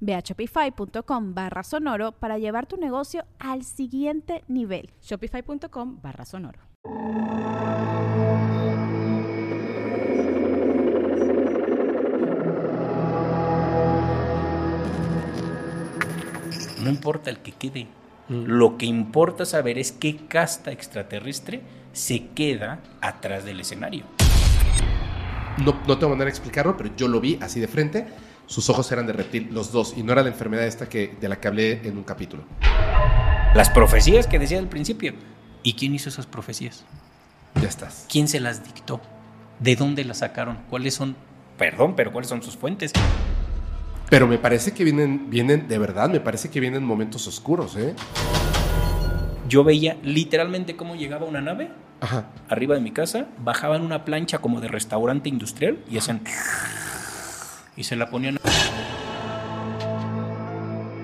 Ve a shopify.com barra sonoro para llevar tu negocio al siguiente nivel. Shopify.com barra sonoro. No importa el que quede. Lo que importa saber es qué casta extraterrestre se queda atrás del escenario. No, no tengo manera de explicarlo, pero yo lo vi así de frente sus ojos eran de reptil, los dos, y no era la enfermedad esta que, de la que hablé en un capítulo. Las profecías que decía al principio. ¿Y quién hizo esas profecías? Ya estás. ¿Quién se las dictó? ¿De dónde las sacaron? ¿Cuáles son? Perdón, pero ¿cuáles son sus fuentes? Pero me parece que vienen, vienen, de verdad, me parece que vienen momentos oscuros, ¿eh? Yo veía literalmente cómo llegaba una nave Ajá. arriba de mi casa, bajaban una plancha como de restaurante industrial y hacían y se la ponían.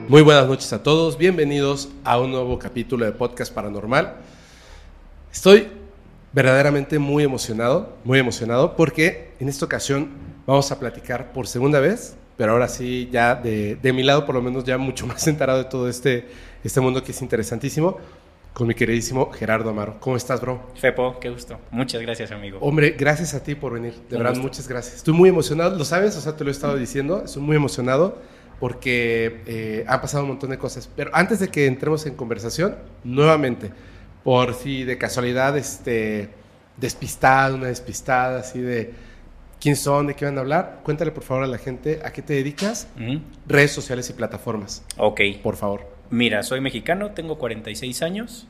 Muy buenas noches a todos, bienvenidos a un nuevo capítulo de Podcast Paranormal. Estoy verdaderamente muy emocionado, muy emocionado porque en esta ocasión vamos a platicar por segunda vez, pero ahora sí ya de, de mi lado por lo menos ya mucho más enterado de todo este, este mundo que es interesantísimo con mi queridísimo Gerardo Amaro. ¿Cómo estás, bro? Fepo, qué gusto. Muchas gracias, amigo. Hombre, gracias a ti por venir. De verdad, muchas gracias. Estoy muy emocionado, ¿lo sabes? O sea, te lo he estado diciendo. Estoy muy emocionado porque eh, han pasado un montón de cosas. Pero antes de que entremos en conversación, nuevamente, por si de casualidad, este, despistado, una despistada, así de quién son, de qué van a hablar, cuéntale por favor a la gente a qué te dedicas, redes sociales y plataformas. Ok. Por favor. Mira, soy mexicano, tengo 46 años.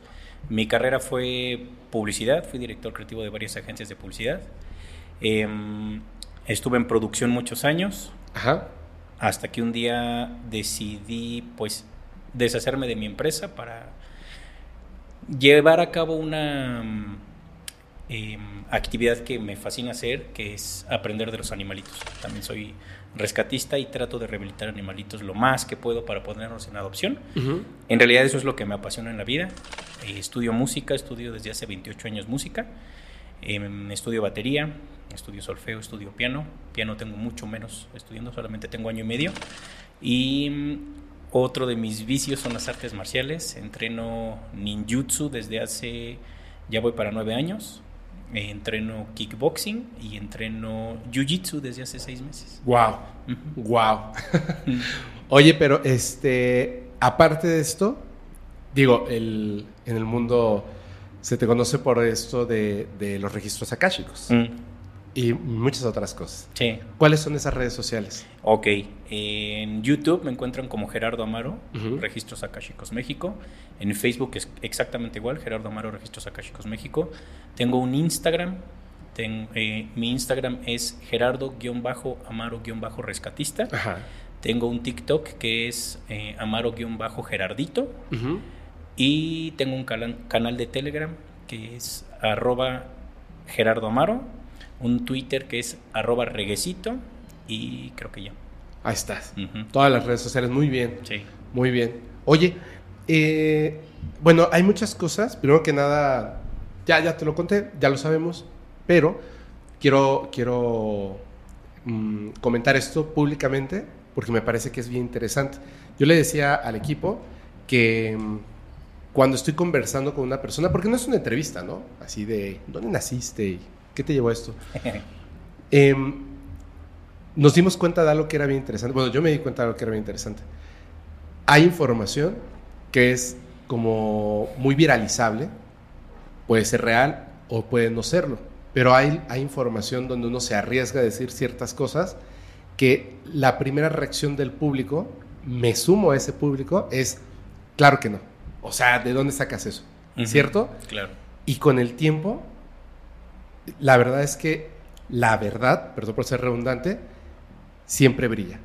Mi carrera fue publicidad, fui director creativo de varias agencias de publicidad. Em, estuve en producción muchos años. Ajá. Hasta que un día decidí, pues, deshacerme de mi empresa para llevar a cabo una em, actividad que me fascina hacer, que es aprender de los animalitos. También soy rescatista y trato de rehabilitar animalitos lo más que puedo para ponerlos en adopción. En realidad eso es lo que me apasiona en la vida. Eh, estudio música, estudio desde hace 28 años música. Em, estudio batería, estudio solfeo, estudio piano. Piano tengo mucho menos estudiando, solamente tengo año y medio. Y mm, otro de mis vicios son las artes marciales. Entreno ninjutsu desde hace, ya voy para nueve años entreno kickboxing y entreno jiu-jitsu desde hace seis meses. Wow, wow. Oye, pero este, aparte de esto, digo, el, en el mundo se te conoce por esto de, de los registros akáshicos. Mm y muchas otras cosas. Sí. ¿Cuáles son esas redes sociales? Ok, en YouTube me encuentran como Gerardo Amaro, Registros Akashicos México. En Facebook es exactamente igual, Gerardo Amaro, Registros Akashicos México. Tengo un Instagram, eh, mi Instagram es Gerardo-Amaro-Rescatista. Tengo un TikTok que es eh, Amaro-Gerardito. Y tengo un canal de Telegram que es arroba Gerardo Amaro un Twitter que es arroba reguecito y creo que ya. Ahí estás. Todas las redes sociales, muy bien. Sí. Muy bien. Oye, eh, bueno, hay muchas cosas. Primero que nada, ya, ya te lo conté, ya lo sabemos, pero quiero, quiero mm, comentar esto públicamente porque me parece que es bien interesante. Yo le decía al equipo que mm, cuando estoy conversando con una persona, porque no es una entrevista, ¿no? Así de, ¿dónde naciste? ¿Qué te llevó a esto? Em, nos dimos cuenta de algo que era bien interesante. Bueno, yo me di cuenta de algo que era bien interesante. Hay información que es como muy viralizable, puede ser real o puede no serlo. Pero hay, hay información donde uno se arriesga a decir ciertas cosas que la primera reacción del público, me sumo a ese público, es, claro que no. O sea, ¿de dónde sacas eso? Ujú. ¿Cierto? Claro. Y con el tiempo, la verdad es que la verdad, perdón por ser redundante, siempre brilla,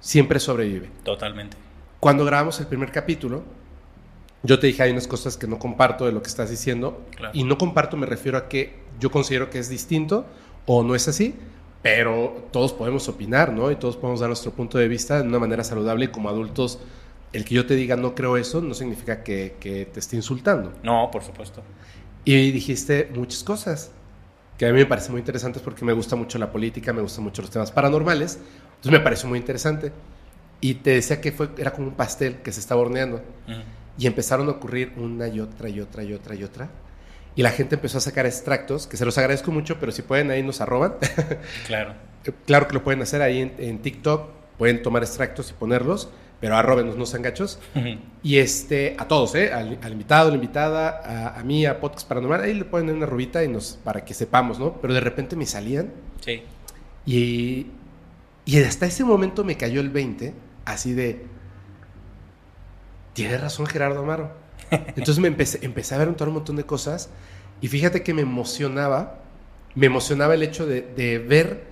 siempre sobrevive. Totalmente. Cuando grabamos el primer capítulo, yo te dije, hay unas cosas que no comparto de lo que estás diciendo, Claro. y no comparto me refiero a que yo considero que es distinto o no es así, pero todos podemos opinar, ¿no? Y todos podemos dar nuestro punto de vista de una manera saludable y como adultos, el que yo te diga no creo eso no significa que, que te esté insultando. No, por supuesto. Y dijiste muchas cosas que a mí me parecen muy interesantes porque me gusta mucho la política, me gustan mucho los temas paranormales. Entonces me pareció muy interesante. Y te decía que fue, era como un pastel que se estaba horneando. Y empezaron a ocurrir una y otra y otra y otra y otra. Y la gente empezó a sacar extractos, que se los agradezco mucho, pero si pueden ahí nos arroban. Claro. claro que lo pueden hacer ahí en, en TikTok, pueden tomar extractos y ponerlos, pero arrobenos, no sean gachos. Ujú. Y este, a todos, ¿eh? Al, al invitado, a la invitada, a, a mí, a Podcast Paranormal, ahí le ponen una rubita y nos, para que sepamos, ¿no? Pero de repente me salían Sí. y, y hasta ese momento me cayó el 20, así de, tiene razón Gerardo Amaro. Entonces me empecé, empecé a ver un, todo un montón de cosas y fíjate que me emocionaba, me emocionaba el hecho de, de ver,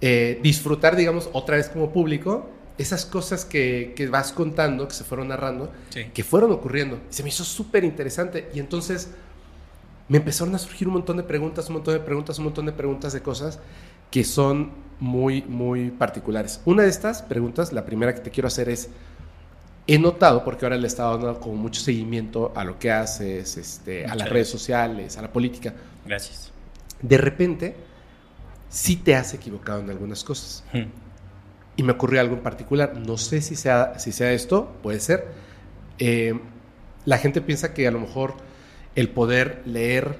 eh, disfrutar, digamos, otra vez como público, esas cosas que, que vas contando, que se fueron narrando, Sí. que fueron ocurriendo. Se me hizo súper interesante. Y entonces me empezaron a surgir un montón de preguntas, un montón de preguntas, un montón de preguntas de cosas que son muy, muy particulares. Una de estas preguntas, la primera que te quiero hacer es, he notado, porque ahora le he estado dando como mucho seguimiento a lo que haces, este, a las gracias. redes sociales, a la política, Gracias. de repente sí te has equivocado en algunas cosas. Ujú. Y me ocurrió algo en particular. No sé si sea, si sea esto, puede ser. Eh, la gente piensa que a lo mejor el poder leer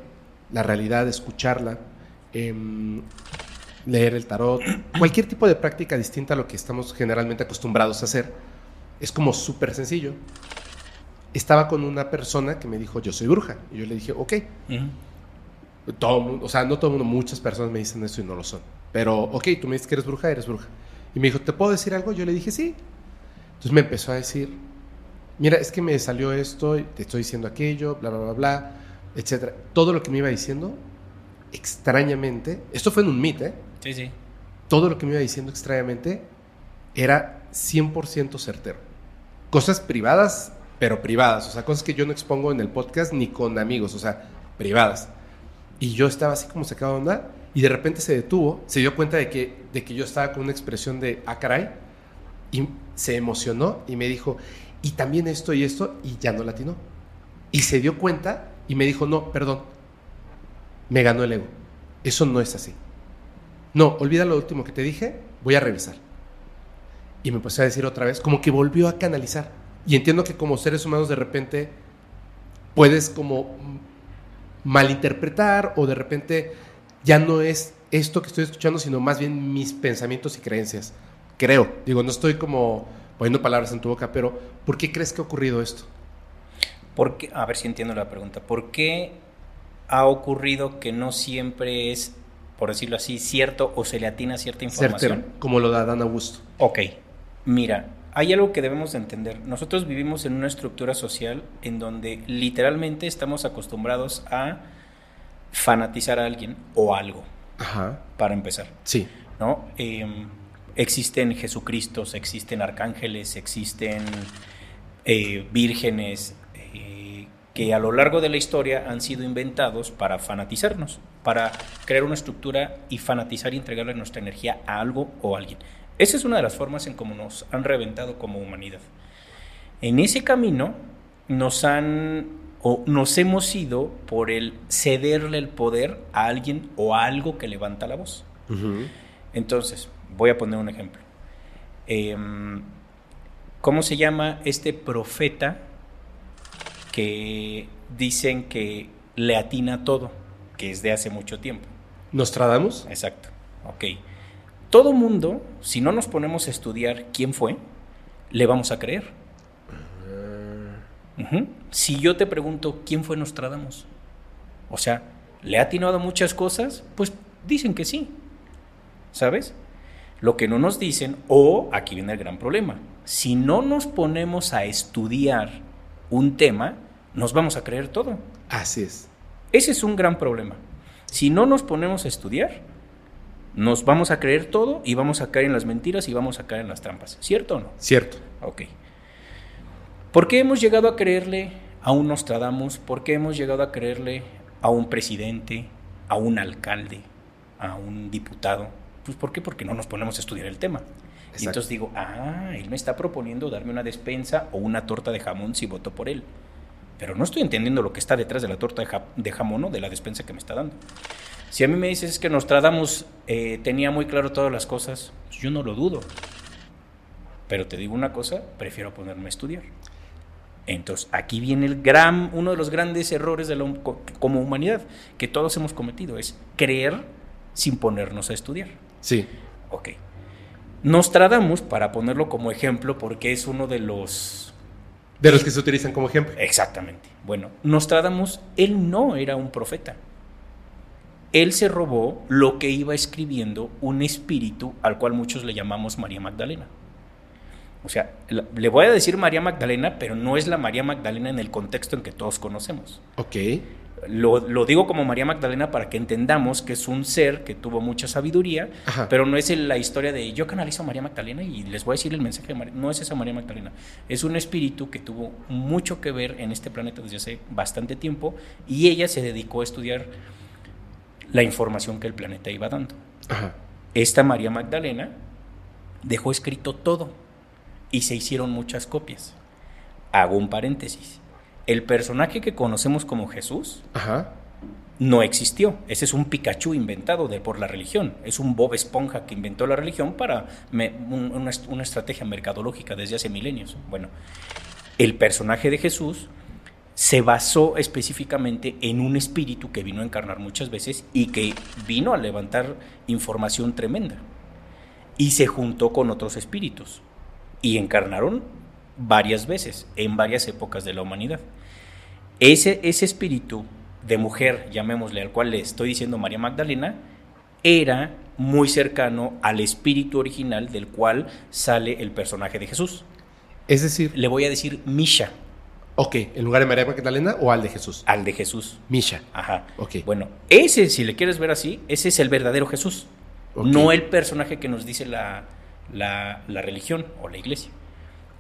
la realidad, escucharla, em, leer el tarot, cualquier tipo de práctica distinta a lo que estamos generalmente acostumbrados a hacer, es como súper sencillo. Estaba con una persona que me dijo, yo soy bruja. Y yo le dije, ok. Ujú. Todo o sea, no todo el mundo, muchas personas me dicen eso y no lo son. Pero, ok, tú me dices que eres bruja, eres bruja. Y me dijo, ¿te puedo decir algo? Yo le dije, sí. Entonces me empezó a decir, mira, es que me salió esto, te estoy diciendo aquello, bla, bla, bla, bla, etcétera. Todo lo que me iba diciendo, extrañamente, esto fue en un meet, ¿eh? Sí, sí. Todo lo que me iba diciendo extrañamente era 100% certero. Cosas privadas, pero privadas, o sea, cosas que yo no expongo en el podcast ni con amigos, o sea, privadas. Y yo estaba así como sacado de onda y de repente se detuvo, se dio cuenta de que, de que yo estaba con una expresión de, ah, caray, y se emocionó y me dijo, y también esto y esto, y ya no latinó. Y se dio cuenta y me dijo, no, perdón, me ganó el ego. Eso no es así. No, olvida lo último que te dije, voy a revisar. Y me empecé a decir otra vez, como que volvió a canalizar. Y entiendo que como seres humanos de repente puedes como malinterpretar o de repente ya no es esto que estoy escuchando, sino más bien mis pensamientos y creencias. Creo, digo, no estoy como poniendo palabras en tu boca, pero ¿por qué crees que ha ocurrido esto? ¿Por qué? A ver si entiendo la pregunta. ¿Por qué ha ocurrido que no siempre es, por decirlo así, cierto o se le atina cierta información? Certero, como lo da Adán Augusto. Ok, mira, hay algo que debemos de entender. Nosotros vivimos en una estructura social en donde literalmente estamos acostumbrados a fanatizar a alguien o algo, Ajá, para empezar, sí. ¿no? Eh, existen Jesucristos, existen arcángeles, existen eh, vírgenes eh, que a lo largo de la historia han sido inventados para fanatizarnos, para crear una estructura y fanatizar y entregarle nuestra energía a algo o a alguien. Esa es una de las formas en cómo nos han reventado como humanidad. En ese camino nos han o nos hemos ido por el cederle el poder a alguien o a algo que levanta la voz. Entonces, voy a poner un ejemplo. Em, ¿Cómo se llama este profeta que dicen que le atina todo, que es de hace mucho tiempo? ¿Nostradamus? Exacto. Ok. Todo mundo, si no nos ponemos a estudiar quién fue, le vamos a creer. Si yo te pregunto quién fue Nostradamus, o sea, ¿Le ha atinado muchas cosas? Pues dicen que sí. ¿Sabes? Lo que no nos dicen, o aquí viene el gran problema, si no nos ponemos a estudiar un tema, nos vamos a creer todo. Así es. Ese es un gran problema. Si no nos ponemos a estudiar, nos vamos a creer todo y vamos a caer en las mentiras y vamos a caer en las trampas. ¿Cierto o no? Cierto. Ok. ¿Por qué hemos llegado a creerle a un Nostradamus? ¿Por qué hemos llegado a creerle a un presidente, a un alcalde, a un diputado? Pues ¿por qué? Porque no nos ponemos a estudiar el tema. Y entonces digo, ah, él me está proponiendo darme una despensa o una torta de jamón si voto por él. Pero no estoy entendiendo lo que está detrás de la torta de, ja- de jamón o de la despensa que me está dando. Si a mí me dices que Nostradamus eh, tenía muy claro todas las cosas, pues yo no lo dudo. Pero te digo una cosa, prefiero ponerme a estudiar. Entonces, aquí viene el gran, uno de los grandes errores de la como humanidad que todos hemos cometido, es creer sin ponernos a estudiar. Sí. Ok. Nostradamus, para ponerlo como ejemplo, porque es uno de los... De los que se utilizan como ejemplo. Exactamente. Bueno, Nostradamus, él no era un profeta. Él se robó lo que iba escribiendo un espíritu al cual muchos le llamamos María Magdalena. O sea, le voy a decir María Magdalena, pero no es la María Magdalena en el contexto en que todos conocemos. Ok. Lo, lo digo como María Magdalena para que entendamos que es un ser que tuvo mucha sabiduría, Ajá. pero no es la historia de yo canalizo a María Magdalena y les voy a decir el mensaje de María. No es esa María Magdalena. Es un espíritu que tuvo mucho que ver en este planeta desde hace bastante tiempo y ella se dedicó a estudiar la información que el planeta iba dando. Ajá. Esta María Magdalena dejó escrito todo y se hicieron muchas copias. Hago un paréntesis. El personaje que conocemos como Jesús Ajá. no existió. Ese es un Pikachu inventado de, por la religión. Es un Bob Esponja que inventó la religión para me- un- una, est- una estrategia mercadológica desde hace milenios. Bueno, el personaje de Jesús se basó específicamente en un espíritu que vino a encarnar muchas veces y que vino a levantar información tremenda. Y se juntó con otros espíritus. Y encarnaron varias veces, en varias épocas de la humanidad. Ese, ese espíritu de mujer, llamémosle al cual le estoy diciendo María Magdalena, era muy cercano al espíritu original del cual sale el personaje de Jesús. Es decir, Le voy a decir Misha, ok, ¿en lugar de María Magdalena o al de Jesús? al de Jesús. Misha. Ajá. Ok. Bueno, ese, si le quieres ver así, ese es el verdadero Jesús. No el personaje que nos dice la, la- la religión o la iglesia.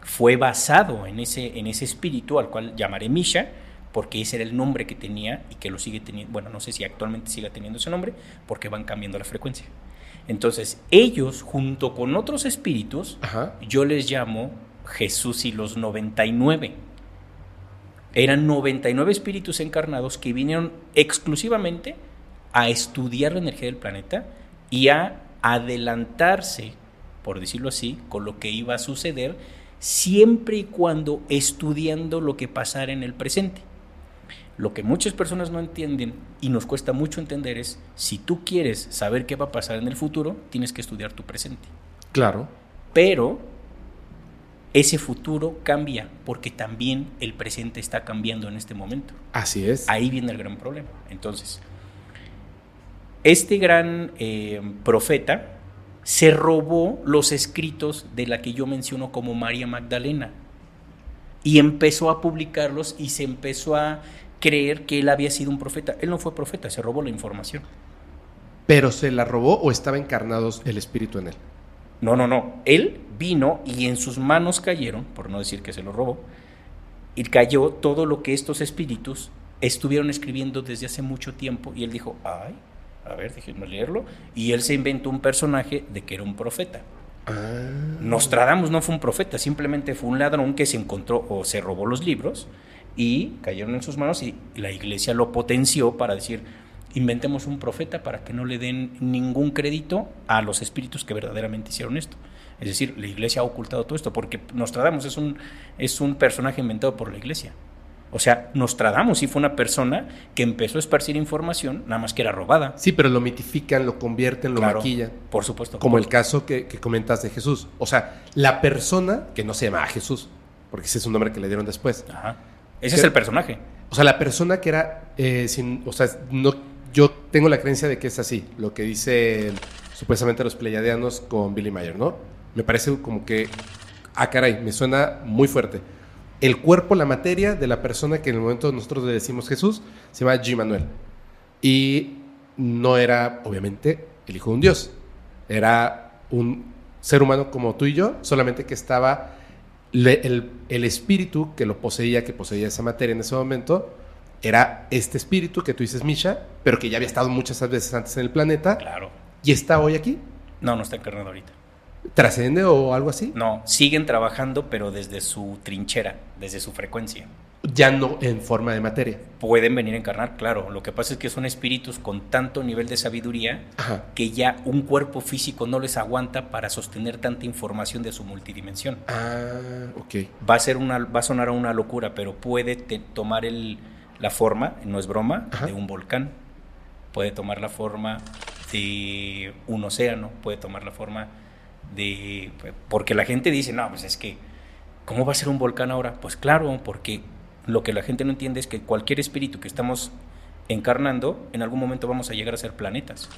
Fue basado en ese, en ese espíritu al cual llamaré Misha, porque ese era el nombre que tenía y que lo sigue teniendo. Bueno, no sé si actualmente siga teniendo ese nombre, porque van cambiando la frecuencia. Entonces, ellos, junto con otros espíritus, Ajá. yo les llamo Jesús y los 99. Eran 99 espíritus encarnados que vinieron exclusivamente a estudiar la energía del planeta y a adelantarse, por decirlo así, con lo que iba a suceder, siempre y cuando estudiando lo que pasara en el presente. Lo que muchas personas no entienden y nos cuesta mucho entender es, si tú quieres saber qué va a pasar en el futuro, tienes que estudiar tu presente Claro. pero ese futuro cambia porque también el presente está cambiando en este momento. Así es. Ahí viene el gran problema. Entonces, este gran eh, profeta se robó los escritos de la que yo menciono como María Magdalena y empezó a publicarlos y se empezó a creer que él había sido un profeta. Él no fue profeta, se robó la información. ¿Pero se la robó o estaba encarnado el espíritu en él? No, no, no. Él vino y en sus manos cayeron, por no decir que se lo robó, y cayó todo lo que estos espíritus estuvieron escribiendo desde hace mucho tiempo. Y él dijo, ay, a ver, déjenme leerlo. Y él se inventó un personaje de que era un profeta. Ah. Nostradamus no fue un profeta, simplemente fue un ladrón que se encontró o se robó los libros y cayeron en sus manos y la iglesia lo potenció para decir, inventemos un profeta para que no le den ningún crédito a los espíritus que verdaderamente hicieron esto. Es decir, la iglesia ha ocultado todo esto porque Nostradamus es un, es un personaje inventado por la iglesia. O sea, Nostradamus sí fue una persona que empezó a esparcir información, nada más que era robada. Sí, pero lo mitifican, lo convierten, lo Claro, maquillan. Por supuesto. Como el caso que, que comentas de Jesús. O sea, la persona que no se llama Jesús, porque ese es un nombre que le dieron después. Ajá. Ese es el personaje. O sea, la persona que era, eh, sin, o sea, no, yo tengo la creencia de que es así, lo que dicen supuestamente los pleiadianos con Billy Mayer, ¿no? Me parece como que, ah, caray, me suena muy fuerte. El cuerpo, la materia de la persona que en el momento nosotros le decimos Jesús, se llama G. Manuel. Y no era, obviamente, el hijo de un Dios. Era un ser humano como tú y yo, solamente que estaba el, el espíritu que lo poseía, que poseía esa materia en ese momento, era este espíritu que tú dices Misha, pero que ya había estado muchas veces antes en el planeta. Claro. ¿Y está hoy aquí? No, no está encarnado ahorita. ¿Trascende o algo así? No, siguen trabajando, pero desde su trinchera, desde su frecuencia. Ya no en forma de materia. Pueden venir a encarnar, claro. Lo que pasa es que son espíritus con tanto nivel de sabiduría Ajá. que ya un cuerpo físico no les aguanta para sostener tanta información de su multidimensión. Ah, ok. Va a, ser una, va a sonar a una locura, pero puede te- tomar el, la forma, no es broma, Ajá. de un volcán. Puede tomar la forma de un océano, puede tomar la forma de... Porque la gente dice, no, pues es que, ¿cómo va a ser un volcán ahora? Pues claro, porque lo que la gente no entiende es que cualquier espíritu que estamos encarnando, en algún momento vamos a llegar a ser planetas.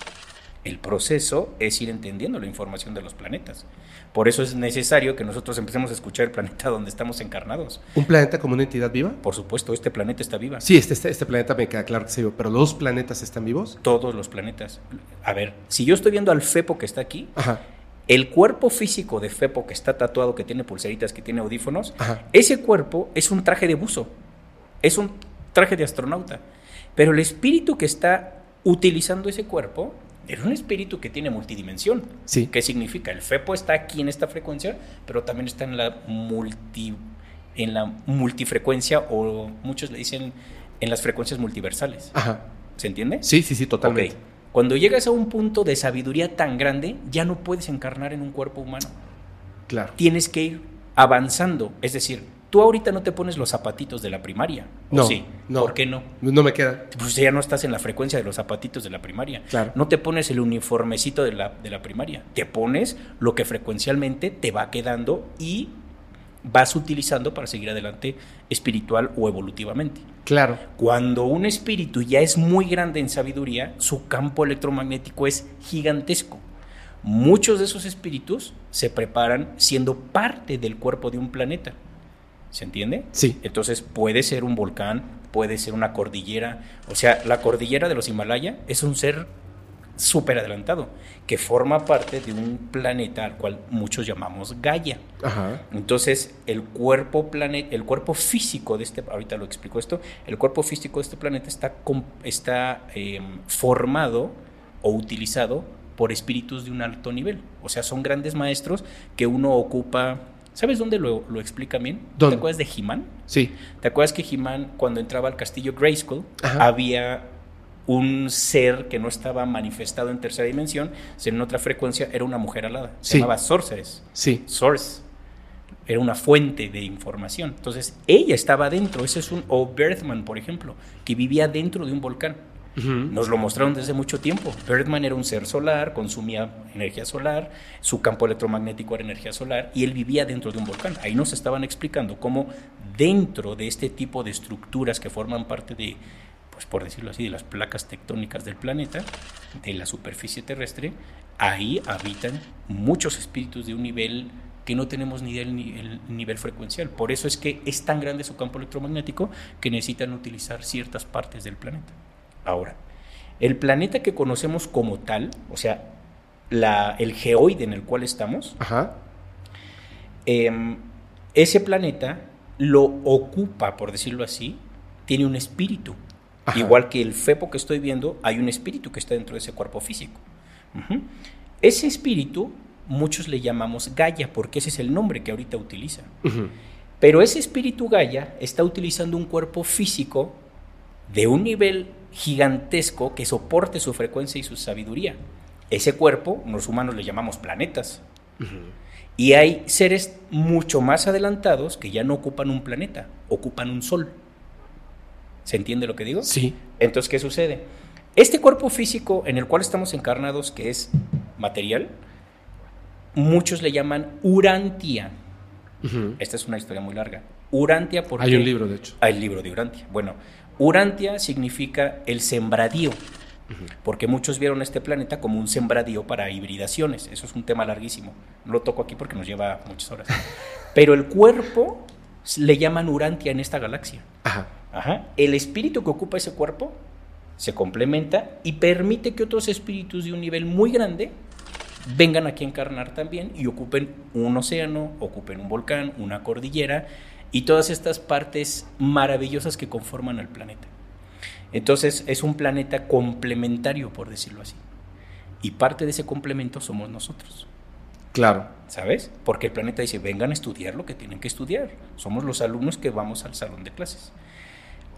El proceso es ir entendiendo la información de los planetas. Por eso es necesario que nosotros empecemos a escuchar el planeta donde estamos encarnados. ¿Un planeta como una entidad viva? Por supuesto, este planeta está viva. Sí, este, este, este planeta me queda claro que sí, pero ¿los planetas están vivos? Todos los planetas. A ver, si yo estoy viendo al Fepo que está aquí, Ajá. El cuerpo físico de Fepo que está tatuado, que tiene pulseritas, que tiene audífonos, Ajá. ese cuerpo es un traje de buzo, es un traje de astronauta. Pero el espíritu que está utilizando ese cuerpo es un espíritu que tiene multidimensión. Sí. ¿Qué significa? El FEPO está aquí en esta frecuencia, pero también está en la multi en la multifrecuencia o muchos le dicen en las frecuencias multiversales. Ajá. ¿Se entiende? Sí, sí, sí, totalmente. Ok. Cuando llegas a un punto de sabiduría tan grande, ya no puedes encarnar en un cuerpo humano. Claro. Tienes que ir avanzando. Es decir, tú ahorita no te pones los zapatitos de la primaria. ¿o No, sí? no. ¿Por qué no? No me queda. Pues ya no estás en la frecuencia de los zapatitos de la primaria. Claro. No te pones el uniformecito de la, de la primaria. Te pones lo que frecuencialmente te va quedando y vas utilizando para seguir adelante espiritual o evolutivamente. Claro. Cuando un espíritu ya es muy grande en sabiduría, su campo electromagnético es gigantesco. Muchos de esos espíritus se preparan siendo parte del cuerpo de un planeta. ¿Se entiende? Sí. Entonces puede ser un volcán, puede ser una cordillera. O sea, la cordillera de los Himalaya es un ser súper adelantado que forma parte de un planeta al cual muchos llamamos Gaia. Ajá. Entonces, el cuerpo planet, el cuerpo físico de este, ahorita lo explico esto, el cuerpo físico de este planeta está, está eh, formado o utilizado por espíritus de un alto nivel. O sea, son grandes maestros que uno ocupa. ¿Sabes dónde lo, lo explica bien? ¿Dónde? ¿Te acuerdas de He-Man? Sí. ¿Te acuerdas que He-Man, cuando entraba al castillo Grayskull, Ajá. había un ser que no estaba manifestado en tercera dimensión, sino en otra frecuencia, era una mujer alada. Se Sí. llamaba Sorceress. Sí. Source. Era una fuente de información. Entonces, ella estaba dentro. Ese es un. O Berthman, por ejemplo, que vivía dentro de un volcán. Nos lo mostraron desde mucho tiempo. Berthman era un ser solar, consumía energía solar, su campo electromagnético era energía solar y él vivía dentro de un volcán. Ahí nos estaban explicando cómo dentro de este tipo de estructuras que forman parte de, pues por decirlo así, de las placas tectónicas del planeta, de la superficie terrestre, ahí habitan muchos espíritus de un nivel que no tenemos ni del ni- el nivel frecuencial. Por eso es que es tan grande su campo electromagnético que necesitan utilizar ciertas partes del planeta. Ahora, el planeta que conocemos como tal, o sea, la, el geoide en el cual estamos, Ajá. em, ese planeta lo ocupa, por decirlo así, tiene un espíritu. Ajá. Igual que el fepo que estoy viendo, hay un espíritu que está dentro de ese cuerpo físico. Ese espíritu, muchos le llamamos Gaia, porque ese es el nombre que ahorita utiliza. Pero ese espíritu Gaia está utilizando un cuerpo físico de un nivel gigantesco que soporte su frecuencia y su sabiduría. Ese cuerpo, los humanos le llamamos planetas. Y hay seres mucho más adelantados que ya no ocupan un planeta, ocupan un sol. ¿Se entiende lo que digo? Sí. Entonces, ¿qué sucede? Este cuerpo físico en el cual estamos encarnados, que es material, muchos le llaman Urantia. Esta es una historia muy larga. Urantia porque... Hay un libro, de hecho. Hay el libro de Urantia. Bueno, Urantia significa el sembradío. Porque muchos vieron este planeta como un sembradío para hibridaciones. Eso es un tema larguísimo. No lo toco aquí porque nos lleva muchas horas. Pero el cuerpo le llaman Urantia en esta galaxia. Ajá. Ajá. El espíritu que ocupa ese cuerpo se complementa y permite que otros espíritus de un nivel muy grande vengan aquí a encarnar también y ocupen un océano, ocupen un volcán, una cordillera y todas estas partes maravillosas que conforman al planeta. Entonces es un planeta complementario, por decirlo así. Y parte de ese complemento somos nosotros. Claro. ¿Sabes? Porque el planeta dice, vengan a estudiar lo que tienen que estudiar. Somos los alumnos que vamos al salón de clases.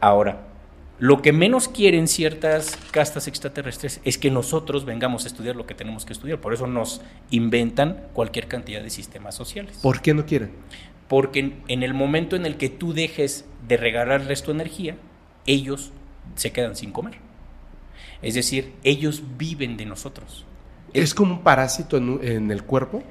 Ahora, lo que menos quieren ciertas castas extraterrestres es que nosotros vengamos a estudiar lo que tenemos que estudiar. Por eso nos inventan cualquier cantidad de sistemas sociales. ¿Por qué no quieren? Porque en el momento en el que tú dejes de regalarles tu energía, ellos se quedan sin comer. Es decir, ellos viven de nosotros. ¿Es como un parásito en, en el cuerpo?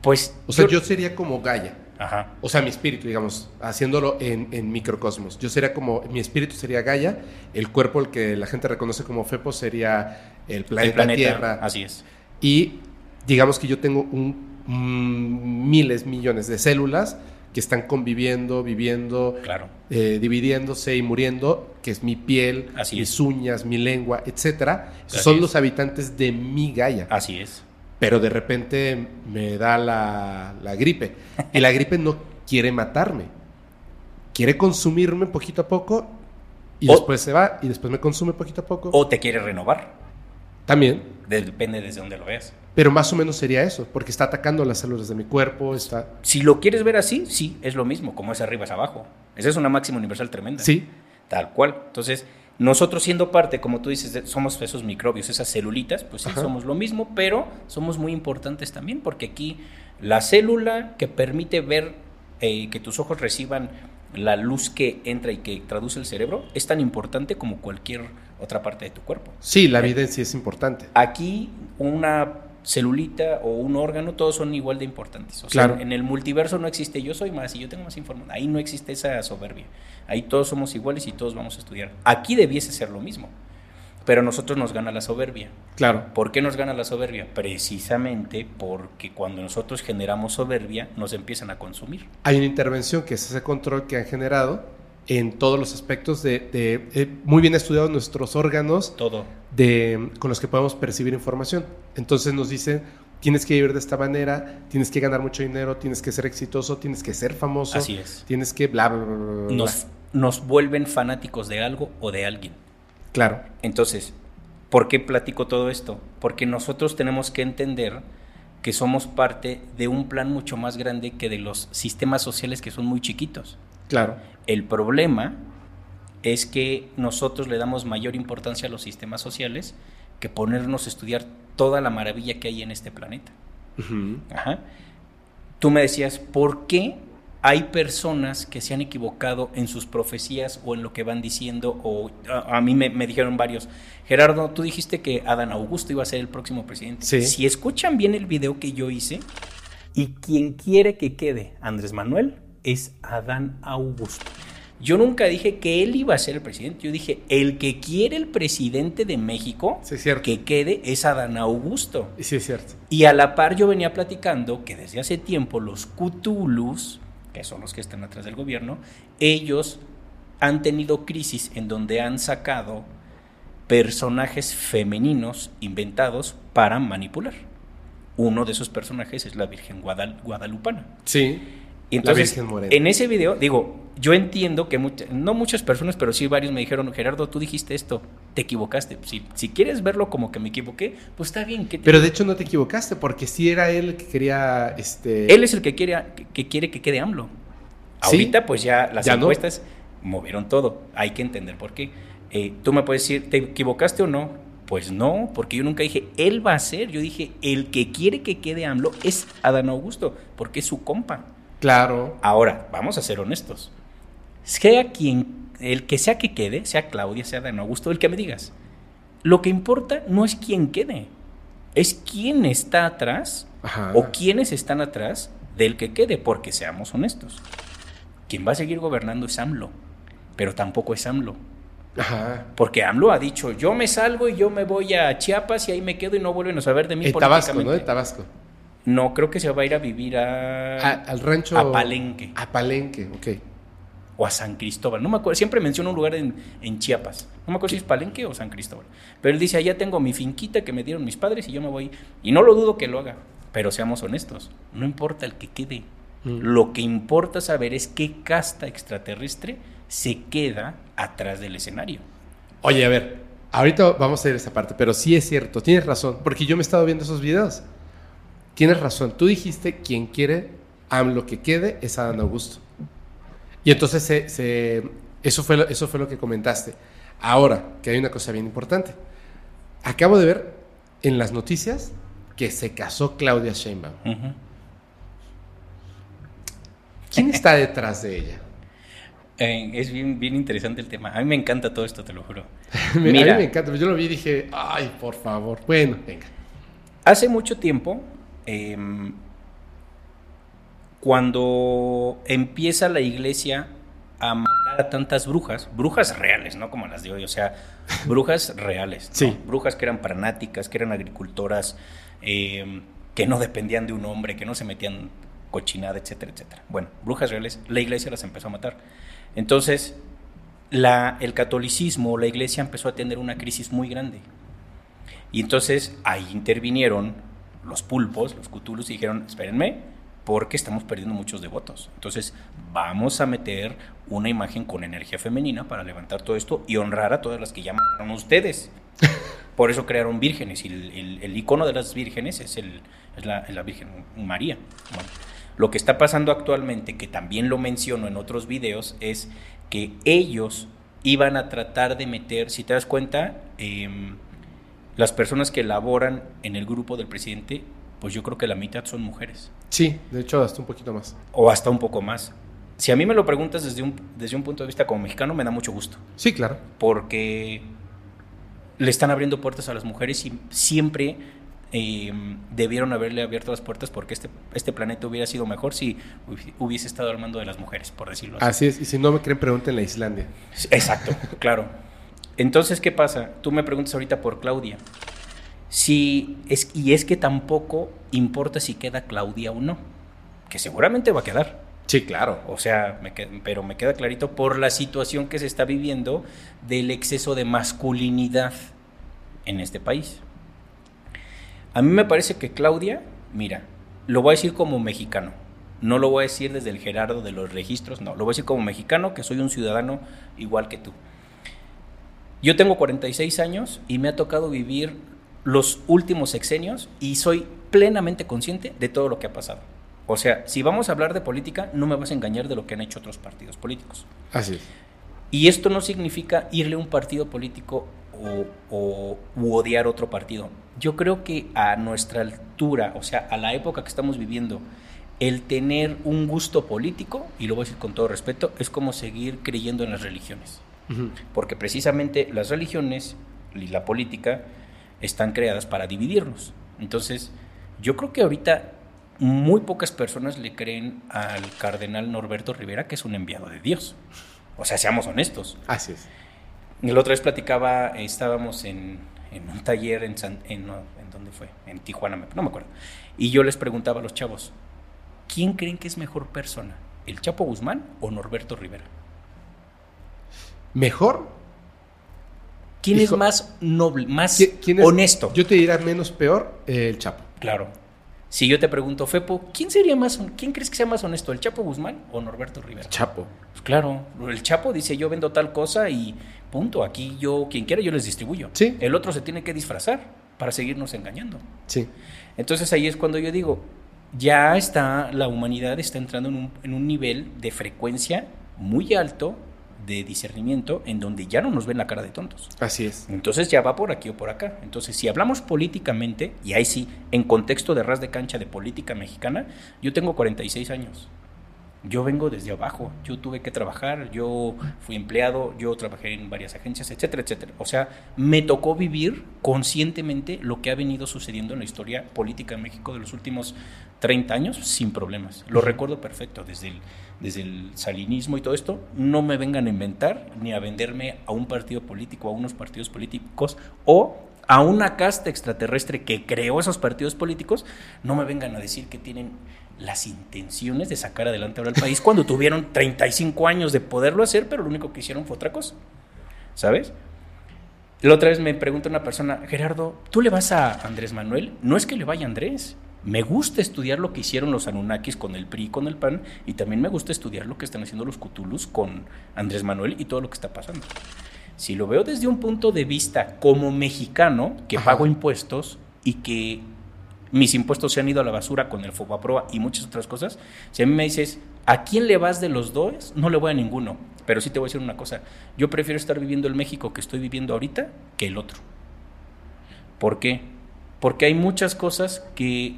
Pues. O sea, yo, sería como Gaia. Ajá. O sea, mi espíritu, digamos, haciéndolo en, en, microcosmos. Yo sería como, mi espíritu sería Gaia, el cuerpo, el que la gente reconoce como Fepo, sería el planeta, el planeta Tierra. Así es. Y digamos que yo tengo un, un, miles, millones de células que están conviviendo, viviendo, claro. eh, dividiéndose y muriendo, que es mi piel, Así mis es. uñas, mi lengua, etcétera. Así Son es. los habitantes de mi Gaia. Así es. Pero de repente me da la, la gripe. Y la gripe no quiere matarme. Quiere consumirme poquito a poco y O- después se va y después me consume poquito a poco. O te quiere renovar. También. De- Depende desde donde lo veas. Pero más o menos sería eso, porque está atacando las células de mi cuerpo, está... Si lo quieres ver así, sí, es lo mismo, como es arriba es abajo. Esa es una máxima universal tremenda. Sí, Tal cual. Entonces, nosotros siendo parte, como tú dices, de- somos esos microbios, esas celulitas, pues sí, Ajá. somos lo mismo, pero somos muy importantes también, porque aquí la célula que permite ver eh, que tus ojos reciban la luz que entra y que traduce el cerebro es tan importante como cualquier otra parte de tu cuerpo. sí, la vida en sí es importante. Aquí una celulita o un órgano, todos son igual de importantes. O sea, Claro. en el multiverso no existe yo soy más y yo tengo más información. Ahí no existe esa soberbia. Ahí todos somos iguales y todos vamos a estudiar. Aquí debiese ser lo mismo. Pero a nosotros nos gana la soberbia. Claro. ¿Por qué nos gana la soberbia? Precisamente porque cuando nosotros generamos soberbia, nos empiezan a consumir. Hay una intervención que es ese control que han generado en todos los aspectos de, de- eh, muy bien estudiados nuestros órganos Todo. de, con los que podemos percibir información. Entonces nos dicen, tienes que vivir de esta manera, tienes que ganar mucho dinero, tienes que ser exitoso, tienes que ser famoso, Así es. tienes que bla, bla, bla, bla, bla. Nos, nos vuelven fanáticos de algo o de alguien. Claro, Entonces, ¿por qué platico todo esto? Porque nosotros tenemos que entender que somos parte de un plan mucho más grande que de los sistemas sociales que son muy chiquitos. claro. El problema es que nosotros le damos mayor importancia a los sistemas sociales que ponernos a estudiar toda la maravilla que hay en este planeta. Ujú. Ajá. Tú me decías, ¿por qué hay personas que se han equivocado en sus profecías o en lo que van diciendo? O a, a mí me, me dijeron varios, Gerardo, tú dijiste que Adán Augusto iba a ser el próximo presidente. Sí. Si escuchan bien el video que yo hice, y quien quiere que quede Andrés Manuel es Adán Augusto. Yo nunca dije que él iba a ser el presidente, yo dije, el que quiere el presidente de México Sí, que quede es Adán Augusto. Y sí es cierto. Y a la par yo venía platicando que desde hace tiempo los Cthulhus, que son los que están atrás del gobierno, ellos han tenido crisis en donde han sacado personajes femeninos inventados para manipular. Uno de esos personajes es la Virgen Guadal- Guadalupana. Sí. Y entonces, Virgen Morena. en ese video, digo, yo entiendo que mucha- no muchas personas, pero sí varios me dijeron, Gerardo, tú dijiste esto, te equivocaste. Si, si quieres verlo como que me equivoqué, pues está bien. ¿qué te- Pero de hecho no te equivocaste, porque sí era él el que quería, este... Él es el que quiere que, que quiere que quede AMLO. Sí. Ahorita, pues ya las Ya no. encuestas movieron todo. Hay que entender por qué. Eh, Tú me puedes decir, ¿te equivocaste o no? Pues no, porque yo nunca dije, él va a ser. Yo dije, el que quiere que quede AMLO es Adán Augusto, porque es su compa. Claro. Ahora, vamos a ser honestos. Sea quien, el que sea que quede, sea Claudia, sea Adán Augusto, el que me digas. Lo que importa no es quién quede, es quién está atrás Ajá. o quiénes están atrás del que quede, porque seamos honestos. Quien va a seguir gobernando es AMLO, pero tampoco es AMLO. Ajá. Porque AMLO ha dicho, yo me salgo y yo me voy a Chiapas y ahí me quedo y no vuelven a saber de mí En Tabasco, ¿no? De políticamente". Tabasco. No, creo que se va a ir a vivir a... A- al rancho. A Palenque. A Palenque, ok. o a San Cristóbal. No me acuerdo, siempre menciona un lugar en, en Chiapas. No me acuerdo si es Palenque o San Cristóbal. Pero él dice, allá tengo mi finquita que me dieron mis padres y yo me voy. Y no lo dudo que lo haga. Pero seamos honestos, no importa el que quede. Mm. Lo que importa saber es qué casta extraterrestre se queda atrás del escenario. Oye, a ver, ahorita vamos a ir a esa parte, pero sí es cierto, tienes razón, porque yo me he estado viendo esos videos. Tienes razón, tú dijiste quien quiere lo que quede es Adán Augusto. Y entonces se- se- eso, fue lo, eso fue lo que comentaste. Ahora, que hay una cosa bien importante. Acabo de ver en las noticias que se casó Claudia Sheinbaum. ¿Quién está detrás de ella? Eh, es bien, bien interesante el tema. A mí me encanta todo esto, te lo juro. A mí me encanta, yo lo vi y dije, ay, por favor. Bueno, venga. Hace mucho tiempo, em, cuando empieza la iglesia a matar a tantas brujas, brujas reales, no como las de hoy, o sea, brujas reales, ¿no? Sí. brujas que eran pranáticas, que eran agricultoras, em, que no dependían de un hombre, que no se metían cochinada, etcétera, etcétera. Bueno, brujas reales, la iglesia las empezó a matar. Entonces, la, el catolicismo, la iglesia empezó a tener una crisis muy grande. Y entonces ahí intervinieron los pulpos, los cutulus, y dijeron, espérenme, porque estamos perdiendo muchos devotos. Entonces vamos a meter una imagen con energía femenina para levantar todo esto y honrar a todas las que ya mataron ustedes. Por eso crearon vírgenes y el, el- el icono de las vírgenes es, el, es la, Virgen María. Bueno, lo que está pasando actualmente, que también lo menciono en otros videos, es que ellos iban a tratar de meter, si te das cuenta, em, las personas que laboran en el grupo del presidente, pues yo creo que la mitad son mujeres, Sí, de hecho, hasta un poquito más. o hasta un poco más. Si a mí me lo preguntas desde un, desde un punto de vista como mexicano, me da mucho gusto, Sí, claro. porque le están abriendo puertas a las mujeres y siempre eh, debieron haberle abierto las puertas porque este, este planeta hubiera sido mejor si hubi- hubiese estado al mando de las mujeres, por decirlo así. Así es, y si no me creen, pregúntenle a Islandia. Exacto, claro. Entonces, ¿qué pasa? Tú me preguntas ahorita por Claudia. Si es, y es que tampoco importa si queda Claudia o no, que seguramente va a quedar. Sí, claro. O sea, me qued- pero me queda clarito por la situación que se está viviendo del exceso de masculinidad en este país. A mí me parece que Claudia, mira, lo voy a decir como mexicano, no lo voy a decir desde el Gerardo de los registros, no, lo voy a decir como mexicano, que soy un ciudadano igual que tú. Yo tengo 46 años y me ha tocado vivir los últimos sexenios y soy plenamente consciente de todo lo que ha pasado. O sea, si vamos a hablar de política, no me vas a engañar de lo que han hecho otros partidos políticos. Así es. Y esto no significa irle a un partido político o, o- u odiar otro partido. Yo creo que a nuestra altura, o sea, a la época que estamos viviendo, el tener un gusto político, y lo voy a decir con todo respeto, es como seguir creyendo en las religiones. Porque precisamente las religiones y la política están creadas para dividirnos. Entonces, yo creo que ahorita muy pocas personas le creen al cardenal Norberto Rivera que es un enviado de Dios. O sea, seamos honestos. Así es. La otra vez platicaba, estábamos en, en un taller en, San, en, ¿en dónde fue? En Tijuana, no me acuerdo. Y yo les preguntaba a los chavos, ¿quién creen que es mejor persona? ¿El Chapo Guzmán o Norberto Rivera? ¿Mejor? ¿Quién Hijo. es más noble, más ¿Qui- quién es- honesto? Yo te diría menos peor eh, el Chapo. Claro. Si yo te pregunto, Fepo, ¿quién sería más, quién crees que sea más honesto, el Chapo Guzmán o Norberto Rivera? Chapo. Pues claro, el Chapo dice yo vendo tal cosa y punto, aquí yo, quien quiera, yo les distribuyo. Sí. El otro se tiene que disfrazar para seguirnos engañando. Sí. Entonces ahí es cuando yo digo, ya está, la humanidad está entrando en un, en un nivel de frecuencia muy alto de discernimiento en donde ya no nos ven la cara de tontos. Así es. Entonces ya va por aquí o por acá. Entonces, si hablamos políticamente, y ahí sí, en contexto de ras de cancha de política mexicana, yo tengo 46 años. Yo vengo desde abajo, yo tuve que trabajar, yo fui empleado, yo trabajé en varias agencias, etcétera, etcétera. O sea, me tocó vivir conscientemente lo que ha venido sucediendo en la historia política de México de los últimos 30 años sin problemas. Lo recuerdo perfecto, desde el, desde el salinismo y todo esto. No me vengan a inventar ni a venderme a un partido político, a unos partidos políticos o a una casta extraterrestre que creó esos partidos políticos. No me vengan a decir que tienen las intenciones de sacar adelante ahora el país cuando tuvieron 35 años de poderlo hacer, pero lo único que hicieron fue otra cosa. ¿Sabes? La otra vez me pregunta una persona, Gerardo, ¿tú le vas a Andrés Manuel? No es que le vaya a Andrés. Me gusta estudiar lo que hicieron los Anunnakis con el PRI y con el PAN, y también me gusta estudiar lo que están haciendo los Cthulhus con Andrés Manuel y todo lo que está pasando. Si lo veo desde un punto de vista como mexicano, que pago impuestos y que mis impuestos se han ido a la basura con el Fobaproa y muchas otras cosas, si a mí me dices, ¿a quién le vas de los dos? No le voy a ninguno. Pero sí te voy a decir una cosa, yo prefiero estar viviendo el México que estoy viviendo ahorita que el otro. ¿Por qué? Porque hay muchas cosas que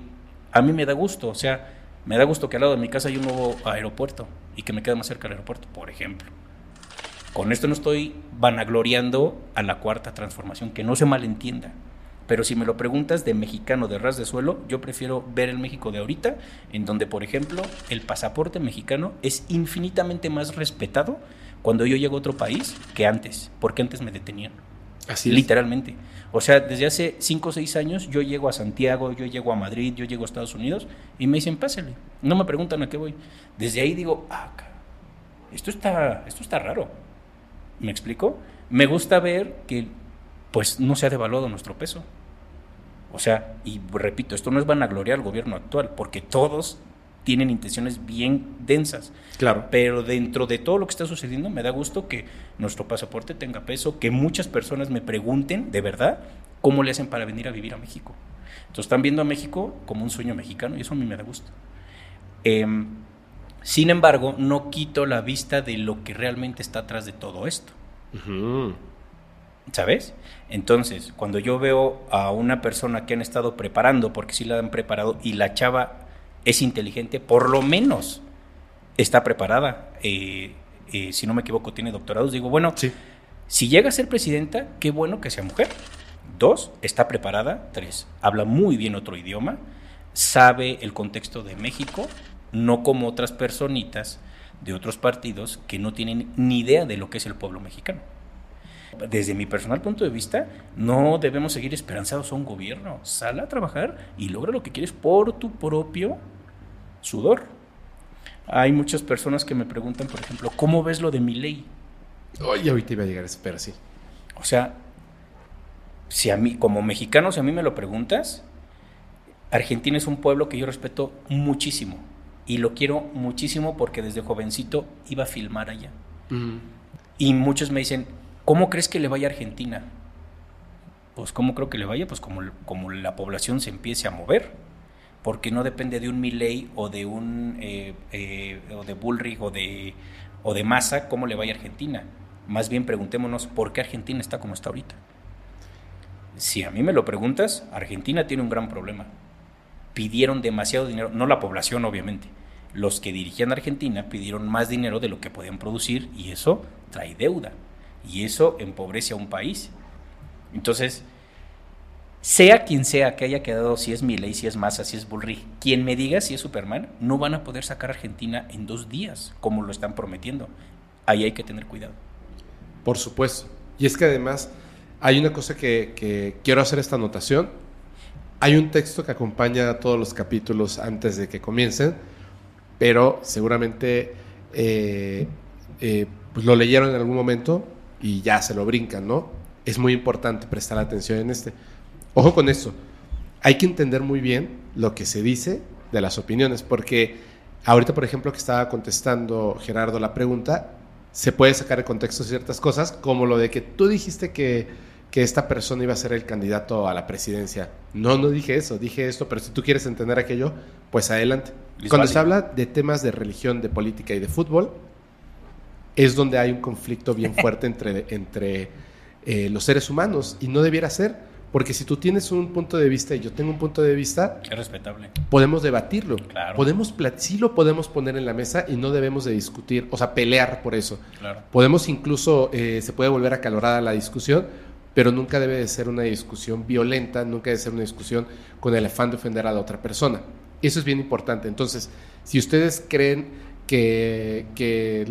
a mí me da gusto, o sea, me da gusto que al lado de mi casa hay un nuevo aeropuerto y que me quede más cerca del aeropuerto, por ejemplo. Con esto no estoy vanagloriando a la cuarta transformación, que no se malentienda. Pero si me lo preguntas de mexicano de ras de suelo, yo prefiero ver el México de ahorita, en donde, por ejemplo, el pasaporte mexicano es infinitamente más respetado cuando yo llego a otro país que antes, porque antes me detenían. Así es. Literalmente. O sea, desde hace 5 o 6 años yo llego a Santiago, yo llego a Madrid, yo llego a Estados Unidos y me dicen, pásale. No me preguntan a qué voy. Desde ahí digo, ah, esto está, esto está raro. ¿Me explico? Me gusta ver que pues no se ha devaluado nuestro peso. O sea, y repito, esto no es vanagloria al gobierno actual, porque todos tienen intenciones bien densas. Claro. Pero dentro de todo lo que está sucediendo, me da gusto que nuestro pasaporte tenga peso, que muchas personas me pregunten, de verdad, cómo le hacen para venir a vivir a México. Entonces están viendo a México como un sueño mexicano y eso a mí me da gusto. Em, sin embargo, no quito la vista de lo que realmente está atrás de todo esto. ¿Sabes? Entonces, cuando yo veo a una persona que han estado preparando, porque sí la han preparado, y la chava es inteligente, por lo menos está preparada, eh, eh, si no me equivoco, tiene doctorados, digo, bueno, Sí. si llega a ser presidenta, qué bueno que sea mujer. Dos, está preparada. Tres, habla muy bien otro idioma, sabe el contexto de México, no como otras personitas de otros partidos que no tienen ni idea de lo que es el pueblo mexicano. Desde mi personal punto de vista, no debemos seguir esperanzados a un gobierno. Sal a trabajar y logra lo que quieres por tu propio sudor. Hay muchas personas que me preguntan, por ejemplo, ¿cómo ves lo de mi ley? Oye, ahorita iba a llegar, espera, sí. O sea, si a mí, como mexicano, si a mí me lo preguntas, Argentina es un pueblo que yo respeto muchísimo. Y lo quiero muchísimo porque desde jovencito iba a filmar allá. Y muchos me dicen, ¿cómo crees que le vaya a Argentina? Pues ¿cómo creo que le vaya? Pues como, como la población se empiece a mover. Porque no depende de un Milley o de un eh, eh, o de Bullrich o de, o de Massa cómo le vaya a Argentina. Más bien preguntémonos por qué Argentina está como está ahorita. Si a mí me lo preguntas, Argentina tiene un gran problema. Pidieron demasiado dinero, no la población obviamente. Los que dirigían Argentina pidieron más dinero de lo que podían producir y eso trae deuda. Y eso empobrece a un país. Entonces, sea quien sea que haya quedado, si es Milei, si es Massa, si es Bullrich, quien me diga si es Superman, no van a poder sacar a Argentina en dos días, como lo están prometiendo. Ahí hay que tener cuidado. Por supuesto. Y es que además hay una cosa que, quiero hacer esta anotación. Hay un texto que acompaña todos los capítulos antes de que comiencen, pero seguramente eh, eh, pues lo leyeron en algún momento y ya se lo brincan, ¿no? Es muy importante prestar atención en este. Ojo con esto. Hay que entender muy bien lo que se dice de las opiniones, porque ahorita, por ejemplo, que estaba contestando Gerardo la pregunta, se puede sacar de contexto ciertas cosas, como lo de que tú dijiste que, que esta persona iba a ser el candidato a la presidencia. No, no dije eso, dije esto, pero si tú quieres entender aquello, pues adelante. Cuando se habla de temas de religión, de política y de fútbol, es donde hay un conflicto bien fuerte entre, entre eh, los seres humanos y no debiera ser, Porque si tú tienes un punto de vista y yo tengo un punto de vista, Es respetable. podemos debatirlo. Claro. Podemos, sí lo podemos poner en la mesa y no debemos de discutir, o sea, pelear por eso. Claro. Podemos incluso, eh, se puede volver acalorada la discusión, pero nunca debe de ser una discusión violenta, nunca debe ser una discusión con el afán de ofender a la otra persona. Eso es bien importante. Entonces, si ustedes creen que, que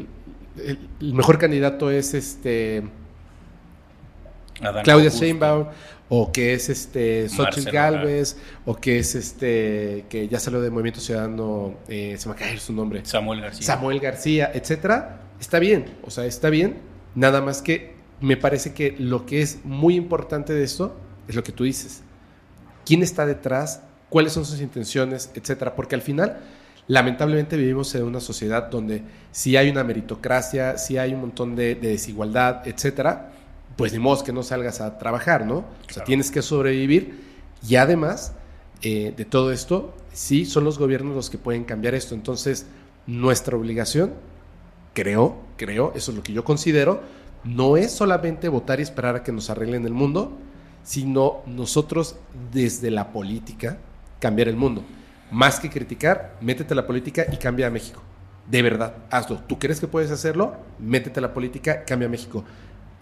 el mejor candidato es este Adán Claudia Augusto. Sheinbaum o que es este Xochitl Galvez o que es este que ya salió de Movimiento Ciudadano, eh, se me ir su nombre. Samuel García. Samuel García, etcétera, está bien, o sea, está bien, nada más que me parece que lo que es muy importante de esto es lo que tú dices. ¿Quién está detrás? ¿Cuáles son sus intenciones? Etcétera, porque al final lamentablemente vivimos en una sociedad donde si hay una meritocracia, si hay un montón de, de desigualdad, etcétera, pues ni modo que no salgas a trabajar, ¿no? O sea, tienes que sobrevivir y además eh, de todo esto, sí son los gobiernos los que pueden cambiar esto. Entonces, nuestra obligación, creo, creo, eso es lo que yo considero, no es solamente votar y esperar a que nos arreglen el mundo, sino nosotros desde la política cambiar el mundo. Más que criticar, métete a la política y cambia a México. De verdad, hazlo. ¿Tú crees que puedes hacerlo? Métete a la política, cambia a México.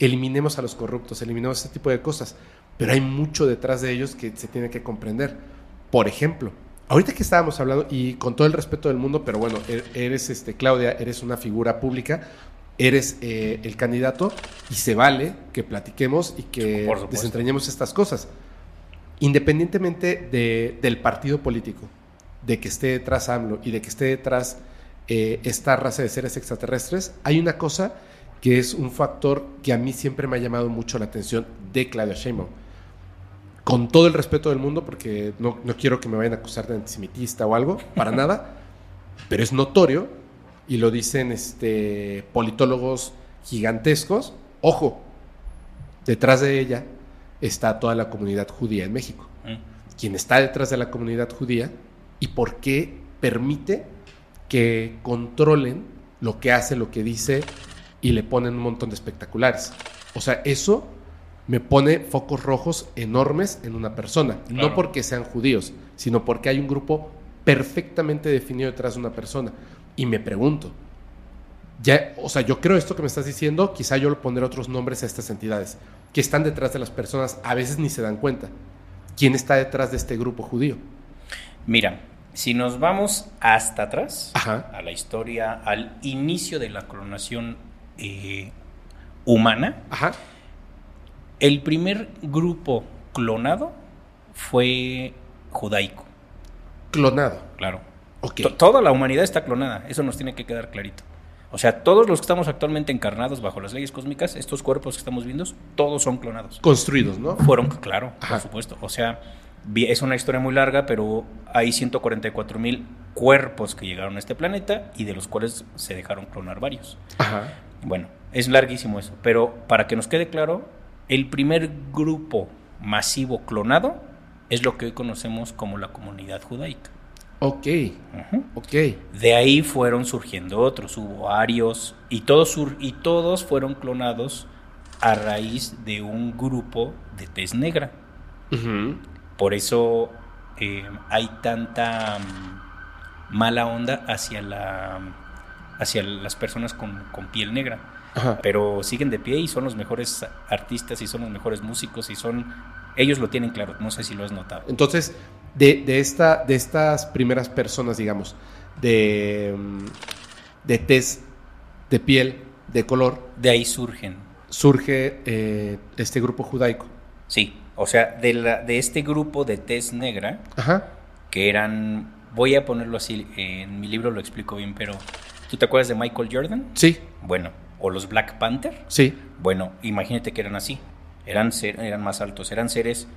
Eliminemos a los corruptos, eliminemos ese tipo de cosas. Pero hay mucho detrás de ellos que se tiene que comprender. Por ejemplo, ahorita que estábamos hablando, y con todo el respeto del mundo, pero bueno, e- eres, este, Claudia, eres una figura pública, eres eh, el candidato, y se vale que platiquemos y que desentrañemos estas cosas. Independientemente de- del partido político, de que esté detrás AMLO y de que esté detrás eh, esta raza de seres extraterrestres, hay una cosa que es un factor que a mí siempre me ha llamado mucho la atención de Claudia Sheinbaum. Con todo el respeto del mundo, porque no, no quiero que me vayan a acusar de antisemitista o algo, para nada, pero es notorio, y lo dicen este, politólogos gigantescos, ojo, detrás de ella está toda la comunidad judía en México Mm. quién está detrás de la comunidad judía y por qué permite que controlen lo que hace, lo que dice y le ponen un montón de espectaculares. O sea, eso me pone focos rojos enormes en una persona. No porque sean judíos, sino porque hay un grupo perfectamente definido detrás de una persona. Y me pregunto, ya, o sea, yo creo esto que me estás diciendo, quizá yo le pondré otros nombres a estas entidades que están detrás de las personas, a veces ni se dan cuenta. ¿Quién está detrás de este grupo judío? Mira, si nos vamos hasta atrás, Ajá. a la historia, al inicio de la clonación eh, humana, Ajá. el primer grupo clonado fue judaico, Clonado. claro. Ok. To- Toda la humanidad está clonada, eso nos tiene que quedar clarito. O sea, todos los que estamos actualmente encarnados bajo las leyes cósmicas, estos cuerpos que estamos viendo, todos son clonados. Construidos, ¿no? Fueron, claro, Ajá. por supuesto. O sea, es una historia muy larga, pero hay 144 mil cuerpos que llegaron a este planeta y de los cuales se dejaron clonar varios. Ajá. Bueno, es larguísimo eso, pero para que nos quede claro, el primer grupo masivo clonado es lo que hoy conocemos como la comunidad judaica. Ok. Ujú. Ok. De ahí fueron surgiendo otros, hubo arios y todos, sur- y todos fueron clonados a raíz de un grupo de tez negra. Por eso eh, hay tanta mm, mala onda hacia, la, hacia las personas con, con piel negra. Ajá. Pero siguen de pie y son los mejores artistas y son los mejores músicos y son... Ellos lo tienen claro, no sé si lo has notado. Entonces, de, de esta, de estas primeras personas, digamos, de, de tez, de piel, de color, De ahí surgen. surge eh, este grupo judaico. Sí, o sea, de, la, de este grupo de tez negra, Ajá. que eran, voy a ponerlo así, en mi libro lo explico bien, pero ¿tú te acuerdas de Michael Jordan? Sí, Bueno, o los Black Panther. sí. Bueno, imagínate que eran así, eran, ser- eran más altos, eran seres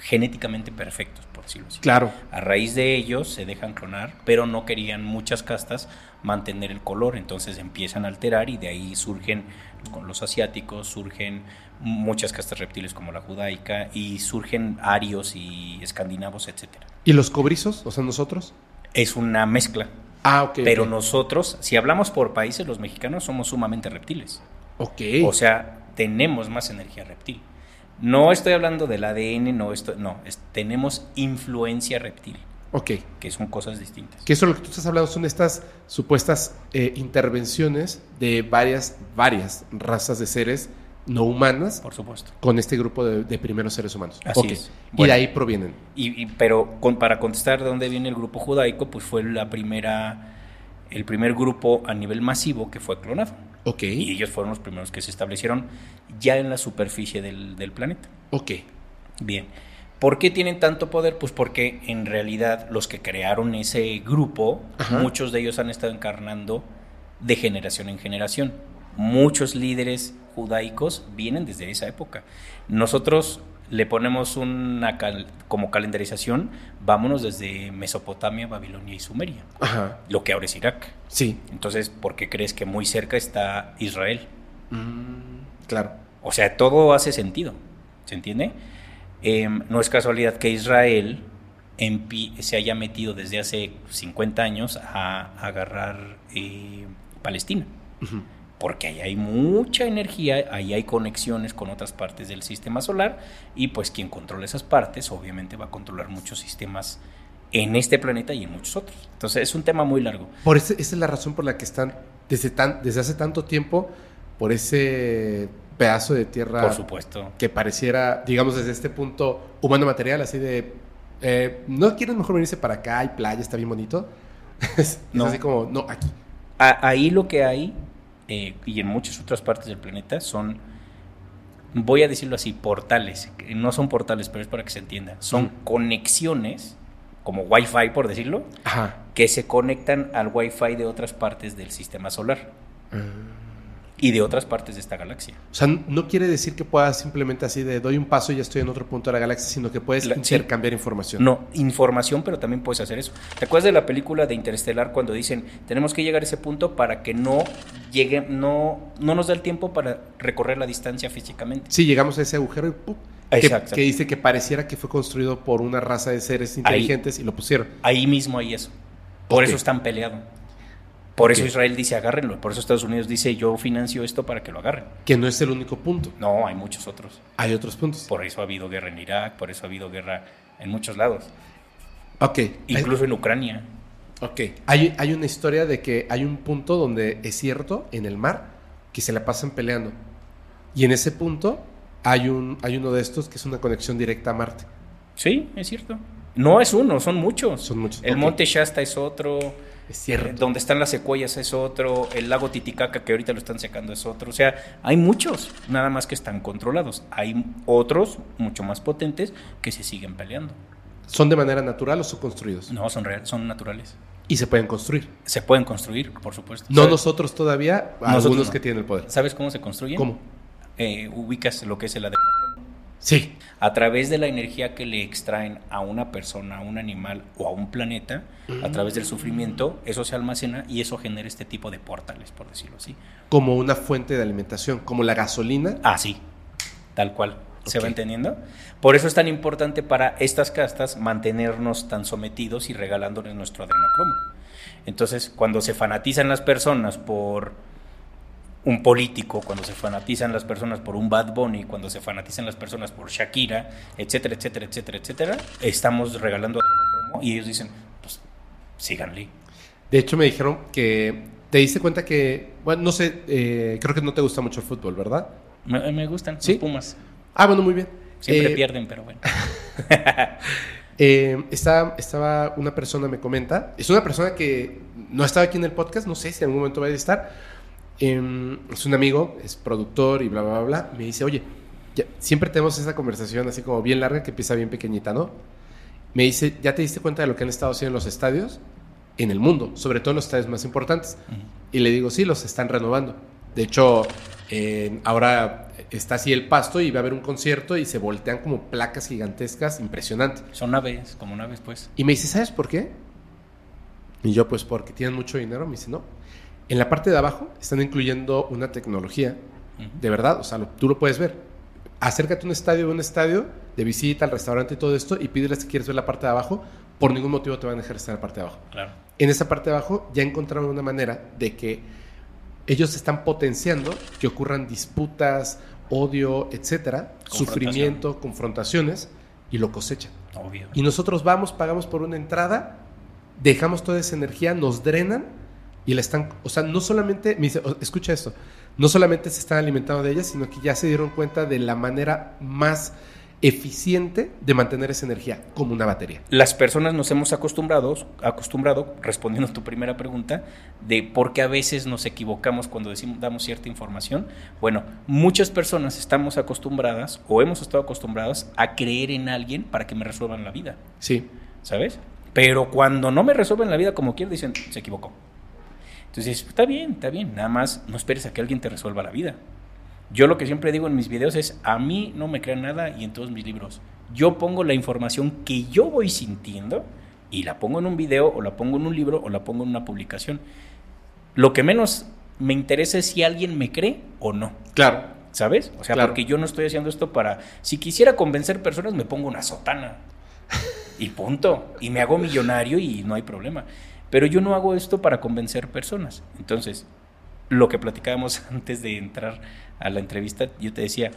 genéticamente perfectos, por decirlo así. Claro. A raíz de ellos se dejan clonar, pero no querían muchas castas mantener el color, entonces empiezan a alterar y de ahí surgen con los asiáticos, surgen muchas castas reptiles como la judaica y surgen arios y escandinavos, etcétera. ¿Y los cobrizos? O sea, nosotros. Es una mezcla, Ah, ok. pero nosotros, si hablamos por países, los mexicanos somos sumamente reptiles. Ok. O sea, tenemos más energía reptil. No estoy hablando del ADN, no, esto, no es- tenemos influencia reptil, Ok. que son cosas distintas. Que eso lo que tú estás hablando son estas supuestas eh, intervenciones de varias, varias razas de seres no humanas Por supuesto. con este grupo de, de primeros seres humanos. Así es. Y de ahí provienen. Y, y- pero con- para contestar de dónde viene el grupo judaico, pues fue la primera, el primer grupo a nivel masivo que fue clonado. Ok. Y ellos fueron los primeros que se establecieron ya en la superficie del, del planeta. Ok. Bien. ¿Por qué tienen tanto poder? Pues porque en realidad los que crearon ese grupo, Ajá. muchos de ellos han estado encarnando de generación en generación. Muchos líderes judaicos vienen desde esa época. Nosotros le ponemos una cal- como calendarización, vámonos desde Mesopotamia, Babilonia y Sumeria, Ajá. lo que ahora es Irak. Sí. Entonces, ¿por qué crees que muy cerca está Israel? Mm, claro. O sea, todo hace sentido. ¿Se entiende? Em, no es casualidad que Israel se haya metido desde hace 50 años a, agarrar eh, Palestina. Ujú. Porque ahí hay mucha energía, ahí hay conexiones con otras partes del sistema solar y pues quien controla esas partes obviamente va a controlar muchos sistemas en este planeta y en muchos otros. Entonces es un tema muy largo. Por ese- esa es la razón por la que están desde, tan, desde hace tanto tiempo por ese pedazo de tierra Por supuesto. que pareciera, digamos, desde este punto humano material, así de, eh, ¿no quieren mejor venirse para acá? Hay playa, está bien bonito. es es No. así como, no, aquí. A- ahí lo que hay, eh, y en muchas otras partes del planeta, son, voy a decirlo así, portales. No son portales, pero es para que se entienda. Son conexiones, como Wi-Fi, por decirlo, Ajá. que se conectan al Wi-Fi de otras partes del sistema solar y de otras partes de esta galaxia. O sea, no quiere decir que puedas simplemente así de doy un paso y ya estoy en otro punto de la galaxia, sino que puedes La- sí. intercambiar información. No, información, pero también puedes hacer eso. ¿Te acuerdas de la película de Interestelar cuando dicen tenemos que llegar a ese punto para que no llegue, no, no nos da el tiempo para recorrer la distancia físicamente? Sí, llegamos a ese agujero y ¡pum! que, que dice que pareciera que fue construido por una raza de seres inteligentes y lo pusieron. Ahí mismo hay eso. Por Ok. eso están peleados. Por eso. Israel dice agárrenlo. Por eso Estados Unidos dice yo financio esto para que lo agarren. Que no es el único punto. No, hay muchos otros. Hay otros puntos. Por eso ha habido guerra en Irak, por eso ha habido guerra en muchos lados. Ok. Incluso en Ucrania. Ok. Hay, hay una historia de que hay un punto donde es cierto, en el mar, que se la pasan peleando. Y en ese punto hay, un, hay uno de estos que es una conexión directa a Marte. Sí, es cierto. No es uno, son muchos. Son muchos. El monte Shasta es otro. Es cierto. eh, Donde están las secuoyas es otro. El lago Titicaca, que ahorita lo están secando, es otro. O sea, hay muchos, nada más que están controlados. Hay otros, mucho más potentes, que se siguen peleando. ¿Son de manera natural o son construidos? No, son reales, son naturales. Y se pueden construir. Se pueden construir, por supuesto. No ¿Sabes- nosotros todavía, Nosotros algunos no. que tienen el poder. ¿Sabes cómo se construyen? ¿Cómo? Eh, ubicas lo que es el adrenocromo. Sí. A través de la energía que le extraen a una persona, a un animal o a un planeta, a través del sufrimiento, eso se almacena y eso genera este tipo de portales, por decirlo así. Como una fuente de alimentación, como la gasolina. Así, tal cual. ¿Se va entendiendo? Por eso es tan importante para estas castas mantenernos tan sometidos y regalándoles nuestro adrenocromo. Entonces, cuando se fanatizan las personas por un político, cuando se fanatizan las personas por un Bad Bunny, cuando se fanatizan las personas por Shakira, etcétera, etcétera, etcétera, etcétera, estamos regalando adrenocromo y ellos dicen, pues síganle. De hecho, me dijeron que te diste cuenta que, bueno, no sé, eh, creo que no te gusta mucho el fútbol, ¿verdad? Me, me gustan ¿Sí? los Pumas. Ah, bueno, muy bien. Siempre Eh, pierden, pero bueno. eh, estaba, estaba una persona, me comenta, es una persona que no estaba aquí en el podcast, no sé si en algún momento va a estar. Eh, es un amigo, es productor y bla, bla, bla, bla. Me dice, oye, ya- siempre tenemos esa conversación así como bien larga que empieza bien pequeñita, ¿no? Me dice, ¿ya te diste cuenta de lo que han estado haciendo en los estadios? En el mundo, sobre todo en los estadios más importantes. Y le digo, sí, los están renovando. De hecho, eh, ahora está así el pasto y va a haber un concierto y se voltean como placas gigantescas, impresionante. Son naves, como naves, pues. Y me dice, ¿sabes por qué? Y yo, pues porque tienen mucho dinero. Me dice, no. En la parte de abajo están incluyendo una tecnología, de verdad, o sea, lo- tú lo puedes ver. Acércate a un estadio, un estadio de visita al restaurante y todo esto y pídeles si quieres ver la parte de abajo. Por ningún motivo te van a dejar estar en la parte de abajo. Claro. En esa parte de abajo ya encontraron una manera de que ellos están potenciando que ocurran disputas odio, etcétera, Confrontación. sufrimiento, confrontaciones, y lo cosechan. Obvio. Y nosotros vamos, pagamos por una entrada, dejamos toda esa energía, nos drenan y la están, o sea, no solamente, me dice, escucha esto, no solamente se están alimentando de ella, sino que ya se dieron cuenta de la manera más eficiente de mantener esa energía, como una batería. Las personas nos hemos acostumbrado, acostumbrado, respondiendo a tu primera pregunta, de por qué a veces nos equivocamos cuando decimos, damos cierta información. Bueno, muchas personas estamos acostumbradas o hemos estado acostumbradas a creer en alguien para que me resuelvan la vida, Sí, ¿sabes? Pero cuando no me resuelven la vida como quiero, dicen, se equivocó. Entonces, está bien, está bien, nada más no esperes a que alguien te resuelva la vida. Yo lo que siempre digo en mis videos es, a mí no me crean nada y en todos mis libros. Yo pongo la información que yo voy sintiendo y la pongo en un video o la pongo en un libro o la pongo en una publicación. Lo que menos me interesa es si alguien me cree o no. claro. ¿Sabes? O sea, Claro. porque yo no estoy haciendo esto para... Si quisiera convencer personas, me pongo una sotana. Y punto. Y me hago millonario y no hay problema. Pero yo no hago esto para convencer personas. Entonces, lo que platicábamos antes de entrar a la entrevista, yo te decía,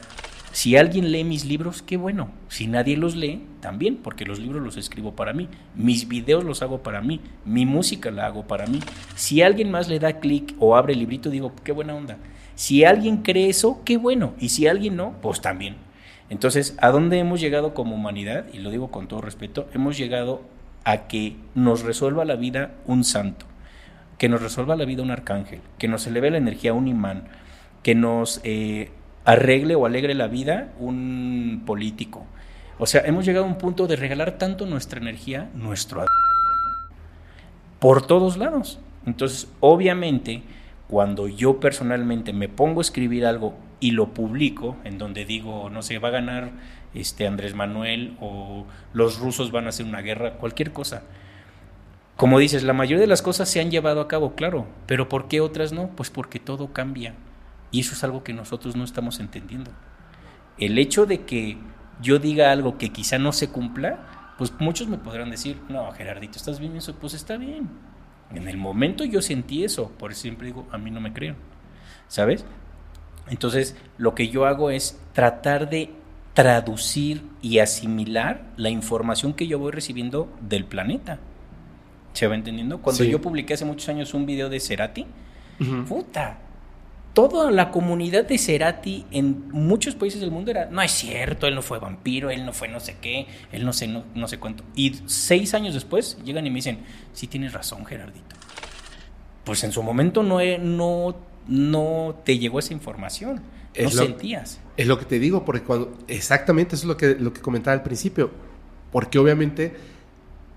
si alguien lee mis libros, qué bueno. Si nadie los lee, también, porque los libros los escribo para mí. Mis videos los hago para mí. Mi música la hago para mí. Si alguien más le da clic o abre el librito, digo, qué buena onda. Si alguien cree eso, qué bueno. Y si alguien no, pues también. Entonces, ¿a dónde hemos llegado como humanidad? Y lo digo con todo respeto, hemos llegado a que nos resuelva la vida un santo, que nos resuelva la vida un arcángel, que nos eleve la energía un imán, que nos eh, arregle o alegre la vida un político. O sea, hemos llegado a un punto de regalar tanto nuestra energía, nuestro por todos lados. Entonces, obviamente, cuando yo personalmente me pongo a escribir algo y lo publico, en donde digo, no sé, va a ganar este Andrés Manuel o los rusos van a hacer una guerra, cualquier cosa. Como dices, la mayoría de las cosas se han llevado a cabo, claro, pero ¿por qué otras no? Pues porque todo cambia. Y eso es algo que nosotros no estamos entendiendo. El hecho de que yo diga algo que quizá no se cumpla, pues muchos me podrán decir, no, Gerardito, ¿estás bien eso? Pues está bien. En el momento yo sentí eso, por eso siempre digo, a mí no me creen, ¿sabes? Entonces, lo que yo hago es tratar de traducir y asimilar la información que yo voy recibiendo del planeta. ¿Se va entendiendo? Cuando Sí. yo publiqué hace muchos años un video de Cerati, puta, toda la comunidad de Cerati en muchos países del mundo era, no es cierto, él no fue vampiro, él no fue no sé qué, él no sé, no, no sé cuánto. Y seis años después llegan y me dicen, sí tienes razón, Gerardito. Pues en su momento no, no, no te llegó esa información, no lo- sentías. Es lo que te digo, porque cuando. Exactamente, eso es lo que, lo que comentaba al principio. Porque obviamente,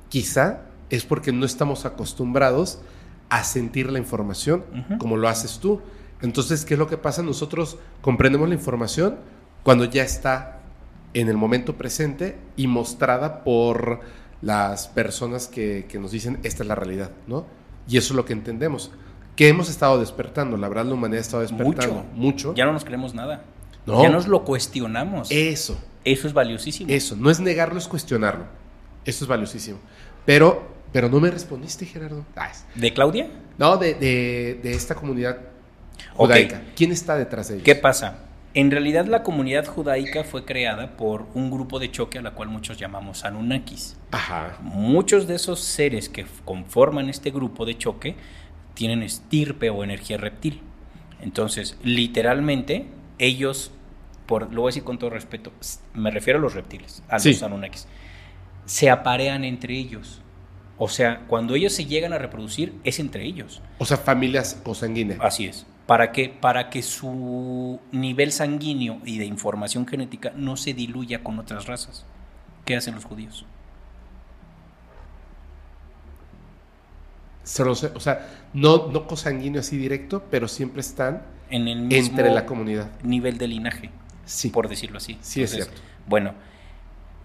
quizá es porque no estamos acostumbrados a sentir la información como lo haces tú. Entonces, ¿qué es lo que pasa? Nosotros comprendemos la información cuando ya está en el momento presente y mostrada por las personas que, que nos dicen esta es la realidad, ¿no? Y eso es lo que entendemos. Que hemos estado despertando, la verdad la humanidad ha estado despertando Mucho. mucho. Ya no nos creemos nada. No. Ya nos lo cuestionamos. Eso, Eso es valiosísimo. eso, no es negarlo, es cuestionarlo. Eso es valiosísimo. Pero, pero no me respondiste, Gerardo. Ah, ¿De Claudia? No, de, de- de esta comunidad judaica. ¿Quién está detrás de ellos? ¿Qué pasa? En realidad la comunidad judaica fue creada por un grupo de choque a la cual muchos llamamos Anunnakis. Ajá. Muchos de esos seres que conforman este grupo de choque tienen estirpe o energía reptil. Entonces, literalmente, ellos, por, lo voy a decir con todo respeto, me refiero a los reptiles, a Sí. los Anunnakis, se aparean entre ellos. O sea, cuando ellos se llegan a reproducir, es entre ellos. O sea, familias consanguíneas. Así es. ¿Para qué? Para que su nivel sanguíneo y de información genética no se diluya con otras razas. ¿Qué hacen los judíos? O sea, no, no consanguíneo así directo, pero siempre están En el mismo entre la comunidad. nivel de linaje, Sí. por decirlo así. Sí, es cierto. Bueno,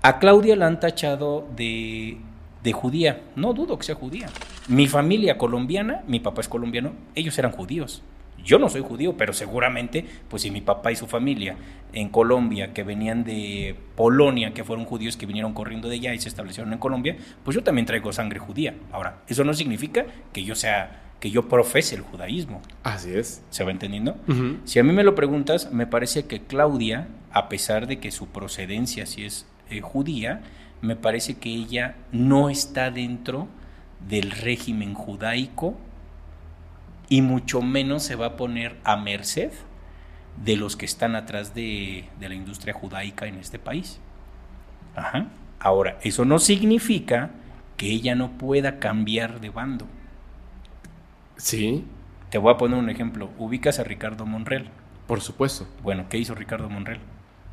a Claudia la han tachado de, de judía. No dudo que sea judía. Mi familia colombiana, mi papá es colombiano, ellos eran judíos. Yo no soy judío, pero seguramente, pues si mi papá y su familia en Colombia, que venían de Polonia, que fueron judíos que vinieron corriendo de allá y se establecieron en Colombia, pues yo también traigo sangre judía. Ahora, eso no significa que yo sea, que yo profese el judaísmo. Así es. ¿Se va entendiendo? Si a mí me lo preguntas, me parece que Claudia, a pesar de que su procedencia sí es eh, judía, me parece que ella no está dentro del régimen judaico y mucho menos se va a poner a merced de los que están atrás de, de la industria judaica en este país. Ajá. Ahora, eso no significa que ella no pueda cambiar de bando. Sí, Te voy a poner un ejemplo. Ubicas a Ricardo Monreal. por supuesto. Bueno, ¿qué hizo Ricardo Monreal?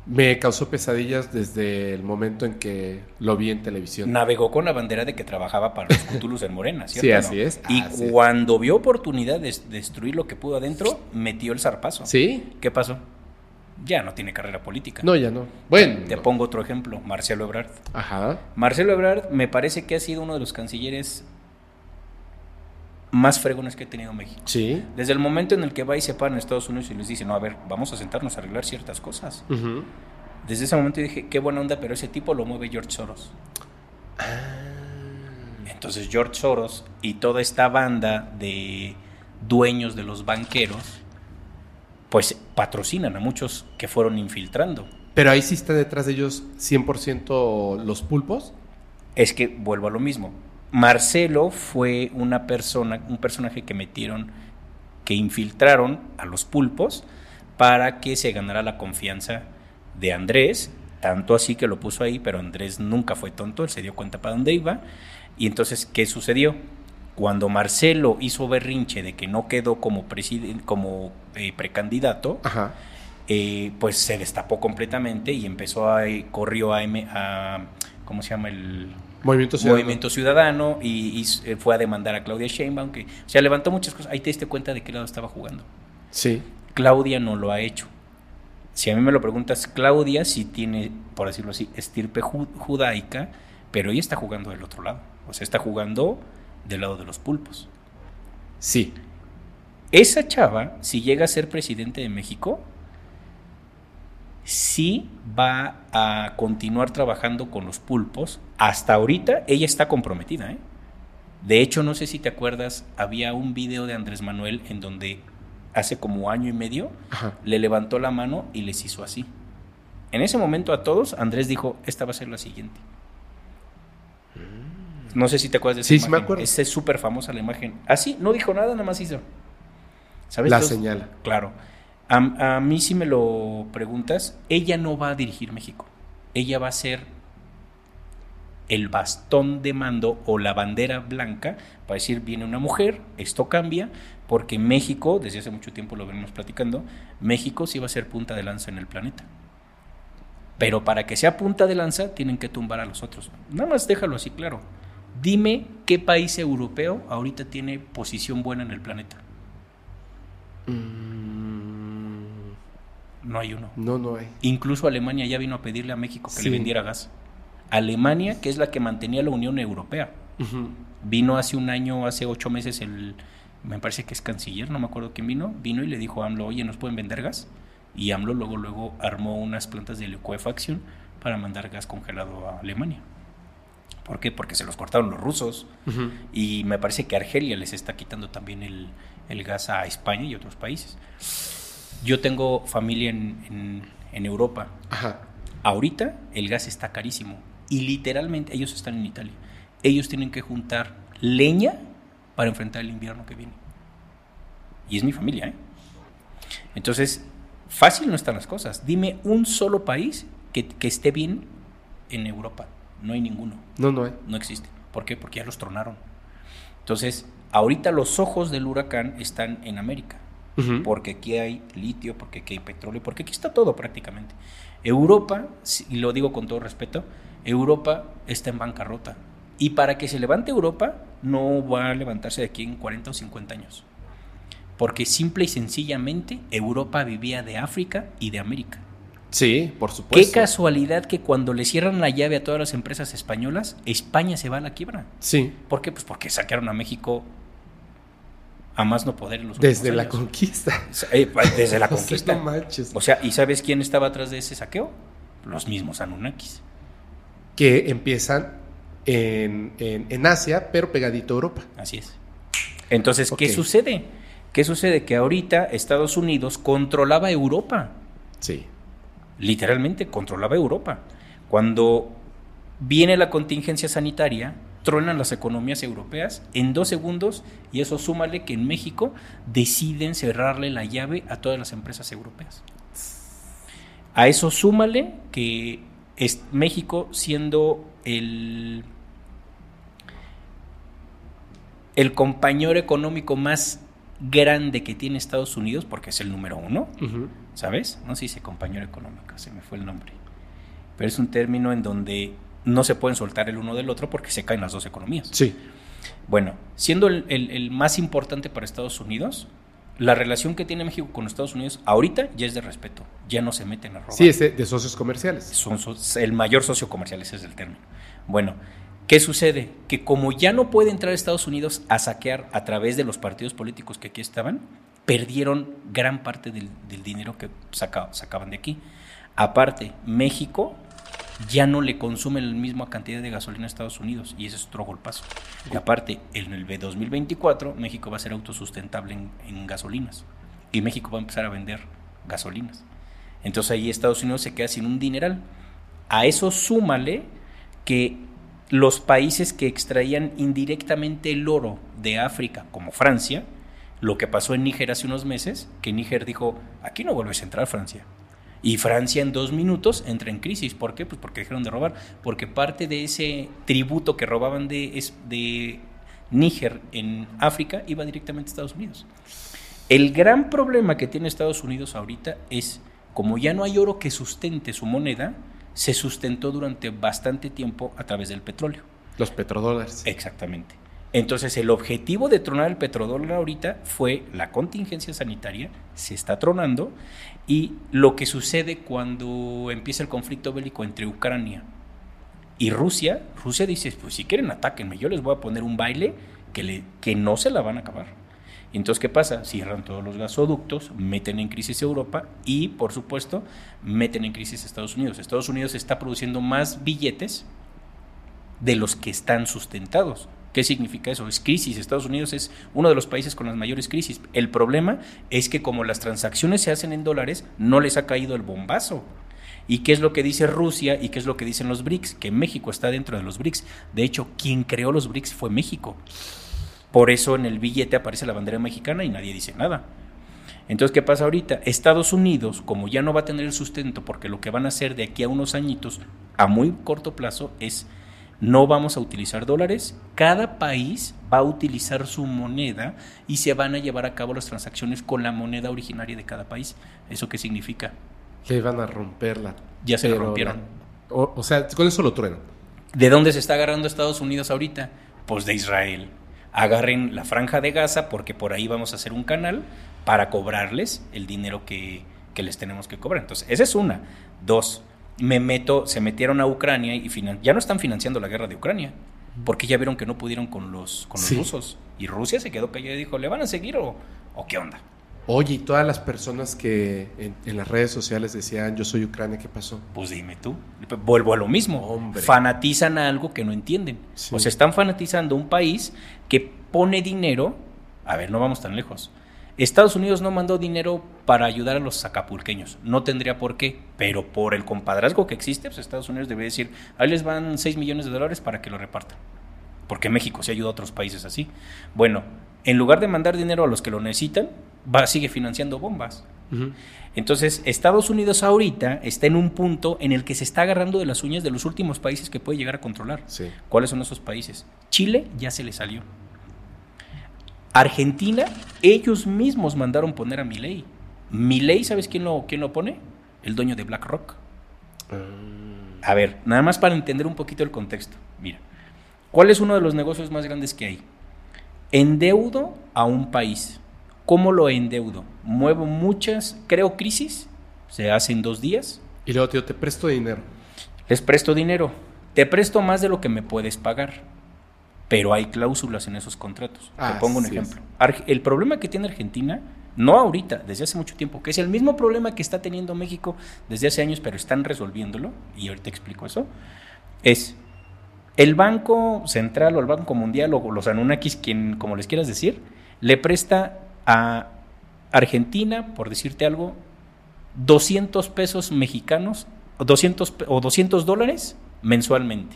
Me causó pesadillas desde el momento en que lo vi en televisión. Navegó con la bandera de que trabajaba para los Cthulhus en Morena, ¿cierto? Sí, así no? es, Y así es. cuando vio oportunidad de destruir lo que pudo adentro, metió el zarpazo. ¿Sí? ¿Qué pasó? Ya no tiene carrera política. No, ya no. Bueno. Te pongo otro ejemplo, Marcelo Ebrard. Ajá. Marcelo Ebrard me parece que ha sido uno de los cancilleres más fregones que ha tenido México. Sí. Desde el momento en el que va y se para en Estados Unidos y les dice, no, a ver, vamos a sentarnos a arreglar ciertas cosas. Desde ese momento dije, qué buena onda, pero ese tipo lo mueve George Soros. Entonces George Soros y toda esta banda de dueños de los banqueros, pues patrocinan a muchos que fueron infiltrando. Pero ahí sí está detrás de ellos 100% los pulpos. Es que vuelvo a lo mismo. Marcelo fue una persona, un personaje que metieron, que infiltraron a los pulpos para que se ganara la confianza de Andrés, tanto así que lo puso ahí, pero Andrés nunca fue tonto, él se dio cuenta para dónde iba. Y entonces, ¿qué sucedió? Cuando Marcelo hizo berrinche de que no quedó como, como eh, precandidato, Ajá. eh, pues se destapó completamente y empezó a, corrió a, M- a ¿cómo se llama? El Movimiento Ciudadano. Movimiento Ciudadano y, eh, fue a demandar a Claudia Sheinbaum, que, o sea, levantó muchas cosas. Ahí te diste cuenta de qué lado estaba jugando. Sí. Claudia no lo ha hecho. Si a mí me lo preguntas, Claudia sí tiene, por decirlo así, estirpe ju- judaica, pero ella está jugando del otro lado. O sea, está jugando del lado de los pulpos. Sí. Esa chava, si llega a ser presidente de México, sí va a continuar trabajando con los pulpos. Hasta ahorita ella está comprometida. ¿eh? De hecho, no sé si te acuerdas, había un video de Andrés Manuel en donde hace como año y medio Ajá. le levantó la mano y les hizo así. En ese momento a todos, Andrés dijo, esta va a ser la siguiente. No sé si te acuerdas de esa Sí, sí me imagen. acuerdo. Esa es súper famosa la imagen. Así, no dijo nada, nada más hizo. ¿Sabes? La Entonces, señala. Claro. A, mí si me lo preguntas, ella no va a dirigir México. Ella va a ser el bastón de mando o la bandera blanca para decir, viene una mujer, esto cambia, porque México, desde hace mucho tiempo lo venimos platicando, México sí va a ser punta de lanza en el planeta. Pero para que sea punta de lanza, tienen que tumbar a los otros. Nada más déjalo así claro. Dime qué país europeo ahorita tiene posición buena en el planeta. Mm, No hay uno. no, no hay. Incluso Alemania ya vino a pedirle a México que Sí. le vendiera gas. Alemania, que es la que mantenía la Unión Europea. Vino hace un año, hace ocho meses, el, me parece que es canciller, no me acuerdo quién vino, vino y le dijo a AMLO, oye, ¿nos pueden vender gas? Y AMLO luego, luego armó unas plantas de liquefacción para mandar gas congelado a Alemania. ¿Por qué? Porque se los cortaron los rusos. Y me parece que Argelia les está quitando también el, el gas a España y otros países. Yo tengo familia en, en- en Europa. Ajá. Ahorita el gas está carísimo. Y literalmente ellos están en Italia. Ellos tienen que juntar leña para enfrentar el invierno que viene. Y es mi familia, ¿eh? Entonces, fácil no están las cosas. Dime un solo país que, que esté bien en Europa. No hay ninguno No, no hay. no existe. ¿Por qué? Porque ya los tronaron. Entonces, ahorita los ojos del huracán están en América, Porque aquí hay litio, porque aquí hay petróleo, porque aquí está todo prácticamente. Europa, y lo digo con todo respeto, Europa está en bancarrota. Y para que se levante Europa, no va a levantarse de aquí en 40 o 50 años. Porque simple y sencillamente Europa vivía de África y de América. Sí, por Qué supuesto. casualidad que cuando le cierran la llave a todas las empresas españolas, España se va a la quiebra. Sí. ¿Por qué? Pues porque sacaron a México a más no poder en los Desde la conquista. Eh, desde la conquista. no manches. O sea, ¿y sabes quién estaba atrás de ese saqueo? Los mismos Anunnakis. que empiezan en, en- en Asia, pero pegadito a Europa. Así es. Entonces, ¿qué sucede? ¿Qué sucede? Que ahorita Estados Unidos controlaba Europa. Sí. Literalmente controlaba Europa. Cuando viene la contingencia sanitaria, truenan las economías europeas en dos segundos y eso súmale que en México deciden cerrarle la llave a todas las empresas europeas. A eso súmale que es México siendo el, el compañero económico más grande que tiene Estados Unidos, porque es el número uno, Ujú. ¿sabes? No se dice compañero económico, se me fue el nombre. Pero es un término en donde no se pueden soltar el uno del otro porque se caen las dos economías. Sí. Bueno, siendo el, el- el más importante para Estados Unidos, la relación que tiene México con Estados Unidos ahorita ya es de respeto, ya no se meten a robar. Sí, es de, de socios comerciales. Son so- el mayor socio comercial, ese es el término. Bueno, ¿qué sucede? Que como ya no puede entrar Estados Unidos a saquear a través de los partidos políticos que aquí estaban, perdieron gran parte del, del dinero que saca- sacaban de aquí. Aparte, México ya no le consume la misma cantidad de gasolina a Estados Unidos y ese es otro golpazo. Y aparte, en el 2024 México va a ser autosustentable en, en gasolinas y México va a empezar a vender gasolinas. Entonces ahí Estados Unidos se queda sin un dineral. A eso súmale que los países que extraían indirectamente el oro de África, como Francia, lo que pasó en Níger hace unos meses, que Níger dijo, aquí no vuelves a entrar Francia. Y Francia en dos minutos entra en crisis. ¿Por qué? Pues porque dejaron de robar. Porque parte de ese tributo que robaban de, de Níger en África iba directamente a Estados Unidos. El gran problema que tiene Estados Unidos ahorita es, como ya no hay oro que sustente su moneda, se sustentó durante bastante tiempo a través del petróleo. Los petrodólares. Exactamente. Entonces el objetivo de tronar el petrodólar ahorita fue la contingencia sanitaria, se está tronando, y lo que sucede cuando empieza el conflicto bélico entre Ucrania y Rusia, Rusia dice, pues si quieren atáquenme, yo les voy a poner un baile que, le, que no se la van a acabar. Entonces, ¿qué pasa? Cierran todos los gasoductos, meten en crisis Europa y, por supuesto, meten en crisis Estados Unidos. Estados Unidos está produciendo más billetes de los que están sustentados. ¿Qué significa eso? Es crisis. Estados Unidos es uno de los países con las mayores crisis. El problema es que como las transacciones se hacen en dólares, no les ha caído el bombazo. ¿Y qué es lo que dice Rusia y qué es lo que dicen los BRICS? Que México está dentro de los BRICS. De hecho, quien creó los BRICS fue México. Por eso en el billete aparece la bandera mexicana y nadie dice nada. Entonces, ¿qué pasa ahorita? Estados Unidos, como ya no va a tener el sustento, porque lo que van a hacer de aquí a unos añitos, a muy corto plazo, es no vamos a utilizar dólares, cada país va a utilizar su moneda y se van a llevar a cabo las transacciones con la moneda originaria de cada país. ¿Eso qué significa? Le iban a romperla. Ya se la rompieron. la- o, o sea, con eso lo truenan. ¿De dónde se está agarrando Estados Unidos ahorita? Pues de Israel. Agarren la franja de Gaza porque por ahí vamos a hacer un canal para cobrarles el dinero que, que les tenemos que cobrar. Entonces, esa es una. Dos, me meto, se metieron a Ucrania y ya no están financiando la guerra de Ucrania porque ya vieron que no pudieron con los, con los Sí. rusos. Y Rusia se quedó callada y dijo, ¿le van a seguir o, o qué onda? Oye, y todas las personas que en, en las redes sociales decían, yo soy Ucrania, ¿qué pasó? Pues dime tú. Vuelvo a lo mismo. Hombre. Fanatizan a algo que no entienden. Sí. O sea, están fanatizando un país que pone dinero. A ver, no vamos tan lejos. Estados Unidos no mandó dinero para ayudar a los acapulqueños. No tendría por qué. Pero por el compadrazgo que existe, pues Estados Unidos debe decir, ahí les van 6 millones de dólares para que lo repartan. Porque México se ayuda a otros países así. Bueno, en lugar de mandar dinero a los que lo necesitan, va, sigue financiando bombas. Entonces, Estados Unidos ahorita está en un punto en el que se está agarrando de las uñas de los últimos países que puede llegar a controlar. Sí. ¿Cuáles son esos países? Chile ya se le salió. Argentina, ellos mismos mandaron poner a Milei. Milei, ¿sabes quién lo, quién lo pone? El dueño de BlackRock. Ah, A ver, nada más para entender un poquito el contexto. Mira, ¿cuál es uno de los negocios más grandes que hay? Endeudo a un país. ¿Cómo lo endeudo? Muevo muchas, creo crisis, se hace en dos días, Y luego, tío, te presto dinero. les presto dinero, te presto más de lo que me puedes pagar. Pero hay cláusulas en esos contratos. Te pongo un ejemplo. El problema que tiene Argentina, no ahorita, desde hace mucho tiempo, que es el mismo problema que está teniendo México desde hace años, pero están resolviéndolo, y ahorita explico eso, es el Banco Central o el Banco Mundial o los Anunnakis, quien, como les quieras decir, le presta a Argentina, por decirte algo, 200 pesos mexicanos o 200, pe- o 200 dólares mensualmente.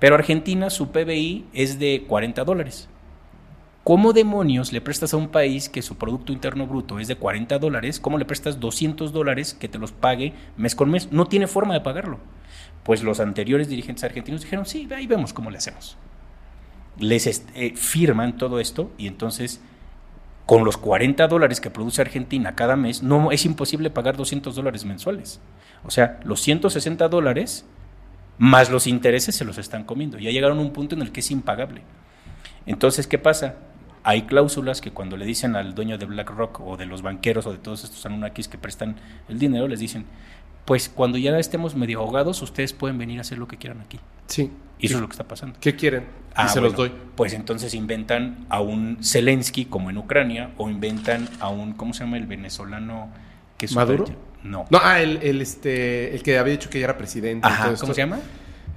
Pero Argentina, su PBI es de 40 dólares. ¿Cómo demonios le prestas a un país que su Producto Interno Bruto es de 40 dólares? ¿Cómo le prestas 200 dólares que te los pague mes con mes? No tiene forma de pagarlo. Pues los anteriores dirigentes argentinos dijeron, sí, ahí vemos cómo le hacemos. Les eh, firman todo esto y entonces con los 40 dólares que produce Argentina cada mes, no es imposible pagar 200 dólares mensuales. O sea, los 160 dólares más los intereses se los están comiendo. Ya llegaron a un punto en el que es impagable. Entonces, ¿qué pasa? Hay cláusulas que cuando le dicen al dueño de BlackRock o de los banqueros o de todos estos Anunnakis que prestan el dinero, les dicen, pues cuando ya estemos medio ahogados, ustedes pueden venir a hacer lo que quieran aquí. Sí. Y eso ¿Qué, es lo que está pasando. ¿Qué quieren? Ah, y se los doy. Pues entonces inventan a un Zelensky como en Ucrania o inventan a un, ¿cómo se llama el venezolano? Que es ¿Maduro? super- No. No, ah, el, el, este, el que había dicho que ya era presidente. Ajá, ¿cómo esto. se llama?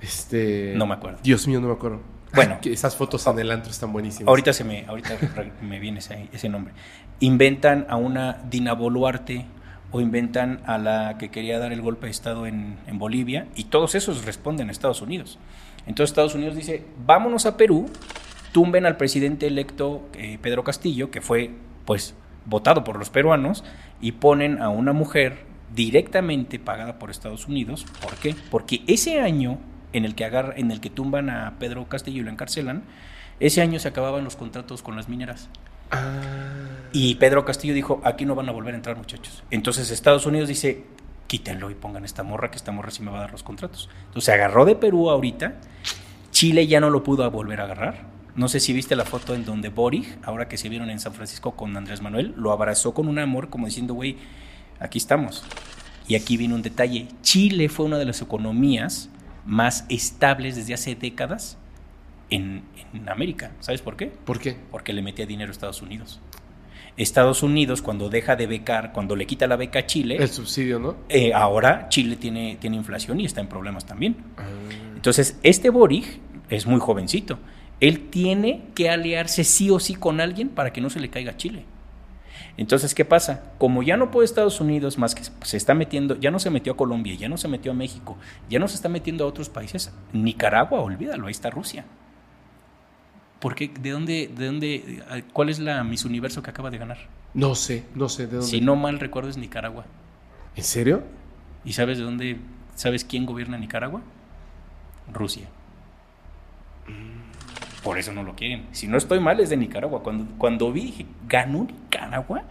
Este. No me acuerdo. Dios mío, no me acuerdo. Bueno. Ay, esas fotos en el antro están buenísimas. Ahorita se me, ahorita me viene ese, ese nombre. Inventan a una Dina Boluarte o inventan a la que quería dar el golpe de Estado en, en Bolivia y todos esos responden a Estados Unidos. Entonces Estados Unidos dice, vámonos a Perú, tumben al presidente electo eh, Pedro Castillo, que fue pues votado por los peruanos, y ponen a una mujer directamente pagada por Estados Unidos. ¿Por qué? Porque ese año en el que agarra, en el que tumban a Pedro Castillo y lo encarcelan, ese año se acababan los contratos con las mineras. Ah. Y Pedro Castillo dijo, aquí no van a volver a entrar muchachos. Entonces Estados Unidos dice, quítenlo y pongan esta morra, que esta morra sí me va a dar los contratos. Entonces se agarró de Perú ahorita, Chile ya no lo pudo volver a agarrar. No sé si viste la foto en donde Boric, ahora que se vieron en San Francisco con Andrés Manuel, lo abrazó con un amor como diciendo, güey, aquí estamos. Y aquí viene un detalle. Chile fue una de las economías más estables desde hace décadas en, en América. ¿Sabes por qué? ¿Por qué? porque le metía dinero a Estados Unidos. Estados Unidos, cuando deja de becar, cuando le quita la beca a Chile, El subsidio, ¿no? eh, ahora Chile tiene, tiene inflación y está en problemas también. Ah. Entonces, este Boric es muy jovencito. Él tiene que aliarse sí o sí con alguien para que no se le caiga a Chile. Entonces, ¿qué pasa? Como ya no puede Estados Unidos más que se está metiendo, ya no se metió a Colombia, ya no se metió a México, ya no se está metiendo a otros países, Nicaragua, olvídalo, ahí está Rusia. ¿Por qué? ¿De dónde, de dónde, cuál es la Miss Universo que acaba de ganar? No sé, no sé de dónde. Si no mal recuerdo es Nicaragua. ¿En serio? ¿Y sabes de dónde, sabes quién gobierna Nicaragua? Rusia. Por eso no lo quieren. Si no estoy mal, es de Nicaragua. Cuando, cuando vi, dije, ¿ganó Nicaragua?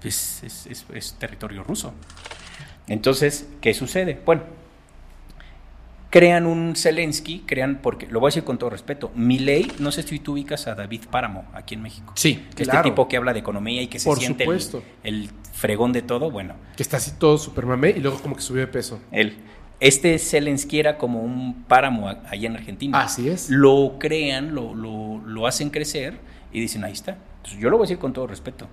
Pues es, es- es territorio ruso. Entonces, ¿qué sucede? Bueno, crean un Zelensky, crean, porque, lo voy a decir con todo respeto, Milei, no sé si tú ubicas a David Páramo aquí en México. Sí, Este claro. tipo que habla de economía y que se Por siente el fregón de todo, bueno, Que está así todo super mamé y luego como que subió de peso. él. Este Zelensky era como un páramo allá en Argentina. Así es. Lo crean, lo, lo, lo hacen crecer y dicen, ahí está. Entonces, yo lo voy a decir con todo respeto.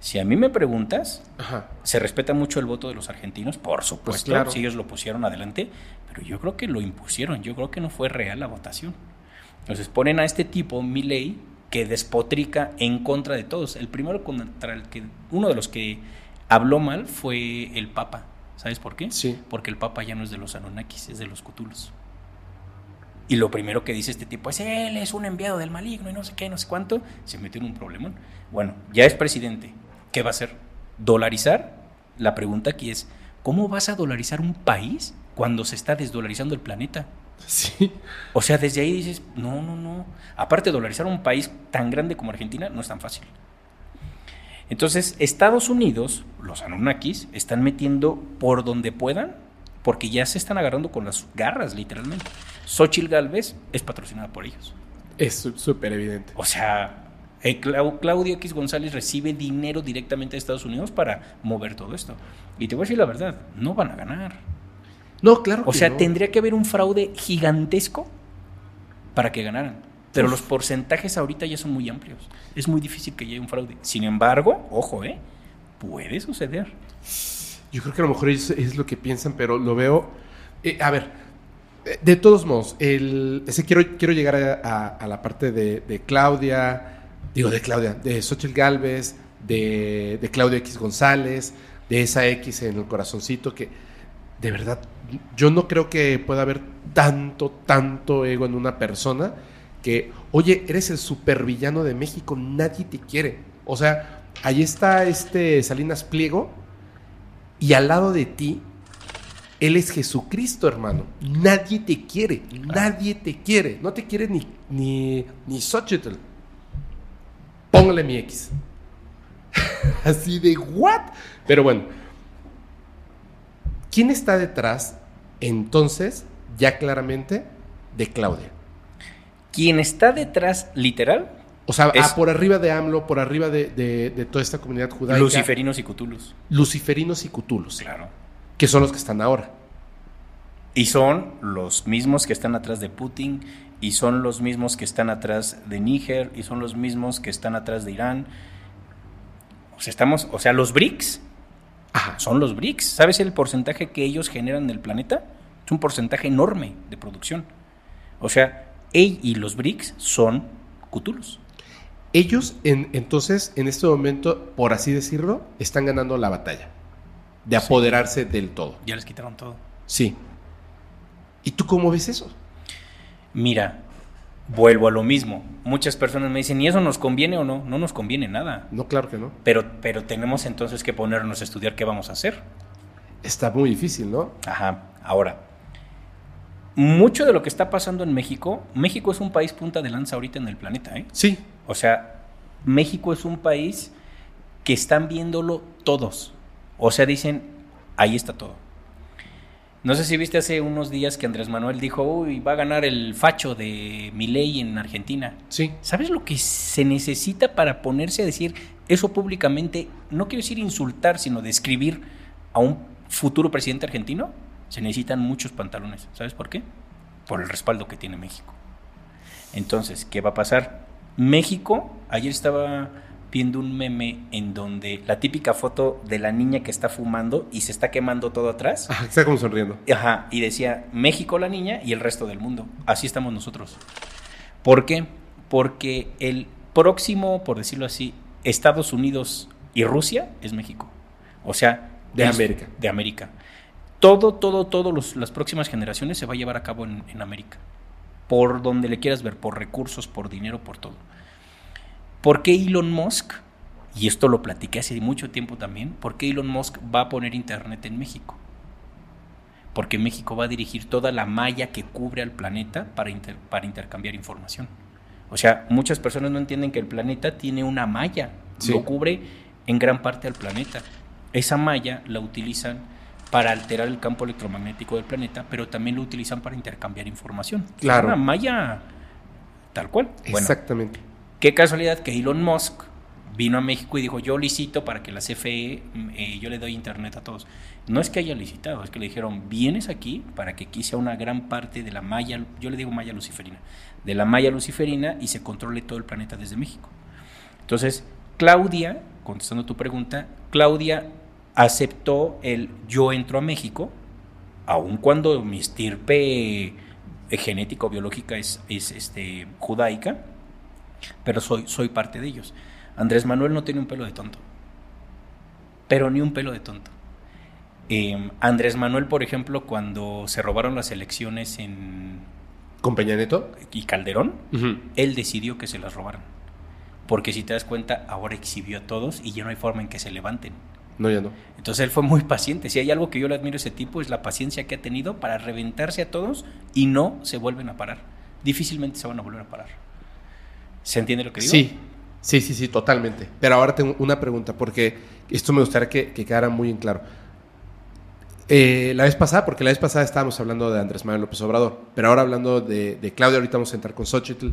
Si a mí me preguntas, Ajá. se respeta mucho el voto de los argentinos, por supuesto, Pues claro. si ellos lo pusieron adelante, pero yo creo que lo impusieron, yo creo que no fue real la votación. Entonces ponen a este tipo, Milei, que despotrica en contra de todos. El primero contra el que, uno de los que habló mal fue el Papa. ¿Sabes por qué? Sí. Porque el Papa ya no es de los Anunnakis, es de los Cutulos. Y lo primero que dice este tipo es, él es un enviado del maligno y no sé qué, no sé cuánto, se metió en un problemón. Bueno, ya es presidente. ¿Qué va a hacer? ¿Dolarizar? La pregunta aquí es, ¿cómo vas a dolarizar un país cuando se está desdolarizando el planeta? Sí. O sea, desde ahí dices, no, no, no. Aparte, dolarizar un país tan grande como Argentina no es tan fácil. Entonces, Estados Unidos, los Anunnakis, están metiendo por donde puedan, porque ya se están agarrando con las garras, literalmente. Xochitl Galvez es patrocinada por ellos. Es súper evidente. O sea, eh, Clau- Claudio X González recibe dinero directamente de Estados Unidos para mover todo esto. Y te voy a decir la verdad, no van a ganar. No, claro O que sea, no. tendría que haber un fraude gigantesco para que ganaran. Pero los porcentajes ahorita ya son muy amplios. Es muy difícil que llegue un fraude. Sin embargo, ojo, ¿eh? Puede suceder. Yo creo que a lo mejor es, es lo que piensan, pero lo veo. eh, a ver, eh, de todos modos, el, ese quiero, quiero llegar a, a- a la parte de, de Claudia, digo de Claudia, de Xochitl Galvez, de, de Claudio X González, de esa X en el corazoncito, que de verdad, yo no creo que pueda haber tanto, tanto ego en una persona que, oye, eres el supervillano de México, nadie te quiere. O sea, ahí está este Salinas Pliego y al lado de ti, él es Jesucristo, hermano. Nadie te quiere, nadie te quiere. No te quiere ni, ni, ni Xochitl. Póngale mi X. Así de, ¿what? Pero bueno, ¿quién está detrás entonces, ya claramente, de Claudia? Quien está detrás, literal, O sea, Es- ah, por arriba de AMLO, por arriba de, de- de toda esta comunidad judaica. luciferinos y cutulus. Luciferinos y Cutulos, Claro. que son los que están ahora. Y son los mismos que están atrás de Putin, y son los mismos que están atrás de Níger, y son los mismos que están atrás de Irán. O sea, estamos, o sea, los BRICS Ajá. son los BRICS. ¿Sabes el porcentaje que ellos generan en el planeta? Es un porcentaje enorme de producción. O sea, él y los BRICS son Cthulhus. Ellos, en- entonces, en este momento, por así decirlo, están ganando la batalla. De apoderarse del todo. Ya les quitaron todo. Sí. ¿Y tú cómo ves eso? Mira, vuelvo a lo mismo. Muchas personas me dicen, ¿y eso nos conviene o no? No nos conviene nada. No, claro que no. Pero, pero tenemos entonces que ponernos a estudiar qué vamos a hacer. Está muy difícil, ¿no? Ajá, ahora. Mucho de lo que está pasando en México, México es un país punta de lanza ahorita en el planeta, ¿eh? Sí. O sea, México es un país que están viéndolo todos. O sea, dicen, ahí está todo. No sé si viste hace unos días que Andrés Manuel dijo, uy, va a ganar el facho de Milei en Argentina. Sí. ¿Sabes lo que se necesita para ponerse a decir eso públicamente? No quiero decir insultar, sino describir a un futuro presidente argentino. Se necesitan muchos pantalones. ¿Sabes por qué? Por el respaldo que tiene México. Entonces, ¿qué va a pasar? México, ayer estaba viendo un meme en donde la típica foto de la niña que está fumando y se está quemando todo atrás. Ajá, está como sonriendo. Ajá, y decía México la niña y el resto del mundo. Así estamos nosotros. ¿Por qué? Porque el próximo, por decirlo así, Estados Unidos y Rusia es México. O sea, De América. De América. Todo, todo, todo los- las próximas generaciones se va a llevar a cabo en, en América. Por donde le quieras ver, por recursos, por dinero, por todo. ¿Por qué Elon Musk? Y esto lo platiqué hace mucho tiempo también. ¿Por qué Elon Musk va a poner internet en México? porque México va a dirigir toda la malla que cubre al planeta para, inter- para intercambiar información. O sea, muchas personas no entienden que el planeta tiene una malla, Sí. lo cubre en gran parte al planeta. Esa malla la utilizan para alterar el campo electromagnético del planeta, pero también lo utilizan para intercambiar información. Es Claro. Una malla tal cual. Bueno, Exactamente. Qué casualidad que Elon Musk vino a México y dijo, yo licito para que la CFE, mm, eh, yo le doy internet a todos. No es que haya licitado, es que le dijeron, vienes aquí para que aquí sea una gran parte de la malla, yo le digo malla luciferina, de la malla luciferina y se controle todo el planeta desde México. Entonces, Claudia, contestando tu pregunta, Claudia aceptó el yo entro a México, aun cuando mi estirpe eh, genética biológica es, es este, judaica, pero soy, soy parte de ellos. Andrés Manuel no tiene un pelo de tonto, pero ni un pelo de tonto. Eh, Andrés Manuel, por ejemplo, cuando se robaron las elecciones en ¿Con Peña Neto? y Calderón, él decidió que se las robaran. Porque si te das cuenta, ahora exhibió a todos y ya no hay forma en que se levanten. No, ya no. Entonces él fue muy paciente. Si hay algo que yo le admiro a ese tipo es la paciencia que ha tenido para reventarse a todos y no se vuelven a parar. Difícilmente se van a volver a parar. ¿Se entiende lo que digo? Sí, sí, sí, sí, totalmente. Pero ahora tengo una pregunta, porque esto me gustaría que, que quedara muy en claro. Eh, la vez pasada, porque la vez pasada estábamos hablando de Andrés Manuel López Obrador, pero ahora hablando de, de Claudia, ahorita vamos a entrar con Xochitl.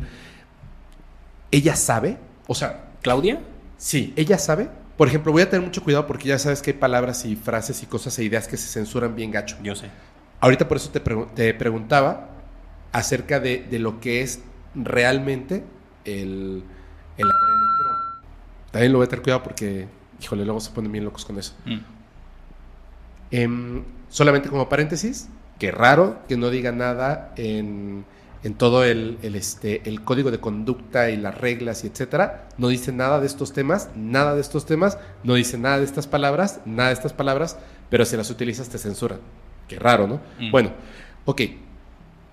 ¿Ella sabe? O sea, ¿Claudia? sí, ella sabe. Por ejemplo, voy a tener mucho cuidado porque ya sabes que hay palabras y frases y cosas e ideas que se censuran bien gacho. Yo sé. Ahorita por eso te, pregu- te preguntaba acerca de, de lo que es realmente el, el adrenocromo. También lo voy a tener cuidado porque, híjole, luego se ponen bien locos con eso. Mm. Em, solamente como paréntesis, que raro que no diga nada en, en todo el, el, este, el código de conducta y las reglas y etcétera. No dice nada de estos temas, nada de estos temas, no dice nada de estas palabras, nada de estas palabras, pero si las utilizas te censuran. Qué raro, ¿no? Mm. Bueno, ok.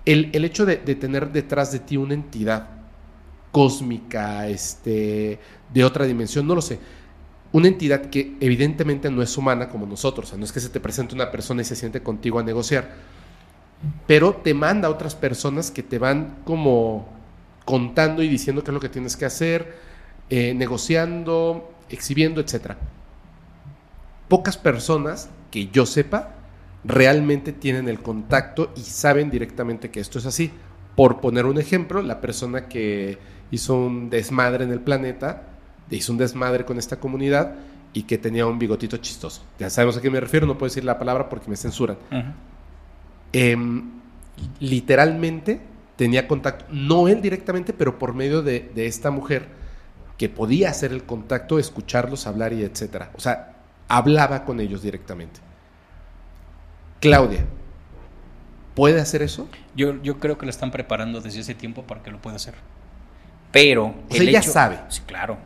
El, el hecho de, de tener detrás de ti una entidad cósmica, este, de otra dimensión, no lo sé. Una entidad que evidentemente no es humana como nosotros, o sea, no es que se te presente una persona y se siente contigo a negociar, pero te manda a otras personas que te van como contando y diciendo qué es lo que tienes que hacer, eh, negociando, exhibiendo, etc. Pocas personas que yo sepa realmente tienen el contacto y saben directamente que esto es así. Por poner un ejemplo, la persona que hizo un desmadre en el planeta, hizo un desmadre con esta comunidad y que tenía un bigotito chistoso. Ya sabemos a qué me refiero, no puedo decir la palabra porque me censuran. Em, literalmente tenía contacto, no él directamente, pero por medio de, de esta mujer que podía hacer el contacto, escucharlos hablar y etcétera. O sea, hablaba con ellos directamente. Claudia, ¿puede hacer eso? Yo, yo creo que lo están preparando desde ese tiempo para que lo pueda hacer. Pero. O sea, ella sabe. Sí, claro.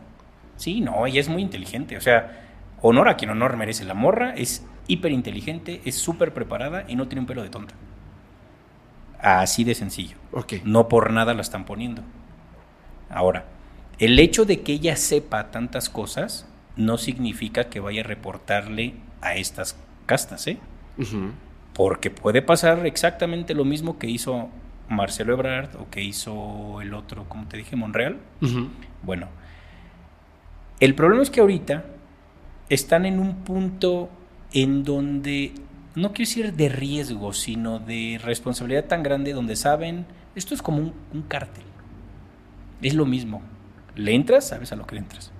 Sí, no, ella es muy inteligente. O sea, honor a quien honor merece. La morra es hiper inteligente, es súper preparada y no tiene un pelo de tonta. Así de sencillo. Ok. No por nada la están poniendo. Ahora, el hecho de que ella sepa tantas cosas no significa que vaya a reportarle a estas castas, ¿eh? Porque puede pasar exactamente lo mismo que hizo Marcelo Ebrard o que hizo el otro, como te dije, Monreal. Bueno, el problema es que ahorita están en un punto en donde, no quiero decir de riesgo, sino de responsabilidad tan grande donde saben, esto es como un, un cártel. Es lo mismo. Le entras, sabes a lo que le entras.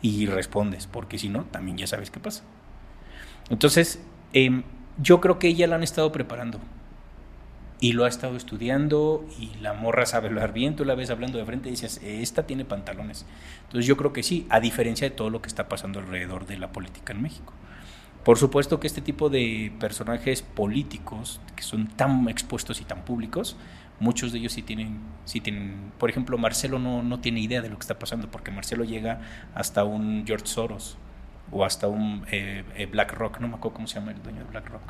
Y respondes, porque si no, también ya sabes qué pasa. Entonces, em, yo creo que ella la han estado preparando. Y lo ha estado estudiando y la morra sabe hablar bien, tú la ves hablando de frente y dices, esta tiene pantalones. Entonces yo creo que sí, a diferencia de todo lo que está pasando alrededor de la política en México. Por supuesto que este tipo de personajes políticos que son tan expuestos y tan públicos, muchos de ellos sí tienen, sí tienen, por ejemplo, Marcelo no, no tiene idea de lo que está pasando, porque Marcelo llega hasta un George Soros o hasta un eh, eh, BlackRock, no me acuerdo cómo se llama el dueño de BlackRock.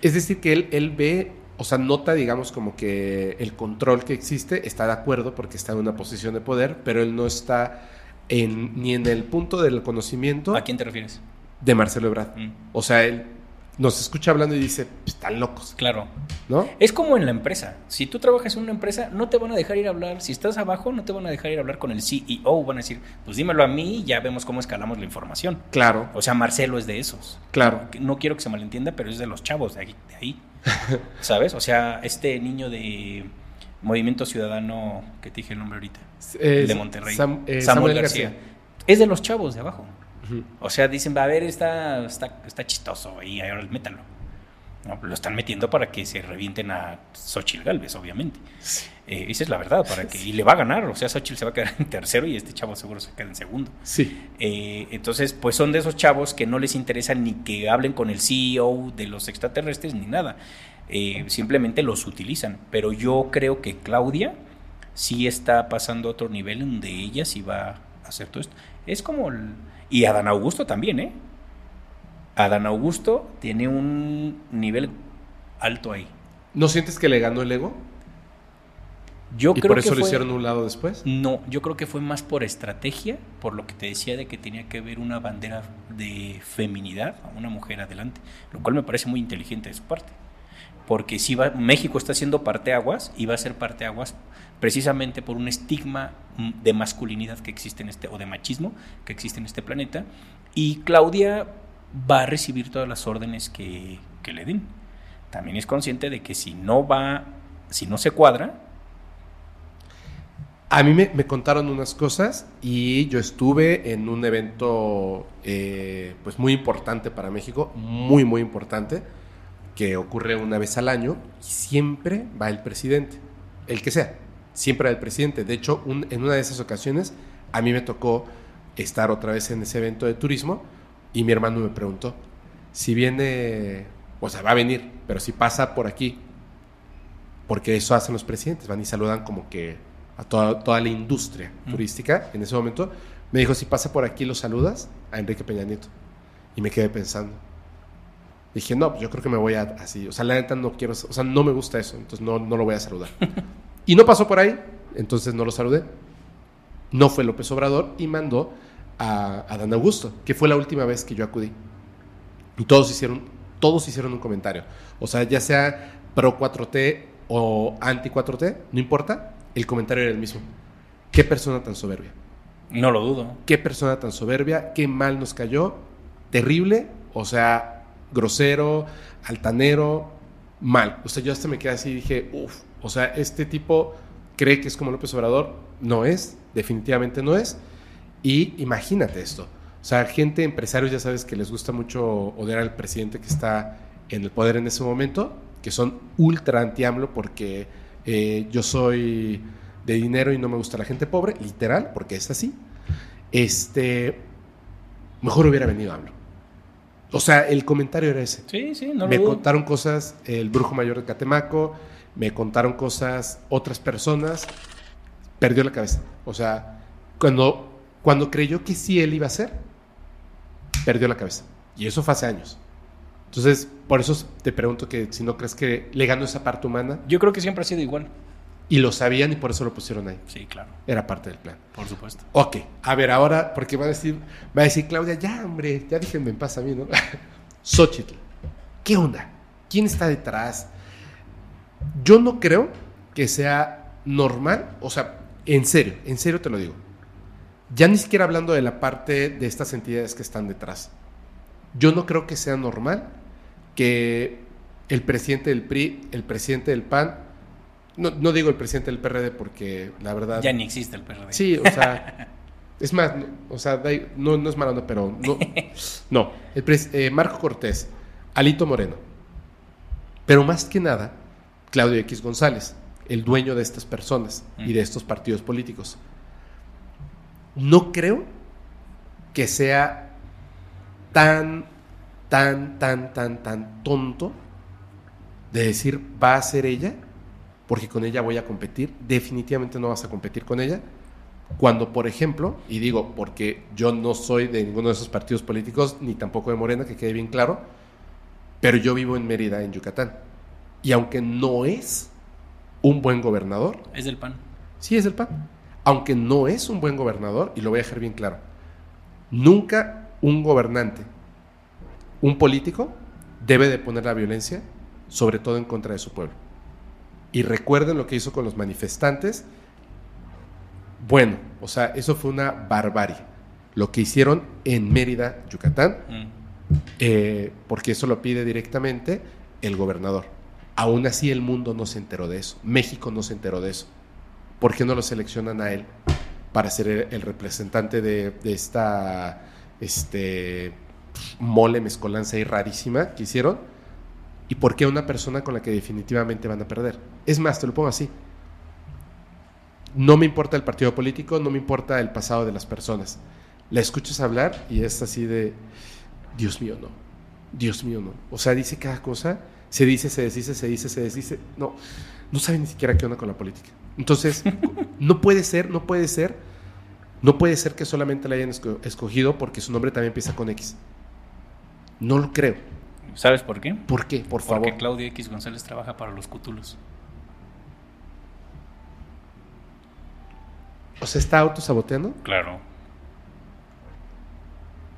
Es decir, que él, él ve, o sea, nota, digamos, como que el control que existe, está de acuerdo porque está en una posición de poder, pero él no está en, ni en el punto del conocimiento ¿A quién te refieres? De Marcelo Ebrard. Mm, O sea, él nos escucha hablando y dice, "Pues, están locos, claro. ¿no? Es como en la empresa. Si tú trabajas en una empresa, no te van a dejar ir a hablar. Si estás abajo, no te van a dejar ir a hablar con el CEO. Van a decir, pues dímelo a mí y ya vemos cómo escalamos la información. Claro, O sea, Marcelo es de esos. claro. No quiero que se malentienda, pero es de los chavos de ahí. De ahí. ¿Sabes? O sea, este niño de Movimiento Ciudadano, que te dije el nombre ahorita, Eh, el de Monterrey, Sam- eh, Samuel, García. es de los chavos de abajo. O sea, dicen, va a ver, está, está, está chistoso y ahora métanlo. No, lo están metiendo para que se revienten a Xochitl Galvez, obviamente. Eh, esa es la verdad, para que, y le va a ganar. O sea, Xochitl se va a quedar en tercero y este chavo seguro se queda en segundo. Sí, Eh, entonces, pues son de esos chavos que no les interesa ni que hablen con el CEO de los extraterrestres ni nada. Eh, simplemente los utilizan. Pero yo creo que Claudia sí está pasando a otro nivel donde ella sí va a hacer todo esto. Es como... el- y Adán Augusto también, ¿eh? Adán Augusto tiene un nivel alto ahí. ¿no sientes que le ganó el ego? Yo ¿Y creo por eso que lo hicieron un lado después? No, yo creo que fue más por estrategia, por lo que te decía de que tenía que haber una bandera de feminidad, a una mujer adelante, lo cual me parece muy inteligente de su parte. Porque si va, México está haciendo parteaguas y va a ser parteaguas precisamente por un estigma de masculinidad que existe en este, o de machismo que existe en este planeta. Y Claudia va a recibir todas las órdenes que, que le den. También es consciente de que si no va, si no se cuadra, A mí me, me contaron unas cosas y yo estuve en un evento eh, pues muy importante para México, muy muy importante, que ocurre una vez al año y siempre va el presidente, el que sea, siempre el presidente. De hecho, un- en una de esas ocasiones, a mí me tocó estar otra vez en ese evento de turismo y mi hermano me preguntó, si viene, o sea, va a venir, pero si pasa por aquí, porque eso hacen los presidentes, van y saludan como que a toda, toda la industria Mm. turística en ese momento, me dijo, si pasa por aquí, lo saludas a Enrique Peña Nieto. Y me quedé pensando. Dije, no, pues yo creo que me voy a así. O sea, la neta no quiero, o sea, no me gusta eso, entonces no, no lo voy a saludar. y no pasó por ahí, entonces no lo saludé. No fue López Obrador y mandó a, a Dan Augusto, que fue la última vez que yo acudí. Y todos hicieron, todos hicieron un comentario. O sea, ya sea pro 4T o anti 4T, no importa, el comentario era el mismo. Qué persona tan soberbia. No lo dudo. Qué persona tan soberbia, qué mal nos cayó, terrible, o sea, grosero, altanero, mal. O sea, yo hasta me quedé así y dije, uff, o sea, este tipo cree que es como López Obrador, no es, definitivamente no es. Y imagínate esto, o sea, gente, empresarios, ya sabes que les gusta mucho odiar al presidente que está en el poder en ese momento, que son ultra anti-AMLO porque eh, yo soy de dinero y no me gusta la gente pobre, literal, porque es así. Este, mejor hubiera venido AMLO. O sea, el comentario era ese. Sí, sí, no me lo dudo. contaron cosas el brujo mayor de Catemaco, me contaron cosas otras personas, perdió la cabeza. O sea, cuando, cuando creyó que sí él iba a ser, perdió la cabeza. Y eso fue hace años. Entonces, por eso te pregunto que si no crees que le ganó esa parte humana Yo creo que siempre ha sido igual. y lo sabían y por eso lo pusieron ahí. Sí, claro, Era parte del plan. por supuesto. Ok, a ver, ahora, porque va a decir, va a decir Claudia, ya, hombre, ya déjenme en paz a mí, ¿no? Xochitl, ¿qué onda? ¿Quién está detrás? Yo no creo que sea normal, o sea, en serio, en serio te lo digo. Ya ni siquiera hablando de la parte de estas entidades que están detrás. Yo no creo que sea normal que el presidente del PRI, el presidente del PAN, no, no digo el presidente del PRD porque la verdad... Ya ni existe el PRD. Sí, o sea, es más, no, o sea, no, no es mala onda, pero no, no. El pres- eh, Marco Cortés, Alito Moreno, pero más que nada, Claudio X González, el dueño de estas personas y de estos partidos políticos. No creo que sea tan, tan, tan, tan, tan tonto de decir va a ser ella porque con ella voy a competir. Definitivamente no vas a competir con ella. Cuando, por ejemplo, y digo porque yo no soy de ninguno de esos partidos políticos, ni tampoco de Morena, que quede bien claro, pero yo vivo en Mérida, en Yucatán. Y aunque no es un buen gobernador, Es del PAN. sí es el PAN, aunque no es un buen gobernador, y lo voy a dejar bien claro, nunca un gobernante, un político, debe de poner la violencia, sobre todo en contra de su pueblo. Y recuerden lo que hizo con los manifestantes. Bueno, o sea, eso fue una barbarie. Lo que hicieron en Mérida, Yucatán, Mm. eh, porque eso lo pide directamente el gobernador. Aún así el mundo no se enteró de eso. México no se enteró de eso. ¿Por qué no lo seleccionan a él para ser el, representante de, de esta este, mole mezcolanza y rarísima que hicieron? ¿Y por qué a una persona con la que definitivamente van a perder? Es más, te lo pongo así. No me importa el partido político, no me importa el pasado de las personas. La escuchas hablar y es así de, Dios mío, no. Dios mío, no. O sea, dice cada cosa, se dice, se desdice, se dice, se desdice. No, no sabe ni siquiera qué onda con la política. Entonces, no puede ser, no puede ser, no puede ser que solamente la hayan esco- escogido porque su nombre también empieza con X. No lo creo. ¿Sabes por qué? ¿Por qué? Por Porque favor. Claudio X González trabaja para los Cútulos. O sea, ¿está autosaboteando Claro,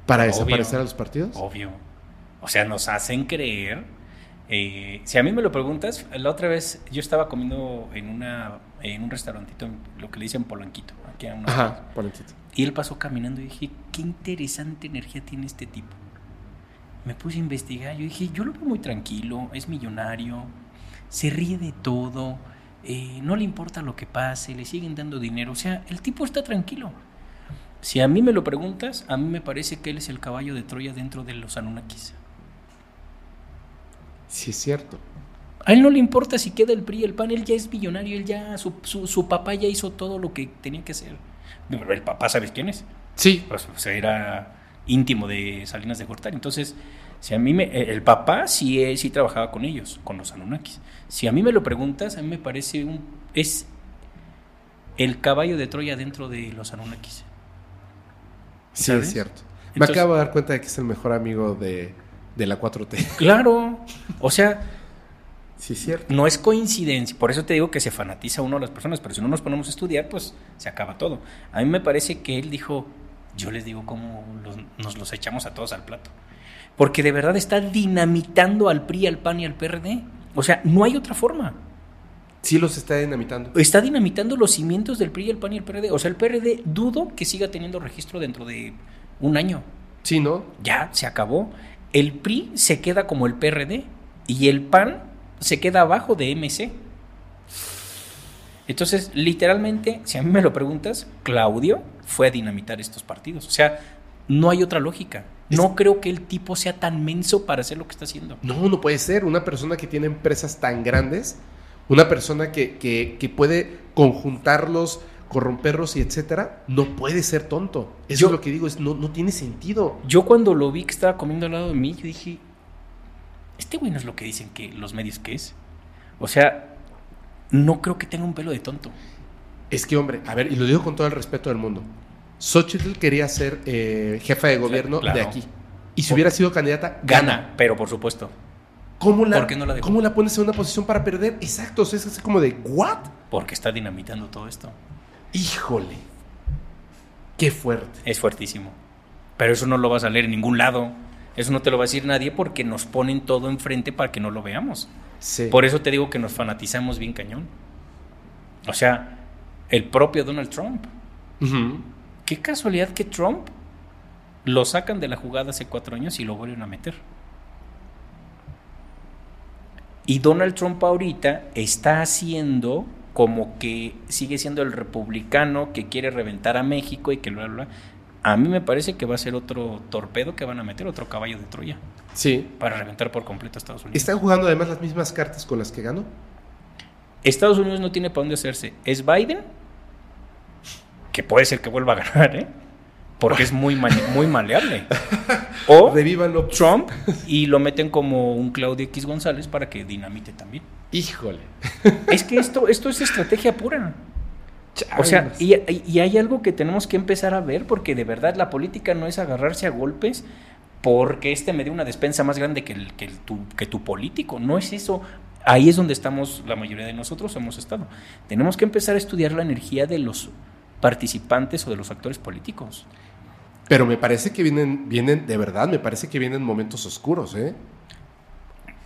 para Obvio. desaparecer a los partidos? obvio. O sea, nos hacen creer. Eh, si a mí me lo preguntas, la otra vez yo estaba comiendo en una en un restaurantito, lo que le dicen Polanquito, aquí a unas Ajá, Polanquito. Y él pasó caminando y dije, qué interesante energía tiene este tipo. Me puse a investigar, yo dije, yo lo veo muy tranquilo, es millonario, se ríe de todo, eh, no le importa lo que pase, le siguen dando dinero, o sea, el tipo está tranquilo. Si a mí me lo preguntas, a mí me parece que él es el caballo de Troya dentro de los Anunnakis. Sí, es cierto. A él no le importa si queda el PRI, el PAN, él ya es millonario, él ya, su, su, su papá ya hizo todo lo que tenía que hacer. El papá, ¿sabes quién es? Sí. Pues, o sea, era íntimo de Salinas de Gortari. Entonces, si a mí me, el papá sí, eh, sí trabajaba con ellos, con los Anunnakis. Si a mí me lo preguntas, a mí me parece un es el caballo de Troya dentro de los Anunnakis. Sí, es cierto. me acabo de dar cuenta de que es el mejor amigo de, de la 4T. Claro, o sea, Sí, es cierto. no es coincidencia, por eso te digo que se fanatiza uno a las personas, pero si no nos ponemos a estudiar, pues se acaba todo. A mí me parece que él dijo, yo les digo cómo los- nos los echamos a todos al plato. Porque de verdad está dinamitando al PRI, al PAN y al PRD. O sea, no hay otra forma. Sí los está dinamitando. Está dinamitando los cimientos del PRI, el PAN y el PRD. O sea, el PRD dudo que siga teniendo registro dentro de un año. Sí, ¿no? Ya, se acabó. El PRI se queda como el PRD y el PAN se queda abajo de MC. Entonces, literalmente, si a mí me lo preguntas, Claudio fue a dinamitar estos partidos. O sea, no hay otra lógica. No creo que el tipo sea tan menso para hacer lo que está haciendo. No, no puede ser. Una persona que tiene empresas tan grandes, una persona que, que, que puede conjuntarlos, corromperlos y etcétera, no puede ser tonto. Eso Yo- es lo que digo, es, no, no tiene sentido. Yo cuando lo vi que estaba comiendo al lado de mí, yo dije, este güey no es lo que dicen que los medios que es. O sea, no creo que tenga un pelo de tonto. Es que, hombre, a ver, y lo digo con todo el respeto del mundo. Xochitl quería ser eh, jefa de gobierno Claro. de aquí. Y si Por- hubiera sido candidata, Gana, pero por supuesto. ¿Cómo la, ¿Por qué no la dejó? ¿Cómo la pones en una posición para perder? Exacto, o sea, es así como de, ¿what? Porque está dinamitando todo esto. Híjole. Qué fuerte. Es fuertísimo. Pero eso no lo vas a leer en ningún lado. Eso no te lo va a decir nadie porque nos ponen todo enfrente para que no lo veamos. Sí. Por eso te digo que nos fanatizamos bien cañón. O sea, el propio Donald Trump. Qué casualidad que Trump lo sacan de la jugada hace cuatro años y lo vuelven a meter. Y Donald Trump ahorita está haciendo como que sigue siendo el republicano que quiere reventar a México y que bla, bla, bla. A mí me parece que va a ser otro torpedo que van a meter, otro caballo de Troya, Sí. para reventar por completo a Estados Unidos. ¿Están jugando además las mismas cartas con las que ganó? Estados Unidos no tiene para dónde hacerse. Es Biden, que puede ser que vuelva a ganar, ¿eh? Porque es muy, muy maleable. O Revívanlo. Trump y lo meten como un Claudio X González para que dinamite también. Híjole. Es que esto, esto es estrategia pura. O sea, y, y hay algo que tenemos que empezar a ver porque de verdad la política no es agarrarse a golpes porque este me dio una despensa más grande que, el, que, el- tu, que tu político. No es eso. Ahí es donde estamos, la mayoría de nosotros hemos estado. Tenemos que empezar a estudiar la energía de los participantes o de los actores políticos. Pero me parece que vienen, vienen, de verdad, me parece que vienen momentos oscuros, ¿eh?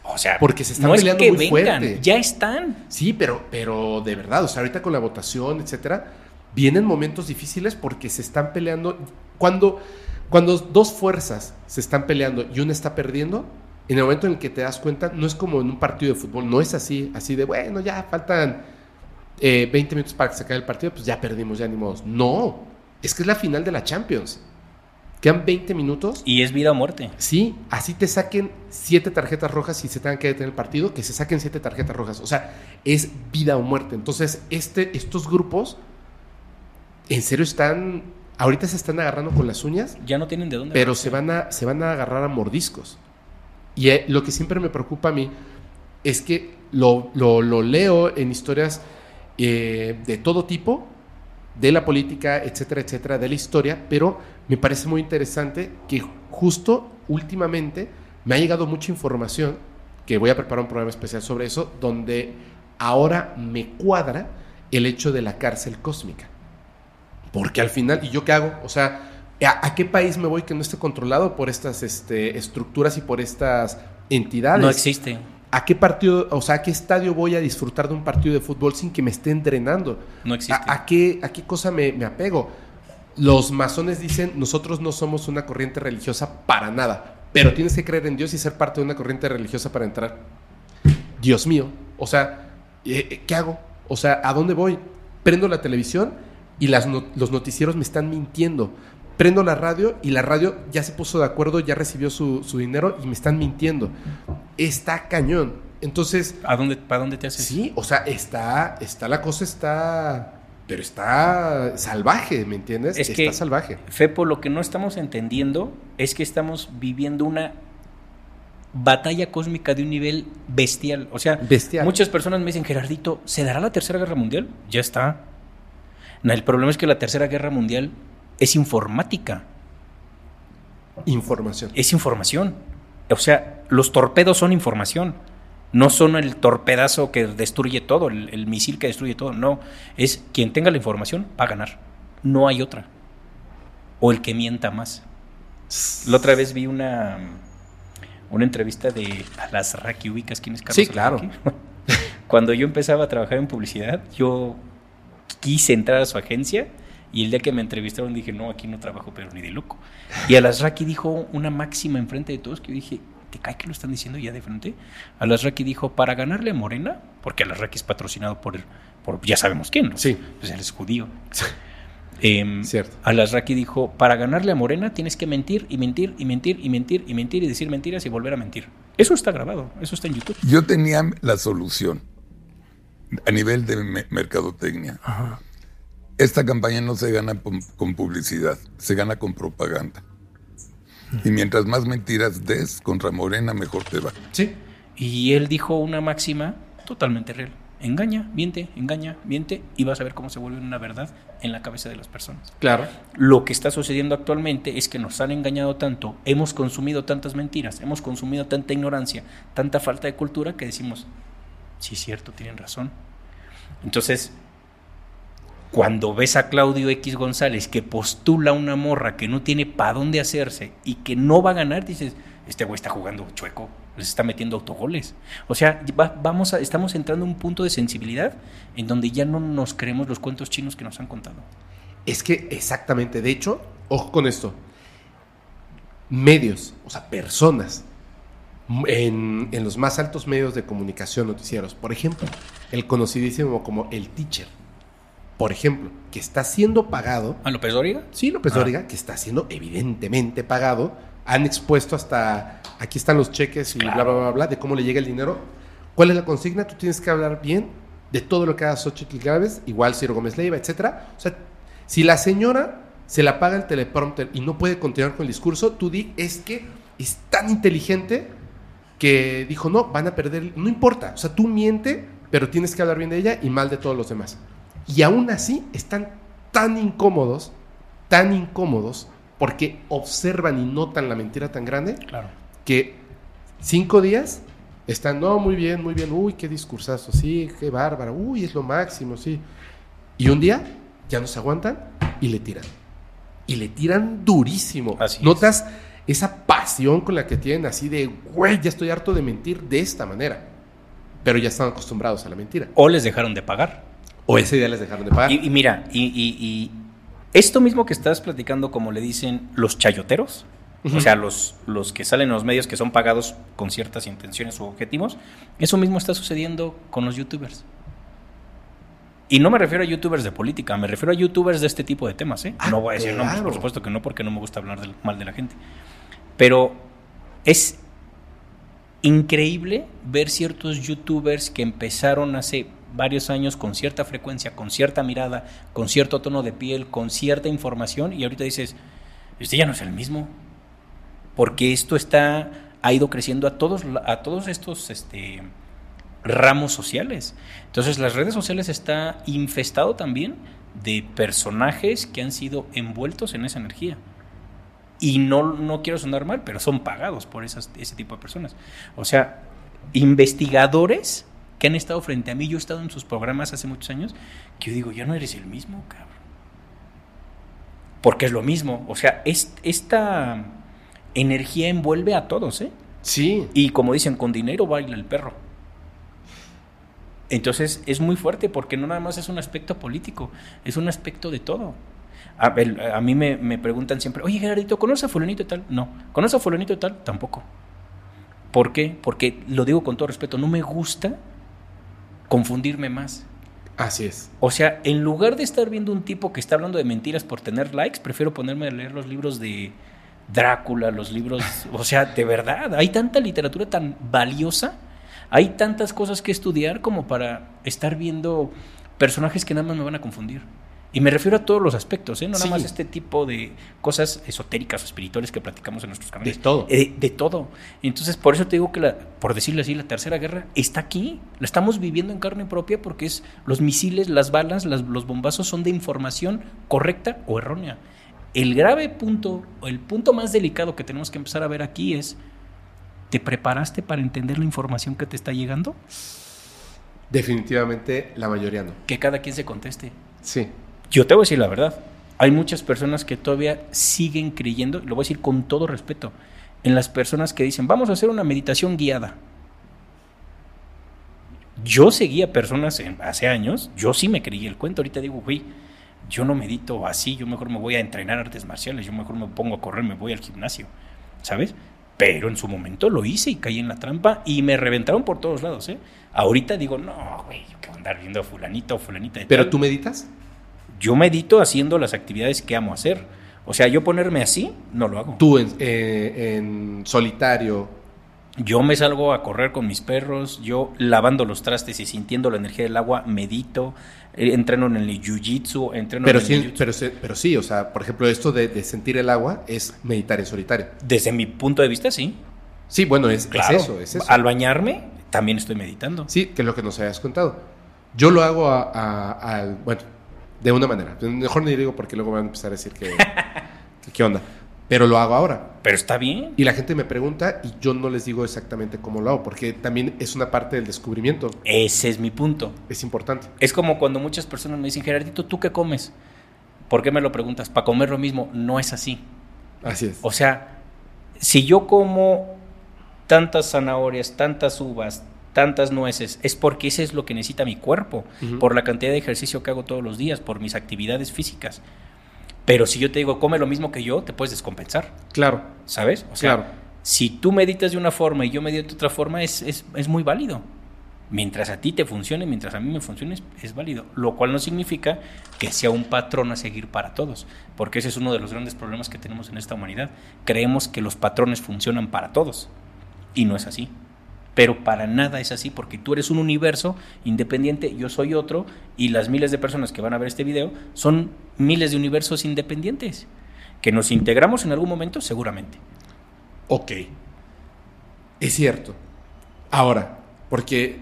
O sea, Porque se están no es peleando que muy vengan, fuerte. ya están. Sí, pero, pero de verdad, o sea, ahorita con la votación, etcétera, vienen momentos difíciles porque se están peleando. Cuando, cuando dos fuerzas se están peleando y una está perdiendo, en el momento en el que te das cuenta, no es como en un partido de fútbol, no es así, así de, bueno, ya faltan eh, 20 minutos para que se acabe el partido, pues ya perdimos, ya ni modos. No, es que es la final de la Champions. Quedan 20 minutos Y es vida o muerte. Sí, así te saquen siete tarjetas rojas y se tengan que detener el partido, que se saquen siete tarjetas rojas. O sea, es vida o muerte. Entonces, este, estos grupos, en serio están, ahorita se están agarrando con las uñas, Ya no tienen de dónde. pero se van a, se van a agarrar a mordiscos. Y eh, lo que siempre me preocupa a mí es que lo, lo- lo leo en historias eh, de todo tipo, de la política, etcétera, etcétera, de la historia, pero me parece muy interesante que justo últimamente me ha llegado mucha información, que voy a preparar un programa especial sobre eso, donde ahora me cuadra el hecho de la cárcel cósmica. Porque al final, ¿y yo qué hago? O sea, ¿a, a qué país me voy que no esté controlado por estas este, estructuras y por estas entidades? No existe. ¿A qué partido, o sea, a qué estadio voy a disfrutar de un partido de fútbol sin que me estén drenando? No existe. ¿A, a qué, a qué cosa me, me apego? Los masones dicen, nosotros no somos una corriente religiosa para nada, pero tienes que creer en Dios y ser parte de una corriente religiosa para entrar. Dios mío, o sea, eh, ¿qué hago? O sea, ¿a dónde voy? Prendo la televisión y las no- los noticieros me están mintiendo. Prendo la radio y la radio ya se puso de acuerdo, ya recibió su, su dinero y me están mintiendo. Está cañón. Entonces, ¿A dónde, ¿Para dónde te haces? sí, o sea, está, está la cosa está, pero está salvaje, ¿me entiendes? Es está que- salvaje. Fepo, lo que no estamos entendiendo es que estamos viviendo una batalla cósmica de un nivel bestial. O sea, Bestial. muchas personas me dicen, Gerardito, ¿se dará la tercera guerra mundial? Ya está. No, el problema es que la tercera guerra mundial es informática, Información. es información. O sea, los torpedos son información. No son el torpedazo que destruye todo, el, el misil que destruye todo. No, es quien tenga la información va a ganar. No hay otra. O el que mienta más. La otra vez vi una, una entrevista de Alasraqui. ¿Ubicas quién es Carlos Sí, claro. Cuando yo empezaba a trabajar en publicidad, yo quise entrar a su agencia y el día que me entrevistaron dije, no, aquí no trabajo, pero ni de loco. Y Alasraqui dijo una máxima enfrente de todos que yo dije, ¿te cae que lo están diciendo ya de frente? Alasraqui dijo, para ganarle a Morena, porque Alasraqui es patrocinado por, el, por ya sabemos quién, ¿no? Sí. Pues él es judío. Em, Cierto. Alasraqui dijo, para ganarle a Morena tienes que mentir y mentir y mentir y mentir y mentir y decir mentiras y volver a mentir. Eso está grabado, eso está en YouTube. Yo tenía la solución a nivel de me- mercadotecnia. Esta campaña no se gana con publicidad, se gana con propaganda. Y mientras más mentiras des contra Morena, mejor te va. Sí. Y él dijo una máxima totalmente real. Engaña, miente, engaña, miente y vas a ver cómo se vuelve una verdad en la cabeza de las personas. Claro. Lo que está sucediendo actualmente es que nos han engañado tanto, hemos consumido tantas mentiras, hemos consumido tanta ignorancia, tanta falta de cultura que decimos, sí es cierto, tienen razón. Entonces, cuando ves a Claudio X González que postula una morra que no tiene para dónde hacerse y que no va a ganar, dices, este güey está jugando chueco, les está metiendo autogoles. O sea, va- vamos estamos entrando a un punto de sensibilidad en donde ya no nos creemos los cuentos chinos que nos han contado. Es que exactamente, de hecho, ojo con esto. Medios, o sea, personas en, en los más altos medios de comunicación noticieros, por ejemplo, el conocidísimo como el teacher, por ejemplo, que está siendo pagado, ¿A López Dóriga? sí, López Ah. Dóriga, que está siendo evidentemente pagado, han expuesto hasta, aquí están los cheques y bla, bla, bla, bla, de cómo le llega el dinero. ¿Cuál es la consigna? Tú tienes que hablar bien de todo lo que haga Xochitl Gálvez, igual Ciro Gómez Leiva, etcétera. O sea, si la señora se la paga el teleprompter y no puede continuar con el discurso, tú di, es que es tan inteligente que dijo, no, van a perder, no importa, o sea, tú miente, pero tienes que hablar bien de ella y mal de todos los demás. Y aún así están tan incómodos, tan incómodos, porque observan y notan la mentira tan grande, Claro. que cinco días están, no, muy bien, muy bien, uy, qué discursazo, sí, qué bárbaro, uy, es lo máximo, sí. Y un día ya no se aguantan y le tiran. Y le tiran durísimo. Así es. Notas esa pasión con la que tienen así de, güey, ya estoy harto de mentir de esta manera. Pero ya están acostumbrados a la mentira. O les dejaron de pagar. O ese día les dejaron de pagar. Y, y mira, y, esto mismo que estás platicando, como le dicen los chayoteros, o sea, los, los que salen en los medios que son pagados con ciertas intenciones u objetivos, eso mismo está sucediendo con los youtubers. Y no me refiero a youtubers de política, me refiero a youtubers de este tipo de temas. ¿eh? Ah, no voy a decir nombres, por supuesto que no, porque no me gusta hablar del mal de la gente. Pero es increíble ver ciertos youtubers que empezaron hace varios años con cierta frecuencia, con cierta mirada, con cierto tono de piel, con cierta información y ahorita dices, este ya no es el mismo. Porque esto está ha ido creciendo a todos a todos estos este ramos sociales. Entonces las redes sociales está infestado también de personajes que han sido envueltos en esa energía. Y no, no quiero sonar mal, pero son pagados por esas, ese tipo de personas. O sea, investigadores que han estado frente a mí, yo he estado en sus programas hace muchos años, que yo digo, ya no eres el mismo, cabrón. Porque es lo mismo. O sea, es, esta energía envuelve a todos, ¿eh? Sí. Y como dicen, con dinero baila el perro. Entonces es muy fuerte porque no nada más es un aspecto político, es un aspecto de todo. A, el- a mí me, me preguntan siempre, oye Gerardito, ¿conoces a fulanito y tal? No. ¿Conoces a fulanito y tal? Tampoco. ¿Por qué? Porque lo digo con todo respeto, no me gusta confundirme más. Así es. O sea, en lugar de estar viendo un tipo que está hablando de mentiras por tener likes, prefiero ponerme a leer los libros de Drácula, los libros, o sea, de verdad, hay tanta literatura tan valiosa. Hay tantas cosas que estudiar como para estar viendo personajes que nada más me van a confundir. Y me refiero a todos los aspectos, ¿eh? no nada más este tipo de cosas esotéricas o espirituales que platicamos en nuestros canales. De todo. Eh, de todo. Entonces, por eso te digo que, la, por decirlo así, la tercera guerra está aquí. La estamos viviendo en carne propia porque es los misiles, las balas, las- los bombazos son de información correcta o errónea. El grave punto, o el punto más delicado que tenemos que empezar a ver aquí es, ¿te preparaste para entender la información que te está llegando? Definitivamente la mayoría no. Que cada quien se conteste. Sí. Yo te voy a decir la verdad. Hay muchas personas que todavía siguen creyendo, y lo voy a decir con todo respeto, en las personas que dicen, vamos a hacer una meditación guiada. Yo seguía personas en- hace años, yo sí me creí el cuento, ahorita digo, güey, yo no medito así, yo mejor me voy a entrenar artes marciales, yo mejor me pongo a correr, me voy al gimnasio, ¿sabes? Pero en su momento lo hice y caí en la trampa y me reventaron por todos lados, ¿eh? Ahorita digo, no, güey, yo qué voy a andar viendo a fulanito o fulanita de ¿Pero tal". tú meditas? Yo medito haciendo las actividades que amo hacer. O sea, yo ponerme así, no lo hago. Tú en, eh, en solitario. Yo me salgo a correr con mis perros, yo lavando los trastes y sintiendo la energía del agua, medito, eh, entreno en el jiu-jitsu, entreno Pero en el sí, jiu-jitsu. pero, sí- pero sí, o sea, por ejemplo, esto de, de sentir el agua es meditar en solitario. Desde mi punto de vista, sí. Sí, bueno, es, es eso, es eso. Al bañarme, también estoy meditando. Sí, que es lo que nos habías contado. Yo lo hago a, a- a- bueno, de una manera. Mejor ni digo porque luego van a empezar a decir que, que qué onda. Pero lo hago ahora. Pero está bien. Y la gente me pregunta y yo no les digo exactamente cómo lo hago, porque también es una parte del descubrimiento. Ese es mi punto. Es importante. Es como cuando muchas personas me dicen, Gerardito, ¿tú qué comes? ¿Por qué me lo preguntas? Para comer lo mismo. No es así. Así es. O sea, si yo como tantas zanahorias, tantas uvas, tantas nueces, es porque eso es lo que necesita mi cuerpo, por la cantidad de ejercicio que hago todos los días, por mis actividades físicas. Pero si yo te digo, come lo mismo que yo, te puedes descompensar, Claro, ¿sabes? O sea, claro. si tú meditas de una forma y yo medito de otra forma, es, es, es muy válido. Mientras a ti te funcione, mientras a mí me funcione, es, es válido. Lo cual no significa que sea un patrón a seguir para todos, porque ese es uno de los grandes problemas que tenemos en esta humanidad. Creemos que los patrones funcionan para todos, y no es así. Pero para nada es así, porque tú eres un universo independiente, yo soy otro, y las miles de personas que van a ver este video son miles de universos independientes, que nos integramos en algún momento, seguramente. Ok. Es cierto. Ahora, porque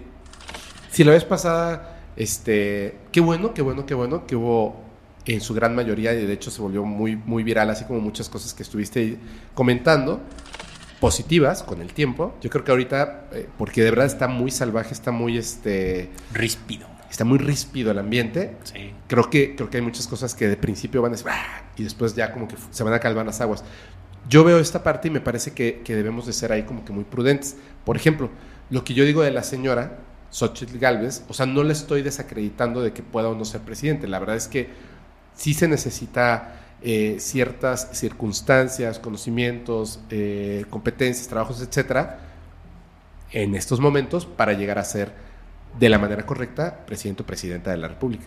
si la vez pasada, este, qué bueno, qué bueno, qué bueno que hubo en su gran mayoría, y de hecho se volvió muy, muy viral, así como muchas cosas que estuviste comentando, positivas con el tiempo. Yo creo que ahorita, eh, porque de verdad está muy salvaje, está muy, este, Ríspido. está muy ríspido el ambiente. Sí. Creo que, creo que hay muchas cosas que de principio van a decir, "Ah", y después ya como que se van a calmar las aguas. Yo veo esta parte y me parece que, que debemos de ser ahí como que muy prudentes. Por ejemplo, lo que yo digo de la señora Xochitl Galvez, o sea, no le estoy desacreditando de que pueda o no ser presidente. La verdad es que sí se necesita eh, ciertas circunstancias, conocimientos, eh, competencias, trabajos, etcétera, en estos momentos para llegar a ser de la manera correcta presidente o presidenta de la República.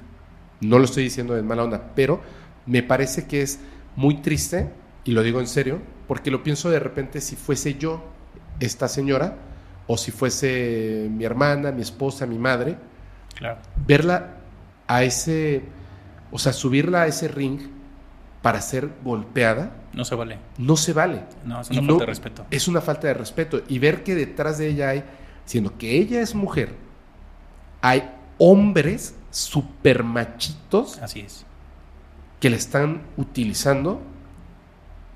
No lo estoy diciendo de mala onda, pero me parece que es muy triste, y lo digo en serio, porque lo pienso de repente si fuese yo esta señora, o si fuese mi hermana, mi esposa, mi madre, Claro. verla a ese, o sea, subirla a ese ring para ser golpeada, No se vale. no se vale. No, es Y una no- falta de respeto. Es una falta de respeto. Y ver que detrás de ella hay, siendo que ella es mujer, hay hombres super machitos Así es. que le están utilizando,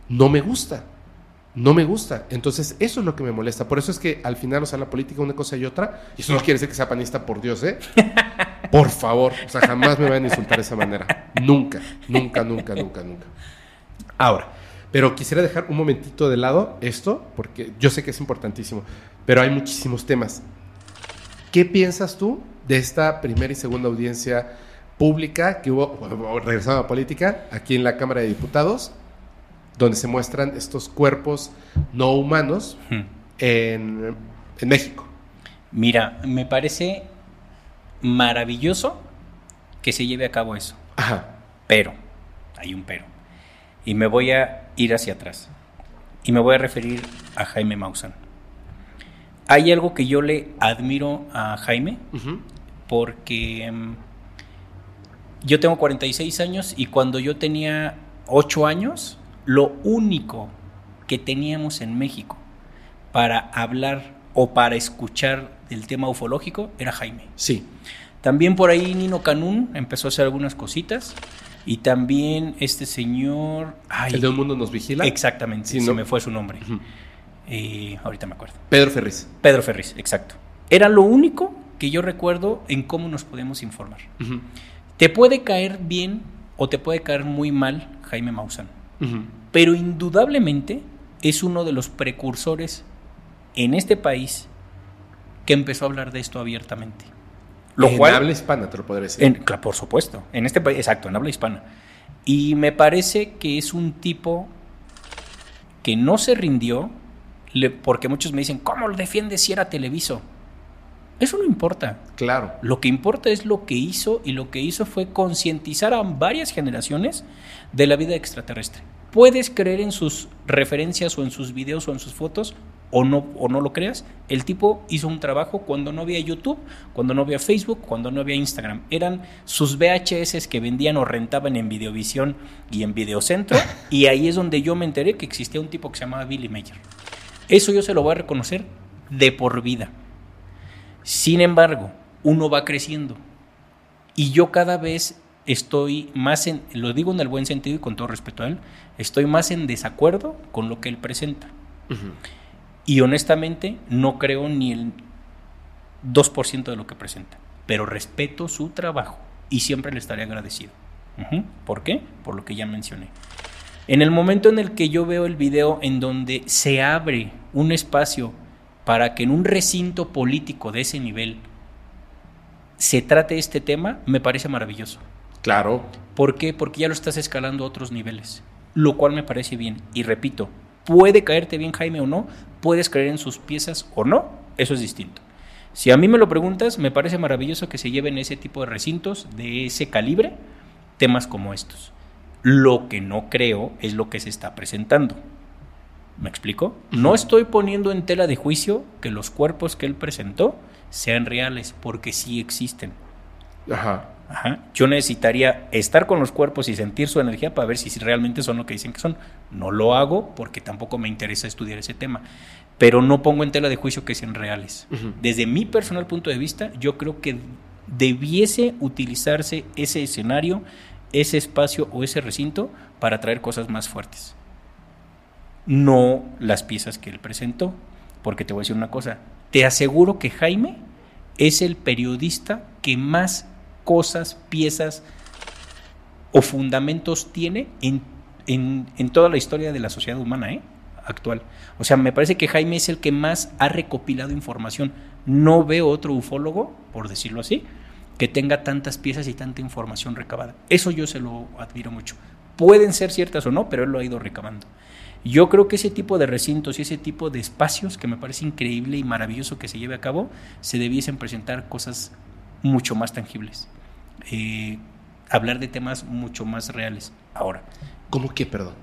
no me gusta. No me gusta. Entonces, eso es lo que me molesta. Por eso es que al final, o sea, la política una cosa y otra, y eso no quiere decir que sea panista, por Dios, ¿eh? Por favor. O sea, jamás me van a insultar de esa manera. Nunca, nunca, nunca, nunca, nunca. Ahora, pero quisiera dejar un momentito de lado esto, porque yo sé que es importantísimo, pero hay muchísimos temas. ¿Qué piensas tú de esta primera y segunda audiencia pública que hubo, regresando a la política, aquí en la Cámara de Diputados, donde se muestran estos cuerpos no humanos Hmm. en, en México? Mira, me parece maravilloso que se lleve a cabo eso. Ajá. Pero, hay un pero. Y me voy a ir hacia atrás. Y me voy a referir a Jaime Maussan. hay algo que yo le admiro a Jaime, porque mm, yo tengo 46 años y cuando yo tenía 8 años, lo único que teníamos en México para hablar o para escuchar del tema ufológico era Jaime. Sí. También por ahí Nino Canún empezó a hacer algunas cositas y también este señor... ay, El de Un Mundo Nos Vigila. Exactamente, Sí, se ¿no? me fue su nombre. Eh, ahorita me acuerdo. Pedro Ferriz. Pedro Ferriz, exacto. Era lo único que yo recuerdo en cómo nos podemos informar. Te puede caer bien o te puede caer muy mal Jaime Maussan, pero indudablemente es uno de los precursores en este país que empezó a hablar de esto abiertamente. Lo en cual, habla hispana, te lo podré decir. en- claro, por supuesto, en este país, exacto, en habla hispana. Y me parece que es un tipo que no se rindió, le- porque muchos me dicen, ¿cómo lo defiendes si era televiso? Eso no importa. Claro. Lo que importa es lo que hizo y lo que hizo fue concientizar a varias generaciones de la vida extraterrestre. Puedes creer en sus referencias o en sus videos o en sus fotos o no, o no lo creas. El tipo hizo un trabajo cuando no había YouTube, cuando no había Facebook, cuando no había Instagram. Eran sus VHS que vendían o rentaban en Videovisión y en Videocentro. y ahí es donde yo me enteré que existía un tipo que se llamaba Billy Mayer. Eso yo se lo voy a reconocer de por vida. Sin embargo, uno va creciendo y yo cada vez estoy más en, lo digo en el buen sentido y con todo respeto a él, estoy más en desacuerdo con lo que él presenta. Ujú. Y honestamente no creo ni el 2% de lo que presenta, pero respeto su trabajo y siempre le estaré agradecido. ¿Por qué? Por lo que ya mencioné. En el momento en el que yo veo el video en donde se abre un espacio para que en un recinto político de ese nivel se trate este tema, me parece maravilloso. Claro. ¿Por qué? Porque ya lo estás escalando a otros niveles, lo cual me parece bien. Y repito, puede caerte bien Jaime o no, puedes creer en sus piezas o no, eso es distinto. Si a mí me lo preguntas, me parece maravilloso que se lleven ese tipo de recintos de ese calibre, temas como estos. Lo que no creo es lo que se está presentando. ¿Me explico? No estoy poniendo en tela de juicio que los cuerpos que él presentó sean reales, porque sí existen. Ajá. Ajá. Yo necesitaría estar con los cuerpos y sentir su energía para ver si realmente son lo que dicen que son. No lo hago porque tampoco me interesa estudiar ese tema. Pero no pongo en tela de juicio que sean reales. Desde mi personal punto de vista, yo creo que debiese utilizarse ese escenario, ese espacio o ese recinto para traer cosas más fuertes. No las piezas que él presentó. Porque te voy a decir una cosa. Te aseguro que Jaime es el periodista que más cosas, piezas o fundamentos tiene en, en- toda la historia de la sociedad humana ¿eh? actual. O sea, me parece que Jaime es el que más ha recopilado información. No veo otro ufólogo, por decirlo así, que tenga tantas piezas y tanta información recabada. Eso yo se lo admiro mucho. Pueden ser ciertas o no, pero él lo ha ido recabando. Yo creo que ese tipo de recintos y ese tipo de espacios, que me parece increíble y maravilloso que se lleve a cabo, se debiesen presentar cosas mucho más tangibles. Eh, hablar de temas mucho más reales. Ahora, ¿Cómo que, perdón?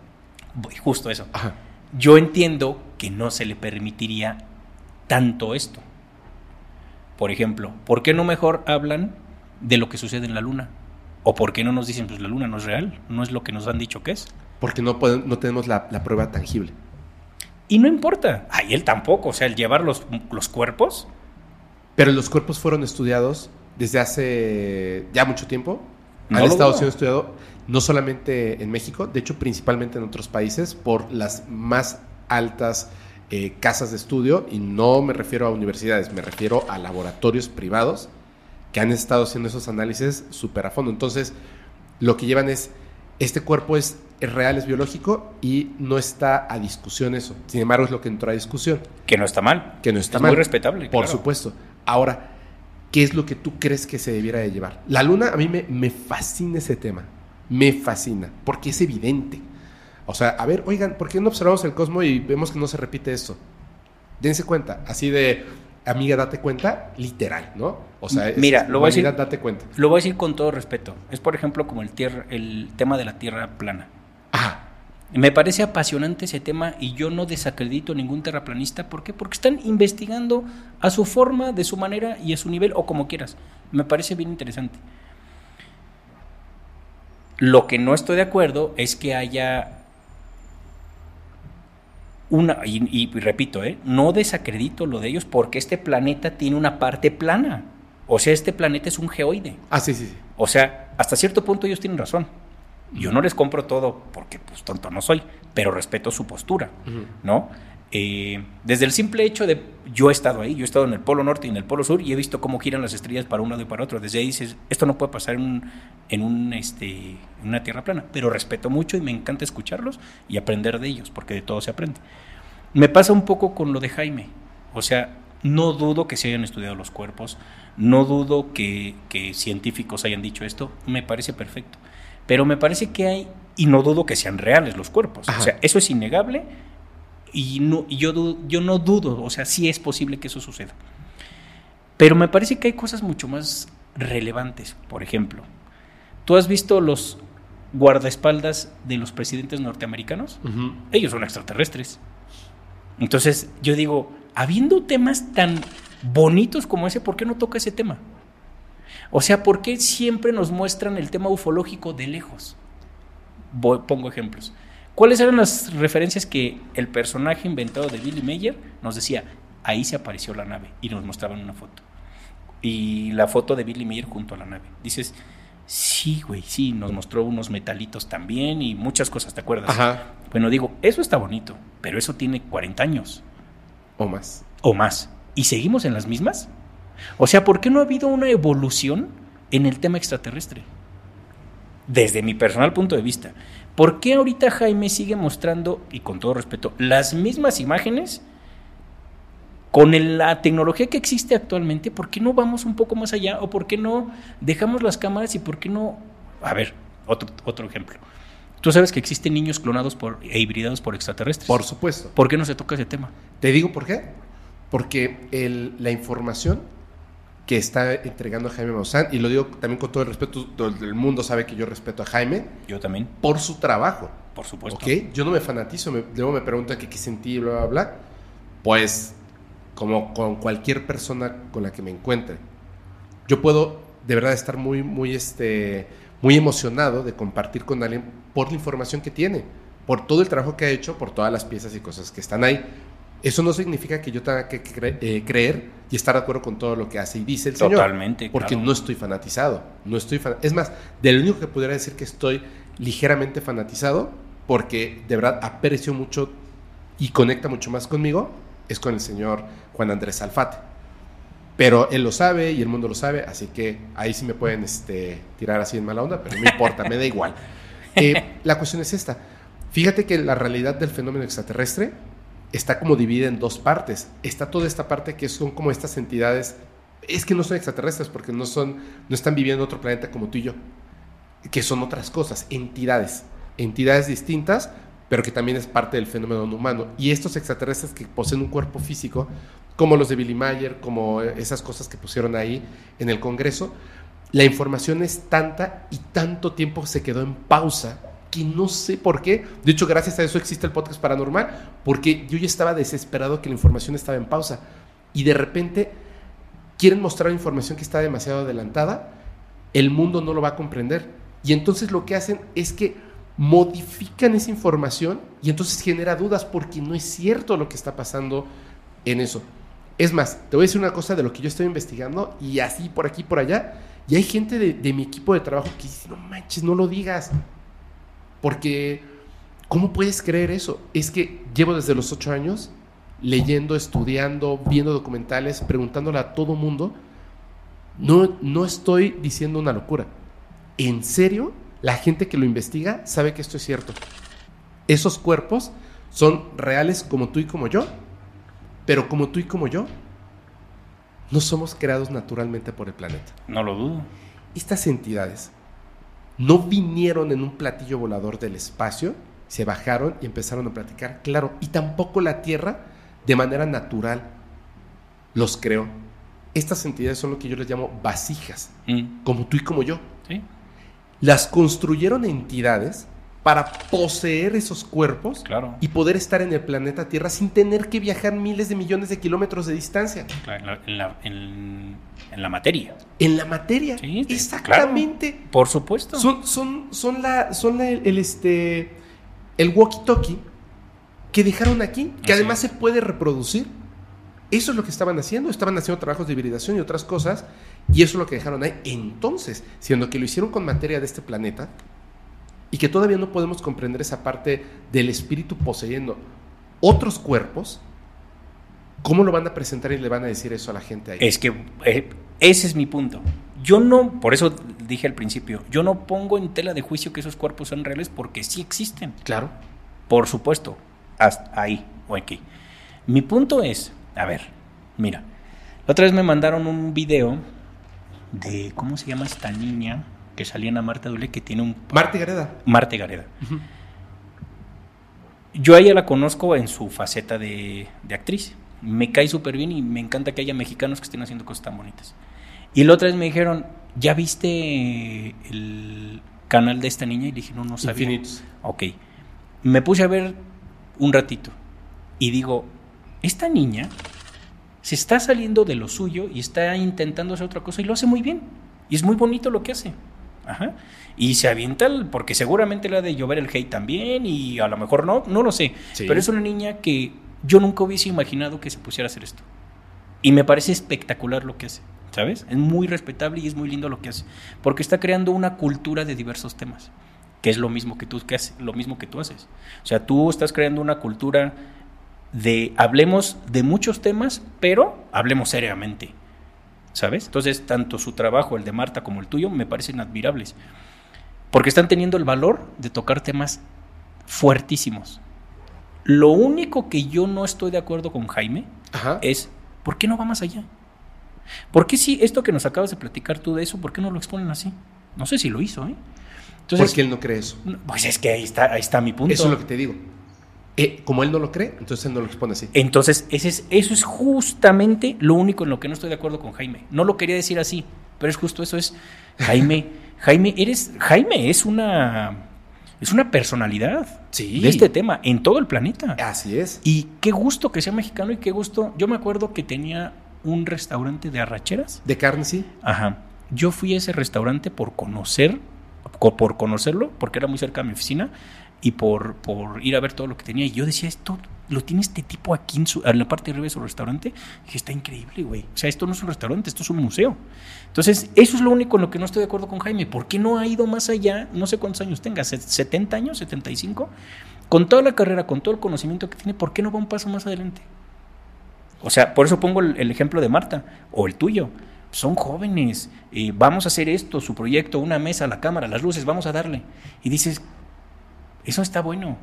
justo eso. Ajá. Yo entiendo que no se le permitiría tanto esto. Por ejemplo, ¿por qué no mejor hablan de lo que sucede en la luna? ¿O por qué no nos dicen, pues la luna no es real, no es lo que nos han dicho que es? Porque no, podemos, no tenemos la, la prueba tangible. Y no importa. Ay, él tampoco. O sea, el llevar los, los cuerpos. Pero los cuerpos fueron estudiados desde hace ya mucho tiempo. No Han estado siendo estudiados no solamente en México, de hecho principalmente en otros países por las más altas eh, casas de estudio y no me refiero a universidades, me refiero a laboratorios privados que han estado haciendo esos análisis súper a fondo. Entonces, lo que llevan es, este cuerpo es, es real, es biológico y no está a discusión eso. Sin embargo, es lo que entró a discusión. Que no está mal. Que no está es mal. muy respetable. Por claro. supuesto. Ahora, ¿qué es lo que tú crees que se debiera de llevar? La luna, a mí me, me fascina ese tema. Me fascina. Porque es evidente. O sea, a ver, oigan, ¿por qué no observamos el cosmos y vemos que no se repite esto? Dense cuenta. Así de, amiga, date cuenta, literal, ¿no? O sea, es- Mira, lo voy a decir- date cuenta. Lo voy a decir con todo respeto. Es, por ejemplo, como el, tierra, el tema de la tierra plana. Ajá. Me parece apasionante ese tema y yo no desacredito a ningún terraplanista. ¿Por qué? Porque están investigando a su forma, de su manera y a su nivel o como quieras. Me parece bien interesante. Lo que no estoy de acuerdo es que haya una, y, y repito, ¿eh? no desacredito lo de ellos porque este planeta tiene una parte plana. O sea, este planeta es un geoide. Ah, sí, sí, sí. O sea, hasta cierto punto ellos tienen razón. Yo no les compro todo porque pues tonto no soy, pero respeto su postura, ¿no? Eh, desde el simple hecho de yo he estado ahí, yo he estado en el Polo Norte y en el Polo Sur y he visto cómo giran las estrellas para un lado y para otro. Desde ahí dices, esto no puede pasar en, un, en, un, este, una tierra plana, pero respeto mucho y me encanta escucharlos y aprender de ellos, porque de todo se aprende. Me pasa un poco con lo de Jaime, o sea, no dudo que se hayan estudiado los cuerpos, no dudo que, que científicos hayan dicho esto, me parece perfecto. Pero me parece que hay, y no dudo que sean reales los cuerpos, Ajá. o sea, eso es innegable y, no, y yo, yo no dudo, o sea, sí es posible que eso suceda. Pero me parece que hay cosas mucho más relevantes. Por ejemplo, ¿tú has visto los guardaespaldas de los presidentes norteamericanos? Ellos son extraterrestres. Entonces, yo digo, habiendo temas tan bonitos como ese, ¿por qué no toca ese tema? O sea, ¿por qué siempre nos muestran el tema ufológico de lejos? Voy- pongo ejemplos. ¿Cuáles eran las referencias que el personaje inventado de Billy Mayer nos decía? Ahí se apareció la nave y nos mostraban una foto. Y la foto de Billy Mayer junto a la nave. Dices, sí, güey, sí, nos mostró unos metalitos también y muchas cosas, ¿te acuerdas? Ajá. Bueno, digo, eso está bonito, pero eso tiene 40 años O más. o más. ¿Y seguimos en las mismas? O sea, ¿por qué no ha habido una evolución en el tema extraterrestre? Desde mi personal punto de vista. ¿Por qué ahorita Jaime sigue mostrando, y con todo respeto, las mismas imágenes con el- la tecnología que existe actualmente? ¿Por qué no vamos un poco más allá? ¿O por qué no dejamos las cámaras y por qué no... A ver, otro, otro ejemplo. Tú sabes que existen niños clonados por, e hibridados por extraterrestres. Por supuesto. ¿Por qué no se toca ese tema? Te digo por qué. Porque el- la información que está entregando Jaime Maussan, y lo digo también con todo el respeto, todo el mundo sabe que yo respeto a Jaime Yo también, por su trabajo. por supuesto. ¿Ok? Yo no me fanatizo, me- luego me preguntan que qué sentí, bla, bla, bla. Pues, como con cualquier persona con la que me encuentre, yo puedo de verdad estar muy, muy, este, muy emocionado de compartir con alguien por la información que tiene, por todo el trabajo que ha hecho, por todas las piezas y cosas que están ahí. Eso no significa que yo tenga que cre- eh, creer y estar de acuerdo con todo lo que hace y dice el señor. Totalmente, Porque claro. no estoy fanatizado. No estoy fan- Es más, de lo único que pudiera decir que estoy ligeramente fanatizado, porque de verdad aprecio mucho y conecta mucho más conmigo, es con el señor Juan Andrés Alfate. Pero él lo sabe y el mundo lo sabe, así que ahí sí me pueden este, tirar así en mala onda, pero no importa, me da igual. Eh, la cuestión es esta. Fíjate que la realidad del fenómeno extraterrestre está como dividida en dos partes. Está toda esta parte que son como estas entidades, es que no son extraterrestres porque no son, no están viviendo en otro planeta como tú y yo, que son otras cosas, entidades, entidades distintas, pero que también es parte del fenómeno humano. Y estos extraterrestres que poseen un cuerpo físico, como los de Billy Mayer, como esas cosas que pusieron ahí en el Congreso, la información es tanta y tanto tiempo se quedó en pausa que no sé por qué. De hecho, gracias a eso existe el podcast paranormal, porque yo ya estaba desesperado que la información estaba en pausa. Y de repente quieren mostrar información que está demasiado adelantada, el mundo no lo va a comprender. Y entonces lo que hacen es que modifican esa información y entonces genera dudas porque no es cierto lo que está pasando en eso. Es más, te voy a decir una cosa de lo que yo estoy investigando y así por aquí por allá. Y hay gente de, de mi equipo de trabajo que dice, no manches, no lo digas. Porque, ¿cómo puedes creer eso? Es que llevo desde los ocho años leyendo, estudiando, viendo documentales, preguntándole a todo mundo. No, no estoy diciendo una locura. En serio, la gente que lo investiga sabe que esto es cierto. Esos cuerpos son reales como tú y como yo, pero como tú y como yo, no somos creados naturalmente por el planeta. No lo dudo. Estas entidades no vinieron en un platillo volador del espacio, se bajaron y empezaron a platicar, claro, y tampoco la Tierra de manera natural los creó. Estas entidades son lo que yo les llamo vasijas, Mm, como tú y como yo. ¿Sí? Las construyeron entidades para poseer esos cuerpos Claro. y poder estar en el planeta Tierra sin tener que viajar miles de millones de kilómetros de distancia. Claro, En la, en la- en- en la materia. En la materia. Sí, Exactamente. Por supuesto. Son, son, son la, son la- el, este, el walkie-talkie que dejaron aquí, que Así además es. se puede reproducir. Eso es lo que estaban haciendo. Estaban haciendo trabajos de hibridación y otras cosas. Y eso es lo que dejaron ahí. Entonces, siendo que lo hicieron con materia de este planeta y que todavía no podemos comprender esa parte del espíritu poseyendo otros cuerpos, ¿cómo lo van a presentar y le van a decir eso a la gente ahí? Es que eh, ese es mi punto. Yo no, por eso dije al principio, yo no pongo en tela de juicio que esos cuerpos son reales porque sí existen. Claro. Por supuesto, hasta ahí o aquí. Mi punto es, a ver, mira, la otra vez me mandaron un video de, ¿cómo se llama esta niña que salía en la Marta Dule que tiene un... Marta Gareda. Marte Gareda. Yo a ella la conozco en su faceta de, de actriz. Me cae súper bien y me encanta que haya mexicanos que estén haciendo cosas tan bonitas. Y la otra vez me dijeron, ¿ya viste el canal de esta niña? Y le dije, no, no sabía. Infinitos. Ok. Me puse a ver un ratito y digo, esta niña se está saliendo de lo suyo y está intentando hacer otra cosa y lo hace muy bien. Y es muy bonito lo que hace. Ajá. Y se avienta, el- porque seguramente le ha de llover el hate también y a lo mejor no, no lo sé. Sí. Pero es una niña que yo nunca hubiese imaginado que se pusiera a hacer esto. Y me parece espectacular lo que hace, ¿sabes? Es muy respetable y es muy lindo lo que hace. Porque está creando una cultura de diversos temas, que es lo mismo que tú, que haces, lo mismo que tú haces. O sea, tú estás creando una cultura de hablemos de muchos temas, pero hablemos seriamente. ¿Sabes? Entonces, tanto su trabajo, el de Marta, como el tuyo, me parecen admirables. Porque están teniendo el valor de tocar temas fuertísimos. Lo único que yo no estoy de acuerdo con Jaime Ajá. es, ¿por qué no va más allá? ¿Por qué si esto que nos acabas de platicar tú de eso, por qué no lo exponen así? No sé si lo hizo, ¿eh? Entonces, Porque él no cree eso. pues es que ahí está, ahí está mi punto. Eso es lo que te digo. Eh, como él no lo cree, entonces él no lo expone así. Entonces, ese es, eso es justamente lo único en lo que no estoy de acuerdo con Jaime. No lo quería decir así, pero es justo eso es Jaime, Jaime eres Jaime es una es una personalidad Sí. de este tema en todo el planeta. Así es. Y qué gusto que sea mexicano y qué gusto. Yo me acuerdo que tenía un restaurante de arracheras. De carne, sí. Ajá. Yo fui a ese restaurante por conocer, co- por conocerlo, porque era muy cerca de mi oficina, y por, por ir a ver todo lo que tenía. Y yo decía, esto lo tiene este tipo aquí en, su- en la parte de arriba de su restaurante. Y dije, está increíble, güey. O sea, esto no es un restaurante, esto es un museo. Entonces, eso es lo único en lo que no estoy de acuerdo con Jaime. ¿Por qué no ha ido más allá? No sé cuántos años tenga, ¿set- 70 años, 75. Con toda la carrera, con todo el conocimiento que tiene, ¿por qué no va un paso más adelante? O sea, por eso pongo el, el ejemplo de Marta o el tuyo. Son jóvenes, eh, vamos a hacer esto, su proyecto, una mesa, la cámara, las luces, vamos a darle. Y dices, eso está bueno.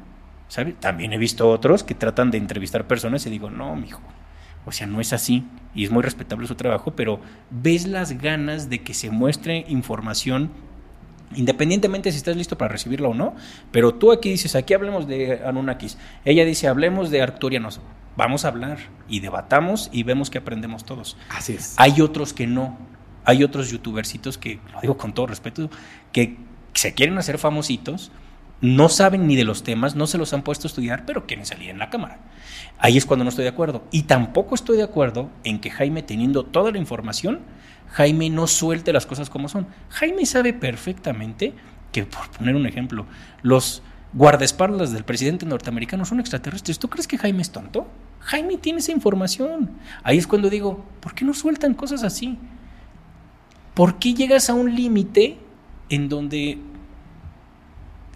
¿Sabe? También he visto otros que tratan de entrevistar personas y digo, no, mijo. O sea, no es así. Y es muy respetable su trabajo, pero ves las ganas de que se muestre información independientemente si estás listo para recibirla o no, pero tú aquí dices, aquí hablemos de Anunnakis, ella dice, hablemos de arcturianos, vamos a hablar y debatamos y vemos que aprendemos todos. Así es. Hay otros que no, hay otros youtubercitos que, lo digo con todo respeto, que se quieren hacer famositos, no saben ni de los temas, no se los han puesto a estudiar, pero quieren salir en la cámara. Ahí es cuando no estoy de acuerdo. Y tampoco estoy de acuerdo en que Jaime, teniendo toda la información, Jaime no suelte las cosas como son. Jaime sabe perfectamente que, por poner un ejemplo, los guardaespaldas del presidente norteamericano son extraterrestres. ¿Tú crees que Jaime es tonto? Jaime tiene esa información. Ahí es cuando digo, ¿por qué no sueltan cosas así? ¿Por qué llegas a un límite en donde,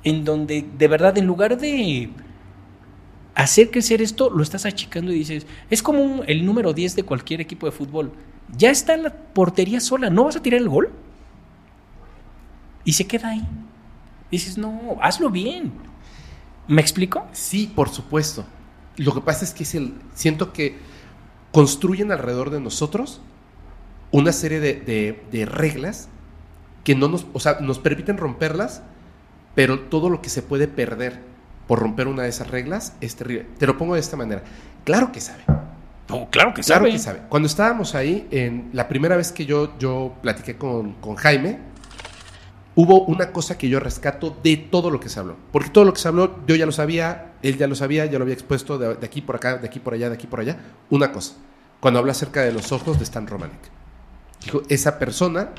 en donde de verdad, en lugar de hacer crecer esto, lo estás achicando y dices, es como el número 10 de cualquier equipo de fútbol. Ya está en la portería sola, ¿no vas a tirar el gol? Y se queda ahí. Dices, no, hazlo bien. ¿Me explico? Sí, por supuesto. Lo que pasa es que es el, siento que construyen alrededor de nosotros una serie de, de- de reglas que no nos, o sea, nos permiten romperlas, pero todo lo que se puede perder por romper una de esas reglas es terrible. Te lo pongo de esta manera. Claro que sabe. No, claro que Claro sabe. que sabe. Cuando estábamos ahí, en la primera vez que yo, yo platiqué con, con Jaime, hubo una cosa que yo rescato de todo lo que se habló. Porque todo lo que se habló, yo ya lo sabía, él ya lo sabía, ya lo había expuesto de, de aquí por acá, de aquí por allá, de aquí por allá. Una cosa, cuando habla acerca de los ojos de Stan Romanek. Dijo, esa persona,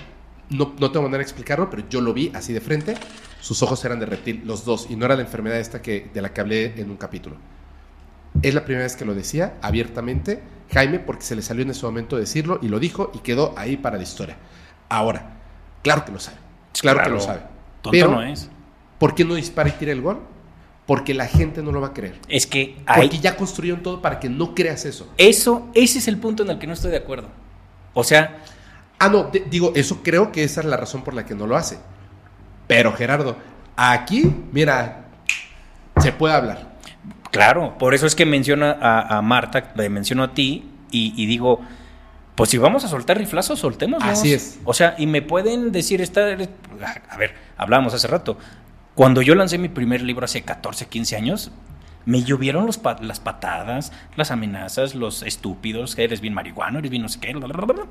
no, no tengo manera de explicarlo, pero yo lo vi así de frente, sus ojos eran de reptil, los dos, y no era la enfermedad esta que, de la que hablé en un capítulo. Es la primera vez que lo decía abiertamente Jaime porque se le salió en ese momento decirlo y lo dijo y quedó ahí para la historia. Ahora, claro que lo sabe. Claro, que lo sabe. Tonto Pero, no es. ¿por qué no dispara y tira el gol? Porque la gente no lo va a creer. Es que hay, Porque ya construyeron todo para que no creas eso. eso, ese es el punto en el que no estoy de acuerdo. O sea, Ah, no, digo, eso creo que esa es la razón por la que no lo hace. Pero Gerardo, aquí, mira, se puede hablar. Claro, por eso es que menciono a, a Marta, te menciono a ti y, y digo, pues si vamos a soltar riflazos, soltémoslos. Así es. O sea, y me pueden decir, esta, a ver, hablábamos hace rato, cuando yo lancé mi primer libro hace 14, 15 años, me llovieron los pa- las patadas, las amenazas, los estúpidos, que eres bien marihuano, eres bien no sé qué, bla, bla, bla, bla.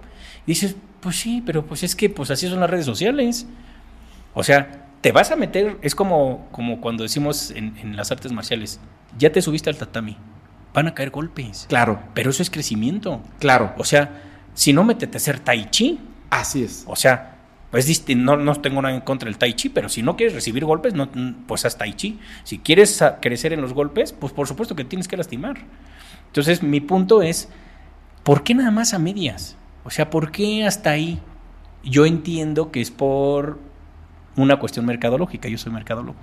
Y dices, pues sí, pero pues es que pues así son las redes sociales. O sea, te vas a meter, es como, como cuando decimos en, en las artes marciales, ya te subiste al tatami, van a caer golpes. Claro, Pero eso es crecimiento. claro. O sea, si no métete a hacer tai chi, Así es. o sea, pues disti- no, no tengo nada en contra del tai chi, pero si no quieres recibir golpes, no, pues haz tai chi. Si quieres crecer en los golpes, pues por supuesto que tienes que lastimar. Entonces, mi punto es, ¿por qué nada más a medias? O sea, ¿por qué hasta ahí? Yo entiendo que es por una cuestión mercadológica, yo soy mercadólogo,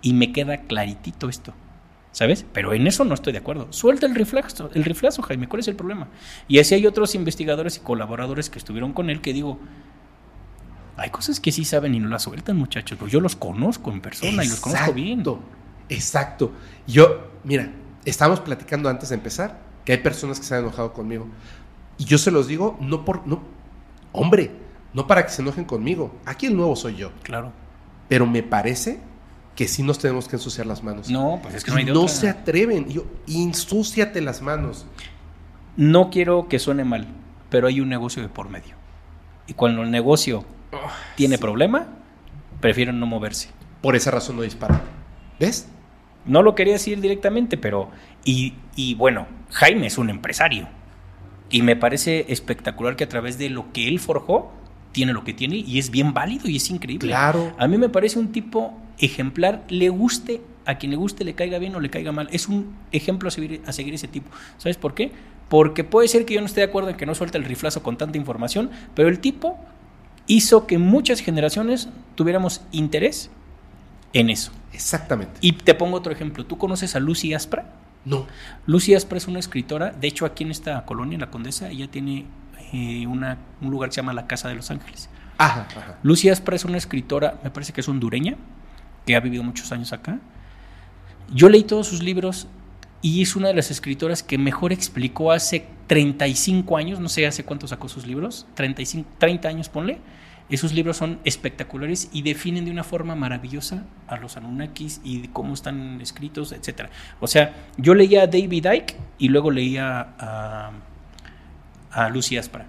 y me queda claritito esto. ¿Sabes? Pero en eso no estoy de acuerdo. Suelta el riflazo, el riflazo, Jaime, ¿cuál es el problema? Y así hay otros investigadores y colaboradores que estuvieron con él que digo, hay cosas que sí saben y no las sueltan, muchachos. Pues yo los conozco en persona y los conozco bien. Exacto. Yo, mira, estábamos platicando antes de empezar que hay personas que se han enojado conmigo. Y yo se los digo, no por. No, hombre, no para que se enojen conmigo. Aquí el nuevo soy yo. Claro. Pero me parece que sí nos tenemos que ensuciar las manos. No, pues es que no hay de no otra. se atreven. Yo, insúciate las manos. No quiero que suene mal, pero hay un negocio de por medio. Y cuando el negocio tiene problema, prefieren no moverse. Por esa razón no disparan. ¿Ves? No lo quería decir directamente, pero... Y, y bueno, Jaime es un empresario. Y me parece espectacular que a través de lo que él forjó, tiene lo que tiene y es bien válido y es increíble. Claro. A mí me parece un tipo ejemplar, le guste, a quien le guste, le caiga bien o le caiga mal. Es un ejemplo a seguir, a seguir ese tipo. ¿Sabes por qué? Porque puede ser que yo no esté de acuerdo en que no suelte el riflazo con tanta información, pero el tipo hizo que muchas generaciones tuviéramos interés en eso. Exactamente. Y te pongo otro ejemplo. ¿Tú conoces a Lucy Aspra? No. Lucy Aspra es una escritora. De hecho, aquí en esta colonia, en la Condesa, ella tiene eh, una, un lugar que se llama La Casa de los Ángeles. Ajá, ajá. Lucy Aspra es una escritora, me parece que es hondureña, que ha vivido muchos años acá. Yo leí todos sus libros y es una de las escritoras que mejor explicó hace 35 años, no sé hace cuánto sacó sus libros, 35, 30 años ponle. Esos libros son espectaculares y definen de una forma maravillosa a los Anunnakis y cómo están escritos, etc. O sea, yo leía a David Icke y luego leía a, a Lucy Aspra.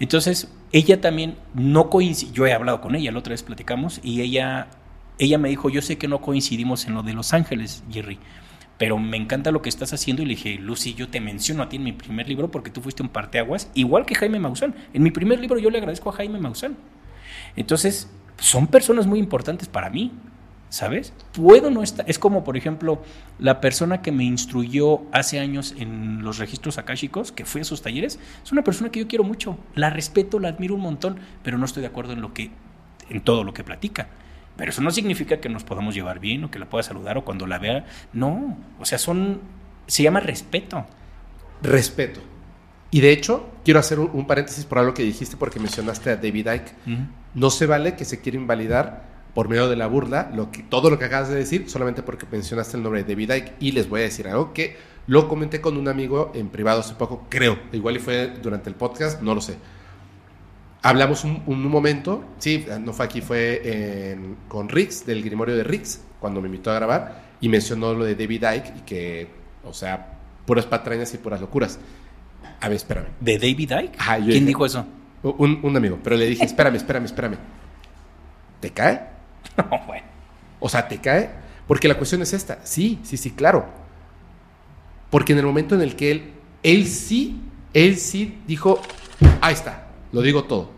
Entonces, ella también no coincide, yo he hablado con ella, la otra vez platicamos, y ella, ella me dijo, yo sé que no coincidimos en lo de Los Ángeles, Jerry, pero me encanta lo que estás haciendo, y le dije, Lucy, yo te menciono a ti en mi primer libro porque tú fuiste un parteaguas, igual que Jaime Maussan. En mi primer libro yo le agradezco a Jaime Maussan. Entonces, son personas muy importantes para mí, ¿sabes? Puedo no estar, es como por ejemplo la persona que me instruyó hace años en los registros akáshicos, que fui a sus talleres, es una persona que yo quiero mucho, la respeto, la admiro un montón, pero no estoy de acuerdo en lo que en todo lo que platica. Pero eso no significa que nos podamos llevar bien o que la pueda saludar o cuando la vea, no, o sea, son se llama respeto. Respeto. Y de hecho, quiero hacer un, paréntesis por algo que dijiste porque mencionaste a David Icke. No se vale que se quiera invalidar por medio de la burla lo que, todo lo que acabas de decir solamente porque mencionaste el nombre de David Icke. Y les voy a decir algo que lo comenté con un amigo en privado hace poco, creo. Igual y fue durante el podcast, no lo sé. Hablamos un, un momento, sí, no fue aquí, fue en- con Rix, del Grimorio de Rix, cuando me invitó a grabar, y mencionó lo de David Icke y que, o sea, puras patrañas y puras locuras. A ver, espérame. ¿De David Icke? Ajá, ¿Quién dije- dijo eso? Un, un amigo, pero le dije, espérame, espérame, espérame. ¿te cae? No, bueno. O sea, ¿te cae? Porque la cuestión es esta. Sí, sí, sí, claro. Porque en el momento en el que él, él sí, él sí dijo, ahí está, lo digo todo.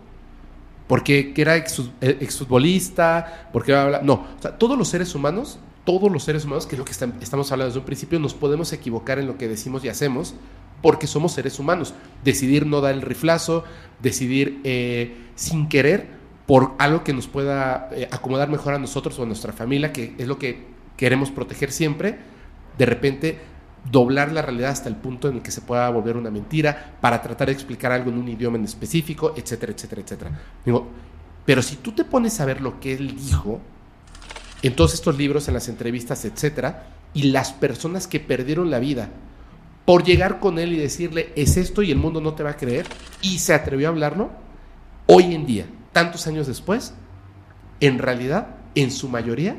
Porque que era ex- exfutbolista, porque bla, bla, bla. No, o sea, todos los seres humanos, todos los seres humanos, que es lo que estam- estamos hablando desde un principio, nos podemos equivocar en lo que decimos y hacemos porque somos seres humanos. Decidir no dar el riflazo, decidir eh, sin querer por algo que nos pueda eh, acomodar mejor a nosotros o a nuestra familia, que es lo que queremos proteger siempre, de repente doblar la realidad hasta el punto en el que se pueda volver una mentira para tratar de explicar algo en un idioma en específico, etcétera, etcétera, etcétera. Digo, pero si tú te pones a ver lo que él dijo en todos estos libros, en las entrevistas, etcétera, y las personas que perdieron la vida por llegar con él y decirle es esto y el mundo no te va a creer y se atrevió a hablarlo, hoy en día, tantos años después, en realidad, en su mayoría,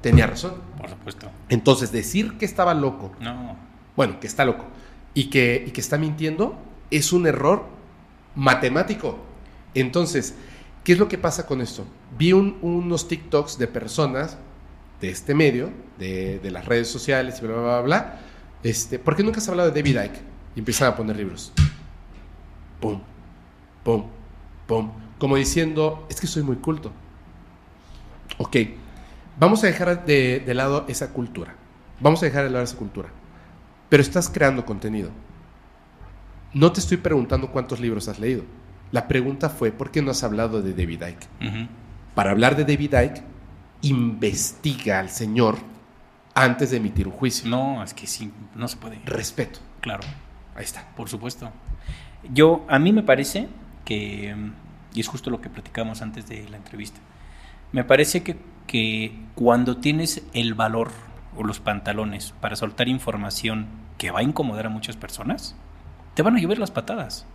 tenía razón. Por supuesto. Entonces, decir que estaba loco, No. bueno, que está loco y que, y que está mintiendo, es un error matemático. Entonces, ¿qué es lo que pasa con esto? Vi un- unos TikToks de personas de este medio, de, de las redes sociales y bla, bla, bla, bla. Este, ¿Por qué nunca se ha hablado de David Icke? Y empiezan a poner libros. Pum, pum, pum. Como diciendo, es que soy muy culto. Ok, vamos a dejar de, de lado esa cultura. Vamos a dejar de lado esa cultura. Pero estás creando contenido. No te estoy preguntando cuántos libros has leído. La pregunta fue, ¿por qué no has hablado de David Icke? Para hablar de David Icke, investiga al señor antes de emitir un juicio. No, es que sí, no se puede. Respeto. Claro, Ahí está. por supuesto. Yo, a mí me parece que, y es justo lo que platicamos antes de la entrevista, me parece que, que cuando tienes el valor o los pantalones para soltar información que va a incomodar a muchas personas, te van a llover las patadas,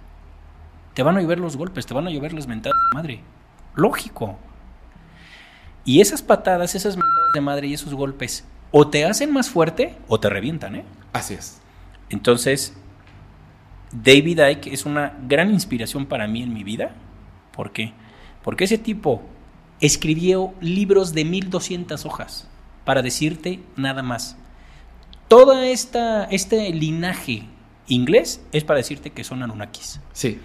te van a llover los golpes, te van a llover las mentadas de madre. Lógico. Y esas patadas, esas mentadas de madre y esos golpes, o te hacen más fuerte o te revientan, ¿eh? Así es. Entonces, David Icke es una gran inspiración para mí en mi vida. ¿Por qué? Porque ese tipo escribió libros de 1200 hojas para decirte nada más. Toda esta este linaje inglés es para decirte que son Anunnakis. Sí.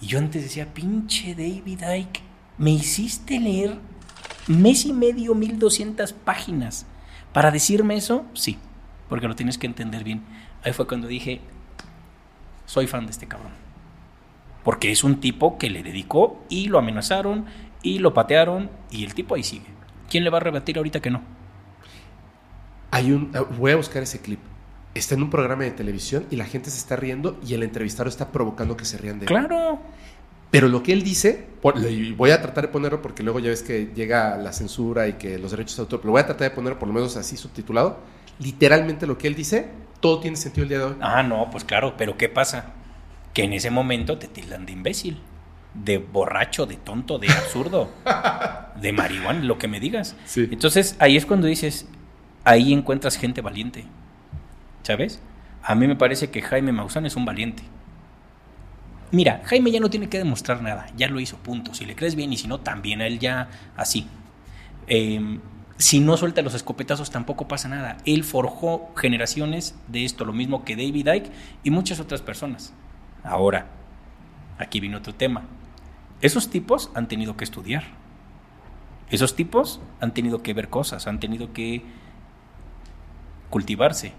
Y yo antes decía, pinche David Icke, me hiciste leer mes y medio, 1200 páginas para decirme eso. Sí, porque lo tienes que entender bien. Ahí fue cuando dije, soy fan de este cabrón. Porque es un tipo que le dedicó y lo amenazaron y lo patearon y el tipo ahí sigue. ¿Quién le va a rebatir ahorita que no? Hay un, ah, voy a buscar ese clip. Está en un programa de televisión y la gente se está riendo y el entrevistador está provocando que se rían de él. Claro. Pero lo que él dice, y voy a tratar de ponerlo porque luego ya ves que llega la censura y que los derechos de autor, pero voy a tratar de ponerlo por lo menos así subtitulado. Literalmente lo que él dice, todo tiene sentido el día de hoy. Ah, no, pues claro, pero ¿qué pasa? Que en ese momento te tildan de imbécil, de borracho, de tonto, de absurdo, de marihuana, lo que me digas. Sí. Entonces ahí es cuando dices, ahí encuentras gente valiente, ¿sabes? A mí me parece que Jaime Maussan es un valiente. Mira, Jaime ya no tiene que demostrar nada, ya lo hizo, punto. Si le crees bien y si no, también a él ya así. Eh, si no suelta los escopetazos tampoco pasa nada. Él forjó generaciones de esto, lo mismo que David Icke y muchas otras personas. Ahora, aquí viene otro tema. Esos tipos han tenido que estudiar. Esos tipos han tenido que ver cosas, han tenido que cultivarse.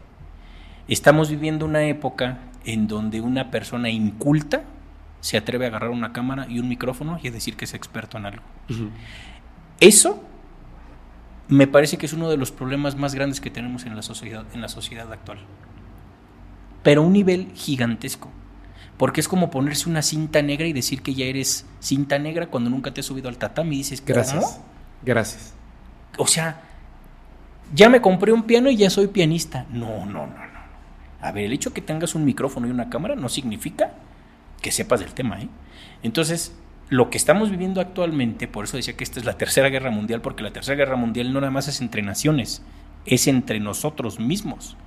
Estamos viviendo una época en donde una persona inculta se atreve a agarrar una cámara y un micrófono y a decir que es experto en algo. Eso me parece que es uno de los problemas más grandes que tenemos en la sociedad, en la sociedad actual. Pero a un nivel gigantesco. Porque es como ponerse una cinta negra y decir que ya eres cinta negra cuando nunca te has subido al tatami y dices, ¿cómo? Gracias. Gracias. O sea, ya me compré un piano y ya soy pianista. No, no, no, no. A ver, el hecho que tengas un micrófono y una cámara no significa que sepas del tema, ¿eh? Entonces, lo que estamos viviendo actualmente, por eso decía que esta es la tercera guerra mundial, porque la tercera guerra mundial no nada más es entre naciones, es entre nosotros mismos.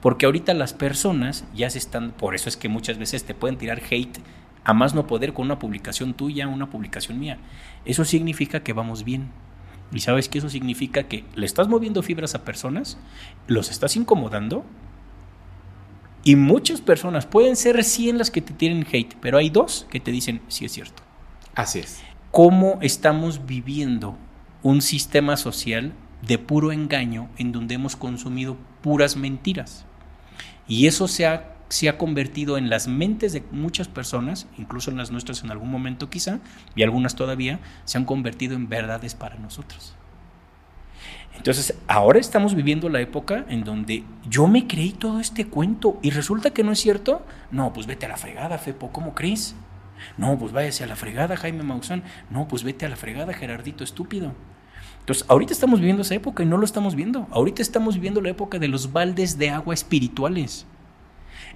Porque ahorita las personas ya se están, por eso es que muchas veces te pueden tirar hate a más no poder con una publicación tuya, una publicación mía. Eso significa que vamos bien. Y sabes que eso significa que le estás moviendo fibras a personas, los estás incomodando. Y muchas personas, pueden ser 100 las que te tienen hate, pero hay dos que te dicen, sí es cierto. Así es. ¿Cómo estamos viviendo un sistema social de puro engaño en donde hemos consumido puras mentiras? Y eso se ha, se ha convertido en las mentes de muchas personas, incluso en las nuestras en algún momento quizá, y algunas todavía, se han convertido en verdades para nosotros. Entonces, ahora estamos viviendo la época en donde yo me creí todo este cuento y resulta que no es cierto. No, pues vete a la fregada, Fepo, ¿cómo crees? No, pues váyase a la fregada, Jaime Maussan. No, pues vete a la fregada, Gerardito, estúpido. Entonces, ahorita estamos viviendo esa época y no lo estamos viendo. Ahorita estamos viviendo la época de los baldes de agua espirituales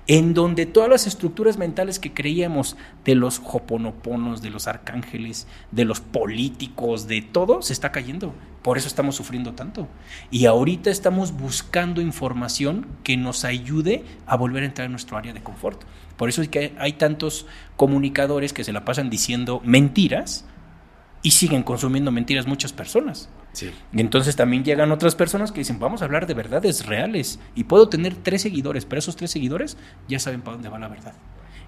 en donde todas las estructuras mentales que creíamos de los hoponoponos, de los arcángeles, de los políticos, de todo, se está cayendo. Por eso estamos sufriendo tanto. Y ahorita estamos buscando información que nos ayude a volver a entrar en nuestro área de confort. Por eso es que hay tantos comunicadores que se la pasan diciendo mentiras y siguen consumiendo mentiras muchas personas. Sí. Y entonces también llegan otras personas que dicen, vamos a hablar de verdades reales. Y puedo tener tres seguidores, pero esos tres seguidores ya saben para dónde va la verdad.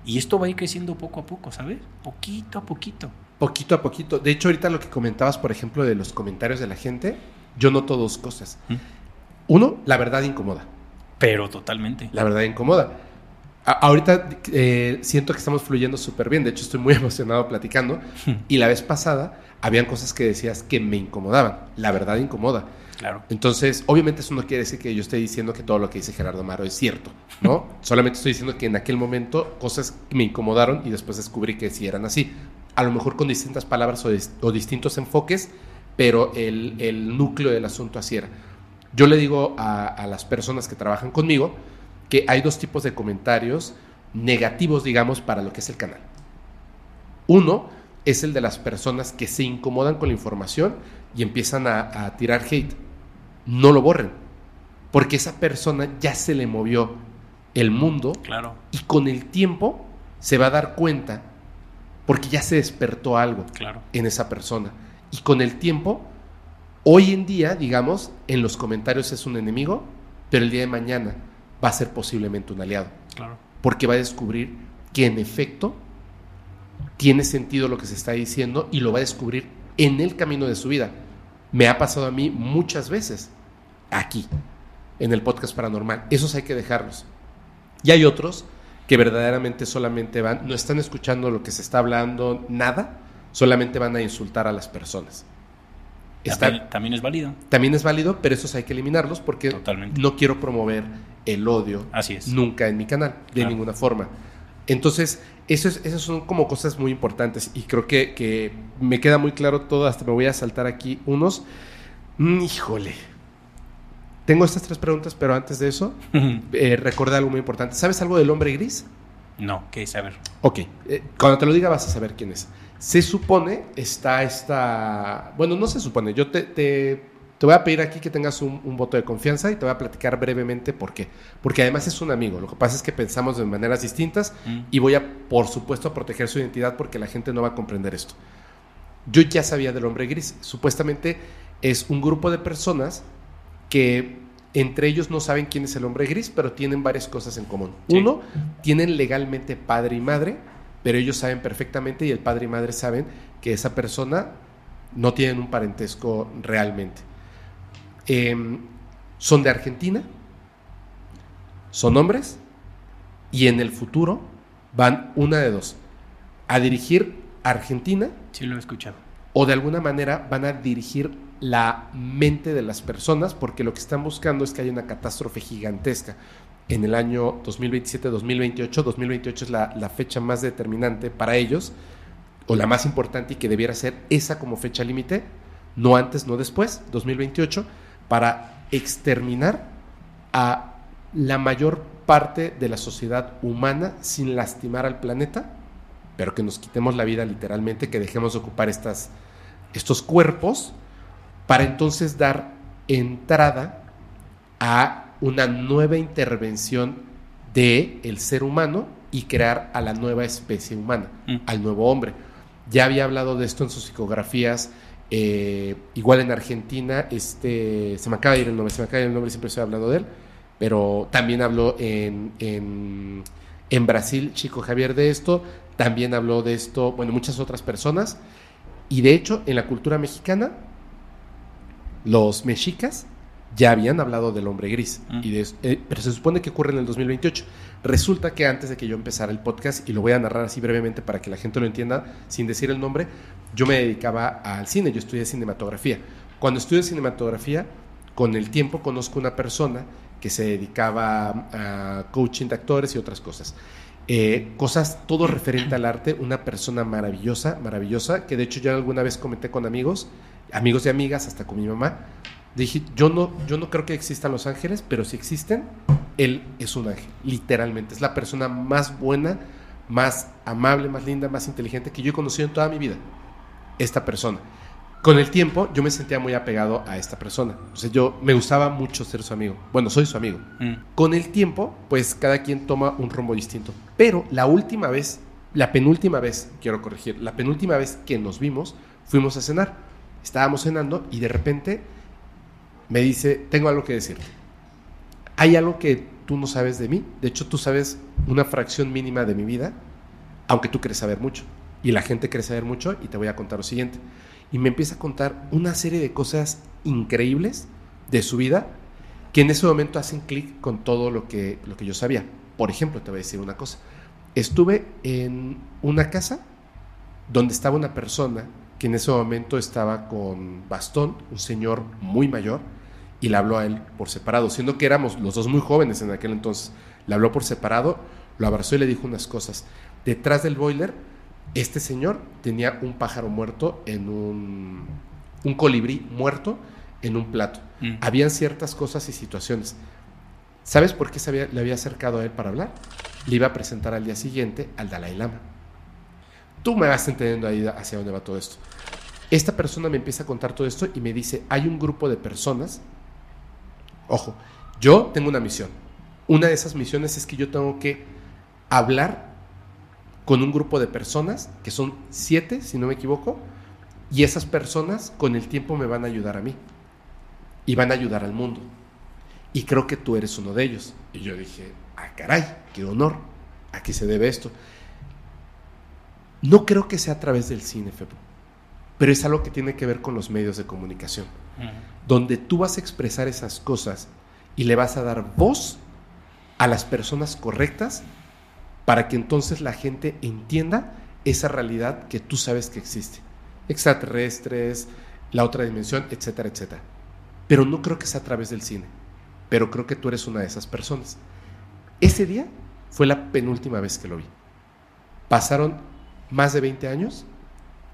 Y esto va a ir creciendo poco a poco, ¿sabes? Poquito a poquito. Poquito a poquito. De hecho, ahorita lo que comentabas, por ejemplo, de los comentarios de la gente, yo noto dos cosas. ¿Mm? Uno, la verdad incomoda. Pero totalmente. La verdad incomoda. A- ahorita eh, siento que estamos fluyendo súper bien. De hecho, estoy muy emocionado platicando. y la vez pasada, habían cosas que decías que me incomodaban. La verdad incomoda. Claro. Entonces, obviamente eso no quiere decir que yo esté diciendo que todo lo que dice Gerardo Amaro es cierto, ¿no? Solamente estoy diciendo que en aquel momento cosas me incomodaron y después descubrí que sí eran así. A lo mejor con distintas palabras o, dis- o distintos enfoques, pero el, el núcleo del asunto así era. Yo le digo a, a las personas que trabajan conmigo que hay dos tipos de comentarios negativos, digamos, para lo que es el canal. Uno es el de las personas que se incomodan con la información y empiezan a, a tirar hate. No lo borren, porque esa persona ya se le movió el mundo Claro, y con el tiempo se va a dar cuenta, porque ya se despertó algo claro. en esa persona. Y con el tiempo, hoy en día, digamos, en los comentarios es un enemigo, pero el día de mañana va a ser posiblemente un aliado Claro. porque va a descubrir que en efecto tiene sentido lo que se está diciendo y lo va a descubrir en el camino de su vida. Me ha pasado a mí muchas veces aquí, en el podcast paranormal. Esos hay que dejarlos. Y hay otros que verdaderamente solamente van, no están escuchando lo que se está hablando, nada, solamente van a insultar a las personas. Está- También, también es válido. también es válido, pero esos hay que eliminarlos porque Totalmente. no quiero promover el odio Así es. nunca en mi canal, de Claro. ninguna forma. Entonces, eso es, esas son como cosas muy importantes y creo que, que me queda muy claro todo, hasta me voy a saltar aquí unos. Mm, híjole. Tengo estas tres preguntas, pero antes de eso, eh, recordé algo muy importante. ¿Sabes algo del hombre gris? no, ¿qué ver. Ok, eh, cuando te lo diga vas a saber quién es. Se supone, está esta... Bueno, no se supone, yo te, te, te voy a pedir aquí que tengas un, un voto de confianza y te voy a platicar brevemente por qué. Porque además es un amigo, lo que pasa es que pensamos de maneras distintas Mm. y voy a, por supuesto, a proteger su identidad porque la gente no va a comprender esto. Yo ya sabía del hombre gris. Supuestamente es un grupo de personas que entre ellos no saben quién es el hombre gris, pero tienen varias cosas en común. Sí. Uno, tienen legalmente padre y madre, pero ellos saben perfectamente y el padre y madre saben que esa persona no tienen un parentesco realmente. Em, son de Argentina, son hombres y en el futuro van una de dos, a dirigir Argentina Sí, lo he escuchado. o de alguna manera van a dirigir la mente de las personas porque lo que están buscando es que haya una catástrofe gigantesca en el año 2027-2028. 2028 es la, la fecha más determinante para ellos o la más importante y que debiera ser esa como fecha límite, no antes, no después, 2028, para exterminar a la mayor parte de la sociedad humana sin lastimar al planeta, pero que nos quitemos la vida literalmente, que dejemos de ocupar estas, estos cuerpos, para entonces dar entrada a una nueva intervención de el ser humano y crear a la nueva especie humana, Mm. al nuevo hombre. Ya había hablado de esto en sus psicografías, eh, igual en Argentina, este, se me acaba de ir el nombre, se me acaba de ir el nombre, siempre estoy hablando de él, pero también habló en, en, en Brasil, Chico Javier, de esto, también habló de esto, bueno, muchas otras personas, y de hecho, en la cultura mexicana, los mexicas ya habían hablado del hombre gris, Mm. y de eh, pero se supone que ocurre en el 2028. Resulta que antes de que yo empezara el podcast, y lo voy a narrar así brevemente para que la gente lo entienda sin decir el nombre, yo me dedicaba al cine, yo estudié cinematografía. Cuando estudié cinematografía, con el tiempo conozco una persona que se dedicaba a coaching de actores y otras cosas. Eh, cosas, todo referente al arte, una persona maravillosa, maravillosa, que de hecho yo alguna vez comenté con amigos, amigos y amigas, hasta con mi mamá, dije, yo no, yo no creo que existan los ángeles, pero si existen, él es un ángel, literalmente, es la persona más buena, más amable, más linda, más inteligente que yo he conocido en toda mi vida, esta persona. Con el tiempo yo me sentía muy apegado a esta persona, o sea, yo me gustaba mucho ser su amigo, bueno, soy su amigo. Mm. Con el tiempo, pues cada quien toma un rumbo distinto. Pero la última vez, la penúltima vez, quiero corregir, la penúltima vez que nos vimos, fuimos a cenar. Estábamos cenando y de repente me dice, tengo algo que decirte. Hay algo que tú no sabes de mí. De hecho, tú sabes una fracción mínima de mi vida, aunque tú quieres saber mucho. Y la gente quiere saber mucho y te voy a contar lo siguiente. Y me empieza a contar una serie de cosas increíbles de su vida que en ese momento hacen clic con todo lo que, lo que yo sabía. Por ejemplo, te voy a decir una cosa. Estuve en una casa donde estaba una persona que en ese momento estaba con bastón, un señor muy mayor, y le habló a él por separado, siendo que éramos los dos muy jóvenes en aquel entonces. Le habló por separado, lo abrazó y le dijo unas cosas. Detrás del boiler, este señor tenía un pájaro muerto en un, un colibrí muerto en un plato. Mm. Habían ciertas cosas y situaciones. ¿Sabes por qué se había- le había acercado a él para hablar? Le iba a presentar al día siguiente al Dalai Lama. Tú me vas entendiendo ahí hacia dónde va todo esto. Esta persona me empieza a contar todo esto y me dice, hay un grupo de personas, ojo, yo tengo una misión. Una de esas misiones es que yo tengo que hablar con un grupo de personas, que son siete, si no me equivoco, y esas personas con el tiempo me van a ayudar a mí y van a ayudar al mundo. Y creo que tú eres uno de ellos. Y yo dije, ah, caray, qué honor. ¿A qué se debe esto? No creo que sea a través del cine, Fepo, pero es algo que tiene que ver con los medios de comunicación. Donde tú vas a expresar esas cosas y le vas a dar voz a las personas correctas para que entonces la gente entienda esa realidad que tú sabes que existe. Extraterrestres, la otra dimensión, etcétera, etcétera. Pero no creo que sea a través del cine. Pero creo que tú eres una de esas personas. Ese día fue la penúltima vez que lo vi. Pasaron más de 20 años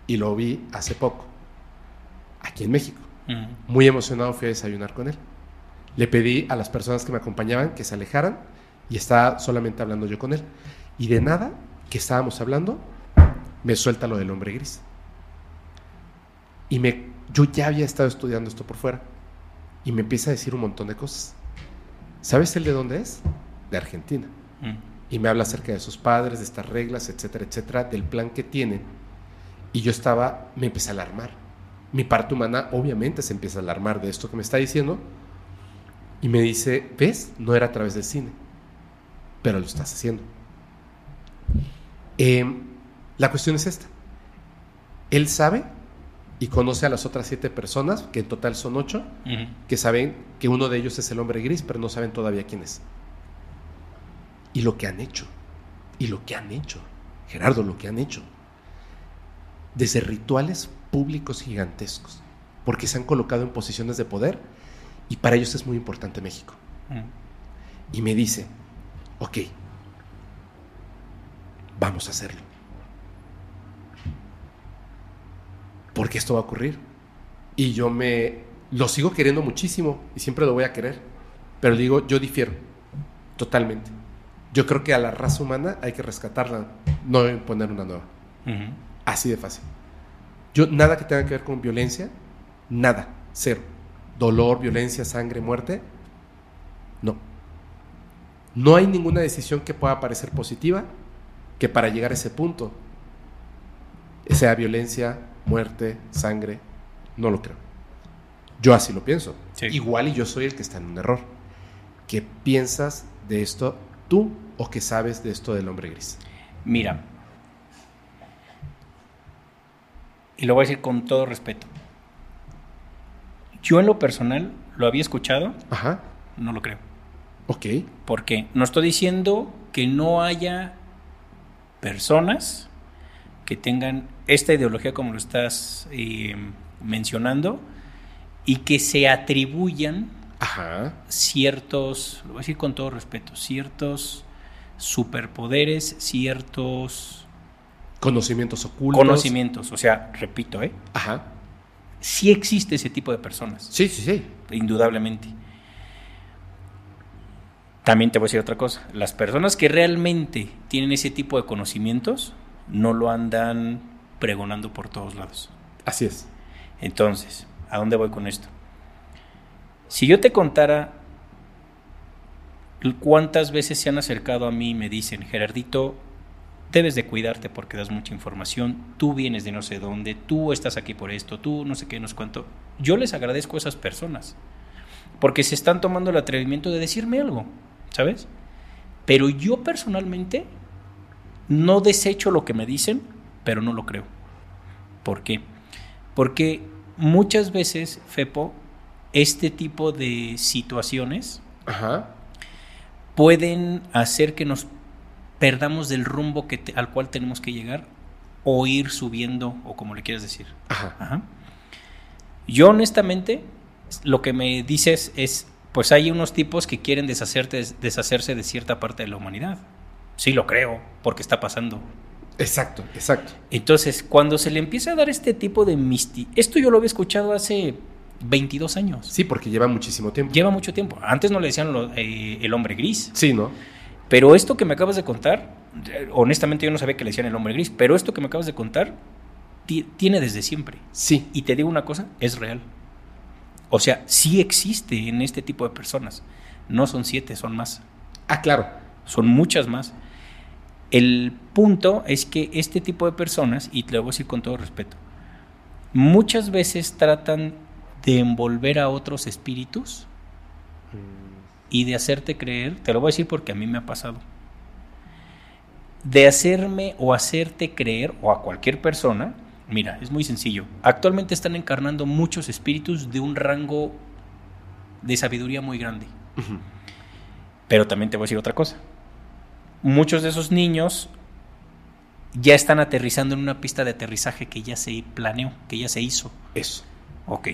y lo vi hace poco, aquí en México. Mm. Muy emocionado fui a desayunar con él. Le pedí a las personas que me acompañaban que se alejaran y estaba solamente hablando yo con él. Y de nada que estábamos hablando, me suelta lo del hombre gris. Y me, yo ya había estado estudiando esto por fuera. Y me empieza a decir un montón de cosas. ¿Sabes él de dónde es? De Argentina. Mm. Y me habla acerca de sus padres, de estas reglas, etcétera, etcétera, del plan que tienen. Y yo estaba, me empecé a alarmar. Mi parte humana obviamente se empieza a alarmar de esto que me está diciendo. Y me dice, ¿ves? No era a través del cine, pero lo estás haciendo. Em, la cuestión es esta. Él sabe y conoce a las otras siete personas, que en total son ocho, que saben que uno de ellos es el hombre gris, pero no saben todavía quién es. Y lo que han hecho, y lo que han hecho, Gerardo, lo que han hecho, desde rituales públicos gigantescos, porque se han colocado en posiciones de poder y para ellos es muy importante México. Mm. Y me dice, ok, vamos a hacerlo. Porque esto va a ocurrir. Y yo me lo sigo queriendo muchísimo y siempre lo voy a querer. Pero digo, yo difiero totalmente. Yo creo que a la raza humana hay que rescatarla, no poner una nueva. Así de fácil. Yo nada que tenga que ver con violencia, nada, cero. Dolor, violencia, sangre, muerte, no. No hay ninguna decisión que pueda parecer positiva que para llegar a ese punto sea violencia, muerte, sangre. No lo creo. Yo así lo pienso. Sí. Igual y yo soy el que está en un error. ¿Qué piensas de esto tú o qué sabes de esto del hombre gris? Mira, y lo voy a decir con todo respeto. Yo en lo personal lo había escuchado, Ajá. no lo creo. Ok. Porque no estoy diciendo que no haya personas que tengan esta ideología como lo estás eh, mencionando y que se atribuyan Ajá. ciertos, lo voy a decir con todo respeto, ciertos superpoderes, ciertos Conocimientos ocultos. conocimientos. O sea, repito, ¿eh? Ajá. sí existe ese tipo de personas, Sí, sí, sí. indudablemente. También te voy a decir otra cosa. Las personas que realmente tienen ese tipo de conocimientos no lo andan pregonando por todos lados. Así es. Entonces, ¿a dónde voy con esto? Si yo te contara cuántas veces se han acercado a mí y me dicen, Gerardito, debes de cuidarte porque das mucha información, tú vienes de no sé dónde, tú estás aquí por esto, tú no sé qué, no sé cuánto. Yo les agradezco a esas personas porque se están tomando el atrevimiento de decirme algo, ¿sabes? Pero yo personalmente no desecho lo que me dicen, pero no lo creo. ¿Por qué? Porque muchas veces, Fepo, este tipo de situaciones Ajá. pueden hacer que nos perdamos del rumbo que te- al cual tenemos que llegar o ir subiendo o como le quieras decir. Ajá. Ajá. Yo honestamente lo que me dices es, pues hay unos tipos que quieren deshacerte, deshacerse de cierta parte de la humanidad. Sí lo creo, porque está pasando. Exacto, exacto. Entonces, cuando se le empieza a dar este tipo de misti... Esto yo lo había escuchado hace 22 años. Sí, porque lleva muchísimo tiempo. Lleva mucho tiempo. Antes no le decían lo- eh, el hombre gris. Sí, ¿no? Pero esto que me acabas de contar, eh, honestamente yo no sabía que le decían el hombre gris, pero esto que me acabas de contar ti- tiene desde siempre. Sí. Y te digo una cosa, es real. O sea, sí existe en este tipo de personas. No son siete, son más. Ah, claro. Son muchas más. El punto es que este tipo de personas, y te lo voy a decir con todo respeto, muchas veces tratan de envolver a otros espíritus y de hacerte creer, te lo voy a decir porque a mí me ha pasado, de hacerme o hacerte creer, o a cualquier persona, mira, es muy sencillo, actualmente están encarnando muchos espíritus de un rango de sabiduría muy grande. Pero también te voy a decir otra cosa. Muchos de esos niños ya están aterrizando en una pista de aterrizaje que ya se planeó, que ya se hizo. Eso. Ok.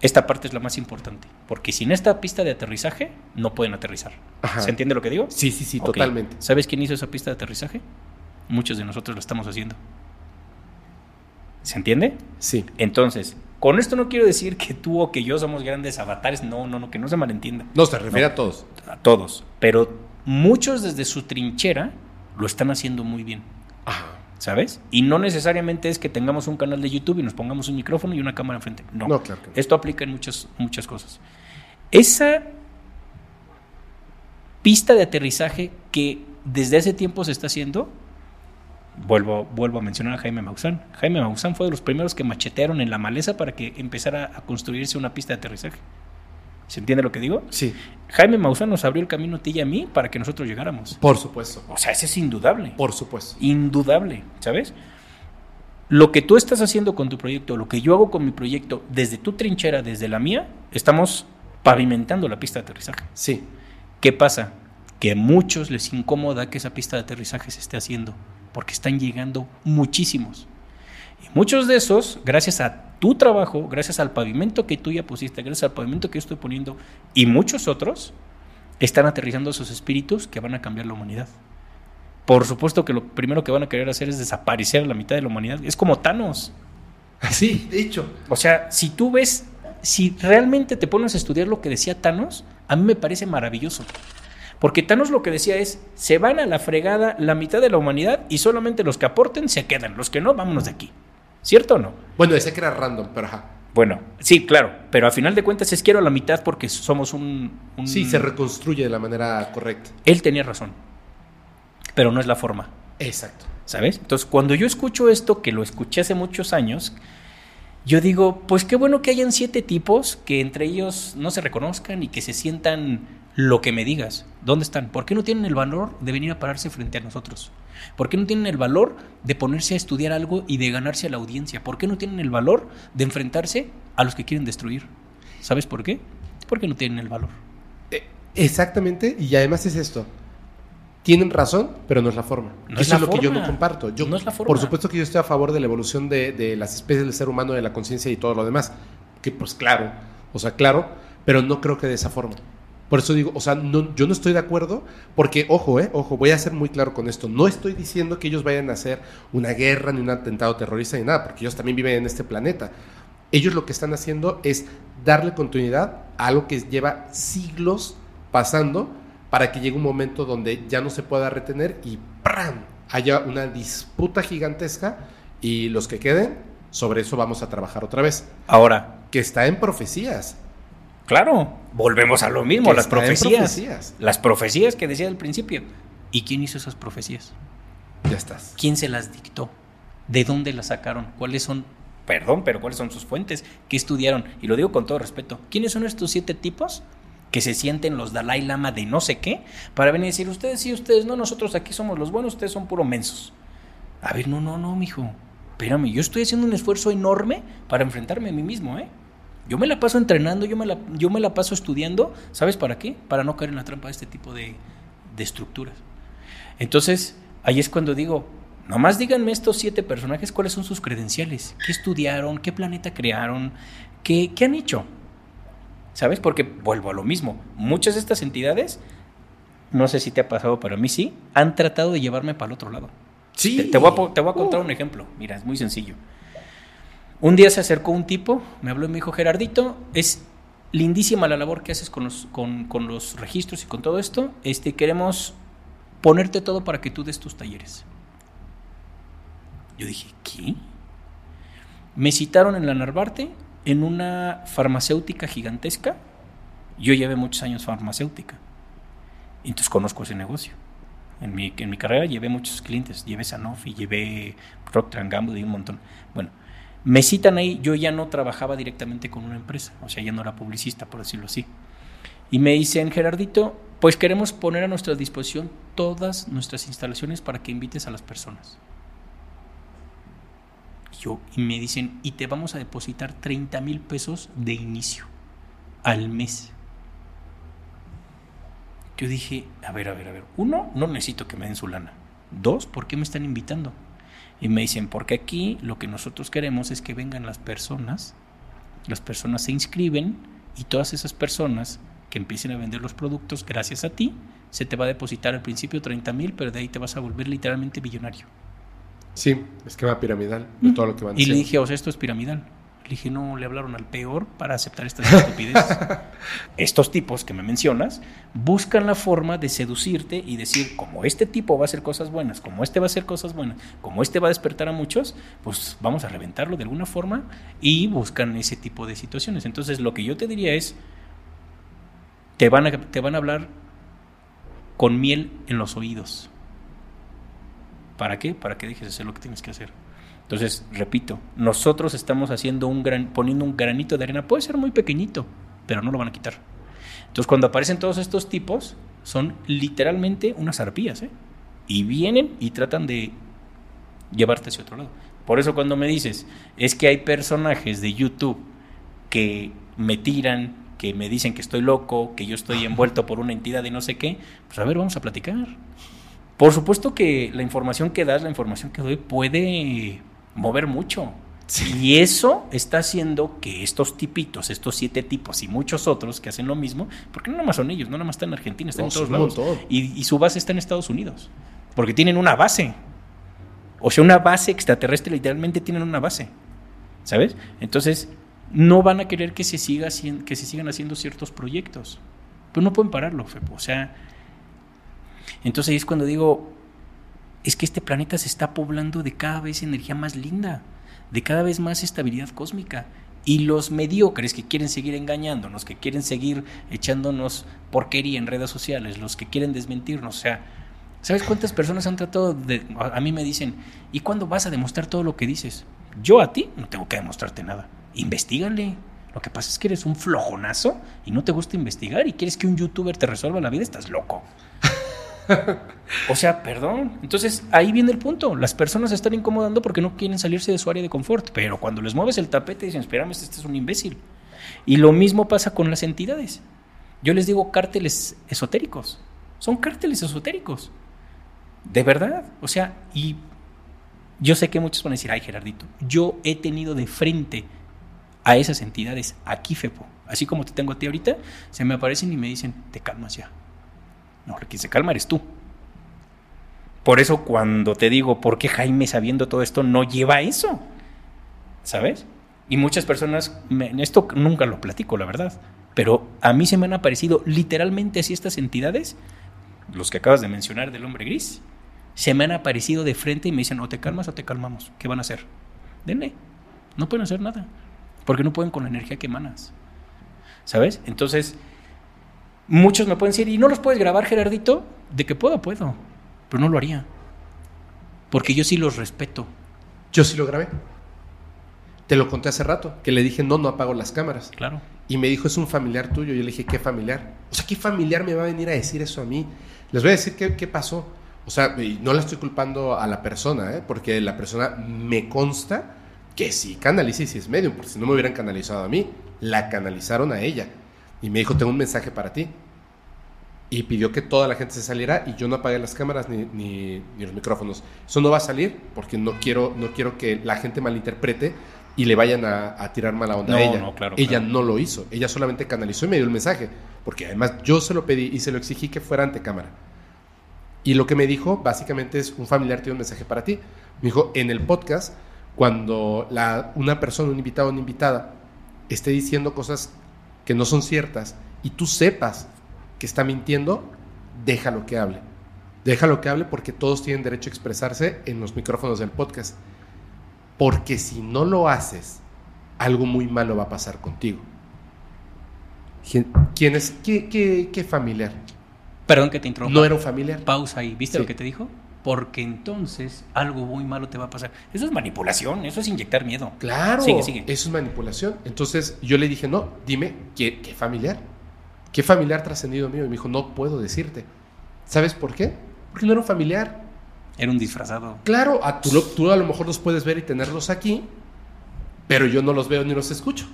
Esta parte es la más importante, porque sin esta pista de aterrizaje no pueden aterrizar. Ajá. ¿Se entiende lo que digo? Sí, sí, sí, totalmente. ¿Sabes quién hizo esa pista de aterrizaje? Muchos de nosotros lo estamos haciendo. ¿Se entiende? Sí. Entonces, con esto no quiero decir que tú o que yo somos grandes avatares, no, no, no, que no se malentienda. No, se refiere No. a todos. a todos, pero muchos desde su trinchera lo están haciendo muy bien, Ajá. ¿Sabes? Y no necesariamente es que tengamos un canal de YouTube y nos pongamos un micrófono y una cámara enfrente. No, No, claro que no. esto aplica en muchas, muchas cosas. Esa pista de aterrizaje que desde hace tiempo se está haciendo, vuelvo, vuelvo a mencionar a Jaime Maussan. Jaime Maussan fue de los primeros que machetearon en la maleza para que empezara a construirse una pista de aterrizaje. ¿Se entiende lo que digo? Sí, Jaime Maussan nos abrió el camino a ti y a mí para que nosotros llegáramos. por supuesto. O sea, eso es indudable. Por supuesto. Indudable, ¿sabes? Lo que tú estás haciendo con tu proyecto, lo que yo hago con mi proyecto, desde tu trinchera, desde la mía, estamos pavimentando la pista de aterrizaje. Sí. ¿Qué pasa? Que a muchos les incomoda que esa pista de aterrizaje se esté haciendo, porque están llegando muchísimos. Y muchos de esos, gracias a tu trabajo, gracias al pavimento que tú ya pusiste, gracias al pavimento que yo estoy poniendo, y muchos otros, están aterrizando esos espíritus que van a cambiar la humanidad. Por supuesto que lo primero que van a querer hacer es desaparecer a la mitad de la humanidad. Es como Thanos. Sí, de hecho. O sea, si tú ves, si realmente te pones a estudiar lo que decía Thanos, a mí me parece maravilloso. Porque Thanos lo que decía es, se van a la fregada la mitad de la humanidad y solamente los que aporten se quedan, los que no, vámonos de aquí. ¿Cierto o no? Bueno, decía que era random, pero ajá. Bueno, sí, claro, pero a final de cuentas es quiero a la mitad porque somos un... un- Sí, se reconstruye de la manera correcta. Él tenía razón, pero no es la forma. Exacto. ¿Sabes? Entonces, cuando yo escucho esto, que lo escuché hace muchos años, yo digo, pues qué bueno que hayan siete tipos que entre ellos no se reconozcan y que se sientan lo que me digas. ¿Dónde están? ¿Por qué no tienen el valor de venir a pararse frente a nosotros? ¿Por qué no tienen el valor de ponerse a estudiar algo y de ganarse a la audiencia? ¿Por qué no tienen el valor de enfrentarse a los que quieren destruir? ¿Sabes por qué? Porque no tienen el valor. Eh, exactamente, y además es esto. Tienen razón, pero no es la forma. No Eso es la es lo que yo no comparto. Yo, No es la forma. Por supuesto que yo estoy a favor de la evolución de, de las especies del ser humano, de la conciencia y todo lo demás. Que pues claro, o sea, claro, pero no creo que de esa forma. Por eso digo, o sea, no, yo no estoy de acuerdo, porque, ojo, eh, ojo, voy a ser muy claro con esto. No estoy diciendo que ellos vayan a hacer una guerra, ni un atentado terrorista, ni nada, porque ellos también viven en este planeta. Ellos lo que están haciendo es darle continuidad a algo que lleva siglos pasando para que llegue un momento donde ya no se pueda retener y ¡pram! haya una disputa gigantesca y los que queden, sobre eso vamos a trabajar otra vez. Ahora, Que está en profecías. Claro, volvemos a lo mismo, las profecías. profecías. Las profecías que decía al principio. ¿Y quién hizo esas profecías? Ya estás. ¿Quién se las dictó? ¿De dónde las sacaron? ¿Cuáles son, perdón, pero cuáles son sus fuentes? ¿Qué estudiaron? Y lo digo con todo respeto. ¿Quiénes son estos siete tipos que se sienten los Dalai Lama de no sé qué para venir a decir, ustedes sí, ustedes no, nosotros aquí somos los buenos, ustedes son puro mensos? A ver, no, no, no, mijo. Espérame, yo estoy haciendo un esfuerzo enorme para enfrentarme a mí mismo, ¿eh? Yo me la paso entrenando, yo me la, yo me la paso estudiando, ¿sabes para qué? Para no caer en la trampa de este tipo de, de estructuras. Entonces, ahí es cuando digo, nomás díganme estos siete personajes cuáles son sus credenciales, qué estudiaron, qué planeta crearon, qué, qué han hecho. ¿Sabes? Porque vuelvo a lo mismo. Muchas de estas entidades, no sé si te ha pasado, pero a mí sí, han tratado de llevarme para el otro lado. Sí. Te, te voy a, te voy a contar un ejemplo. Mira, es muy sencillo. Un día se acercó un tipo, me habló y me dijo, Gerardito, es lindísima la labor que haces con los, con, con los registros y con todo esto. Este, queremos ponerte todo para que tú des tus talleres. Yo dije, ¿qué? Me citaron en la Narvarte en una farmacéutica gigantesca. Yo llevé muchos años farmacéutica. Entonces conozco ese negocio. En mi, en mi carrera llevé muchos clientes. Llevé Sanofi, llevé Procter Gamble un montón. Bueno, me citan ahí. Yo ya no trabajaba directamente con una empresa. O sea, ya no era publicista, por decirlo así. Y me dicen, Gerardito, pues queremos poner a nuestra disposición todas nuestras instalaciones para que invites a las personas. Y yo, y me dicen, y te vamos a depositar 30 mil pesos de inicio al mes. Yo dije, a ver, a ver, a ver. Uno, no necesito que me den su lana. Dos, ¿por qué me están invitando? Y me dicen, porque aquí lo que nosotros queremos es que vengan las personas, las personas se inscriben y todas esas personas que empiecen a vender los productos gracias a ti, se te va a depositar al principio 30 mil, pero de ahí te vas a volver literalmente millonario. Sí, esquema piramidal de todo lo que van. Y le dije, o sea, esto es piramidal. Dije, no, le hablaron al peor para aceptar estas estupideces. Estos tipos que me mencionas buscan la forma de seducirte y decir, como este tipo va a hacer cosas buenas, como este va a hacer cosas buenas, como este va a despertar a muchos, pues vamos a reventarlo de alguna forma y buscan ese tipo de situaciones. Entonces, lo que yo te diría es, te van a, te van a hablar con miel en los oídos. ¿Para qué? Para que dejes de hacer lo que tienes que hacer. Entonces, repito, nosotros estamos haciendo un gran, poniendo un granito de arena, puede ser muy pequeñito, pero no lo van a quitar. Entonces, cuando aparecen todos estos tipos, son literalmente unas arpías, ¿eh? Y vienen y tratan de llevarte hacia otro lado. Por eso cuando me dices, es que hay personajes de YouTube que me tiran, que me dicen que estoy loco, que yo estoy envuelto por una entidad de no sé qué, pues a ver, vamos a platicar. Por supuesto que la información que das, la información que doy puede mover mucho. Y eso está haciendo que estos tipitos, estos siete tipos y muchos otros que hacen lo mismo, porque no nada más son ellos, no nada más están en Argentina, están No, en todos lados. Y, y su base está en Estados Unidos, porque tienen una base. O sea, una base extraterrestre, literalmente tienen una base. ¿Sabes? Entonces, no van a querer que se, siga, que se sigan haciendo ciertos proyectos. Pero no pueden pararlo, Fepo. O sea, entonces ahí es cuando digo, es que este planeta se está poblando de cada vez energía más linda, de cada vez más estabilidad cósmica. Y los mediocres que quieren seguir engañándonos, que quieren seguir echándonos porquería en redes sociales, los que quieren desmentirnos, o sea, ¿Sabes cuántas personas han tratado de... A, mí me dicen, ¿y cuándo vas a demostrar todo lo que dices? Yo a ti no tengo que demostrarte nada. Investígale. Lo que pasa es que eres un flojonazo y no te gusta investigar y quieres que un youtuber te resuelva la vida, estás loco. O sea, perdón. Entonces ahí viene el punto. Las personas se están incomodando porque no quieren salirse de su área de confort, pero cuando les mueves el tapete dicen, espérame, este es un imbécil. Y lo mismo pasa con las entidades. Yo les digo cárteles esotéricos. Son cárteles esotéricos. De verdad. O sea, y yo sé que muchos van a decir, ay Gerardito, yo he tenido de frente a esas entidades aquí, Fepo. Así como te tengo a ti ahorita, se me aparecen y me dicen, te calmas ya. No, quien se calma eres tú. Por eso cuando te digo, ¿por qué Jaime sabiendo todo esto no lleva eso? ¿Sabes? Y muchas personas, me, esto nunca lo platico, la verdad, pero a mí se me han aparecido literalmente así estas entidades, los que acabas de mencionar del hombre gris, se me han aparecido de frente y me dicen, o te calmas o te calmamos, ¿qué van a hacer? Denle, no pueden hacer nada, porque no pueden con la energía que emanas, ¿sabes? Entonces, muchos me pueden decir, ¿y no los puedes grabar, Gerardito? De que puedo, puedo, pero no lo haría, porque yo sí los respeto. Yo sí lo grabé. Te lo conté hace rato, que le dije, no, no apago las cámaras. Claro. Y me dijo, es un familiar tuyo. Yo le dije, ¿qué familiar? O sea, ¿qué familiar me va a venir a decir eso a mí? Les voy a decir qué, qué pasó. O sea, no la estoy culpando a la persona, ¿eh? porque la persona me consta que sí canaliza y sí es medium, porque si no me hubieran canalizado a mí, la canalizaron a ella. Y me dijo, tengo un mensaje para ti. Y pidió que toda la gente se saliera y yo no apagué las cámaras ni, ni, ni los micrófonos. Eso no va a salir porque no quiero, no quiero que la gente malinterprete y le vayan a, a tirar mala onda No, a ella. no, claro, ella claro. no lo hizo. Ella solamente canalizó y me dio el mensaje. Porque además yo se lo pedí y se lo exigí que fuera ante cámara. Y lo que me dijo básicamente es, un familiar tiene un mensaje para ti. Me dijo, en el podcast, cuando la, una persona, un invitado o una invitada, esté diciendo cosas que no son ciertas y tú sepas que está mintiendo, déjalo que hable. Déjalo que hable porque todos tienen derecho a expresarse en los micrófonos del podcast. Porque si no lo haces, algo muy malo va a pasar contigo. ¿Quién es? ¿Qué, qué, qué familiar? Perdón que te interrumpa. ¿No era un familiar? Pausa ahí. ¿Viste Sí. lo que te dijo? Porque entonces algo muy malo te va a pasar. Eso es manipulación, eso es inyectar miedo. Claro, Sigue, sigue. eso es manipulación. Entonces yo le dije, no, dime, ¿qué, qué familiar? ¿Qué familiar trascendido mío? Y me dijo, no puedo decirte. ¿Sabes por qué? Porque no era un familiar. Era un disfrazado. Claro, a tú, lo- tú a lo mejor los puedes ver y tenerlos aquí, pero yo no los veo ni los escucho.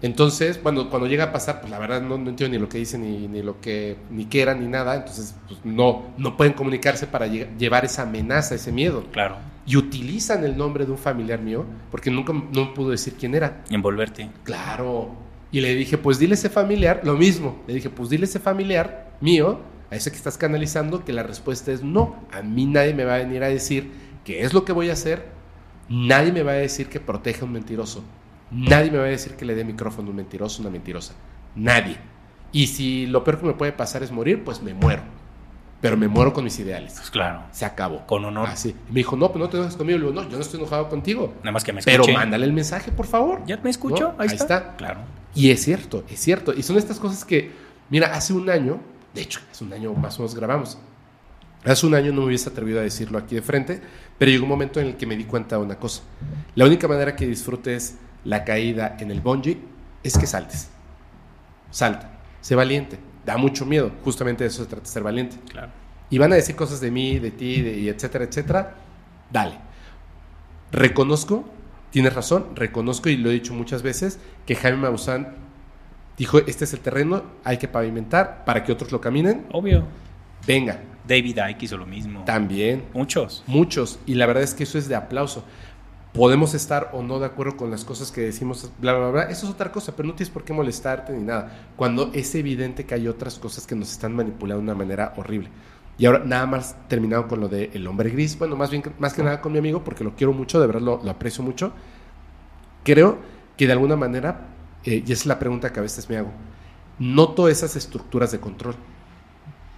Entonces, cuando, cuando llega a pasar, pues la verdad no, no entiendo ni lo que dicen, ni, ni lo que, ni qué era, ni nada. Entonces, pues no, no pueden comunicarse para lle- llevar esa amenaza, ese miedo. Claro. Y utilizan el nombre de un familiar mío, porque nunca no me pudo decir quién era. Envolverte. Claro. Y le dije, pues dile a ese familiar, lo mismo. Le dije, pues dile a ese familiar mío, a ese que estás canalizando, que la respuesta es no. A mí nadie me va a venir a decir qué es lo que voy a hacer. Nadie me va a decir que proteja a un mentiroso. Nadie me va a decir que le dé micrófono a un mentiroso, una mentirosa. Nadie. Y si lo peor que me puede pasar es morir, pues me muero. Pero me muero con mis ideales. Pues claro. Se acabó. Con honor. Así. Me dijo, no, pues no te enojes conmigo. Le digo, no, yo no estoy enojado contigo. Nada más que me escuche. Pero mándale el mensaje, por favor. ¿Ya me escucho? ¿No? Ahí, está. Claro. Y es cierto, es cierto. Y son estas cosas que, mira, hace un año, de hecho, hace un año más o menos grabamos. Hace un año no me hubiese atrevido a decirlo aquí de frente, pero llegó un momento en el que me di cuenta de una cosa. La única manera que disfrutes la caída en el bungee es que saltes. Salta. Sé valiente. Da mucho miedo. Justamente de eso se trata, ser valiente. Claro. Y van a decir cosas de mí, de ti, de, y etcétera, etcétera. Dale. Reconozco, tienes razón, reconozco y lo he dicho muchas veces, que Jaime Maussan dijo, este es el terreno, hay que pavimentar para que otros lo caminen. Obvio. Venga, David Icke hizo lo mismo. también, Muchos. muchos. Y la verdad es que eso es de aplauso. Podemos estar o no de acuerdo con las cosas que decimos, bla, bla, bla. Eso es otra cosa, pero no tienes por qué molestarte ni nada. Cuando es evidente que hay otras cosas que nos están manipulando de una manera horrible. Y ahora nada más terminado con lo de el hombre gris. Bueno, más bien más que nada con mi amigo, porque lo quiero mucho, de verdad lo, lo aprecio mucho. Creo que de alguna manera, eh, y esa es la pregunta que a veces me hago, noto esas estructuras de control.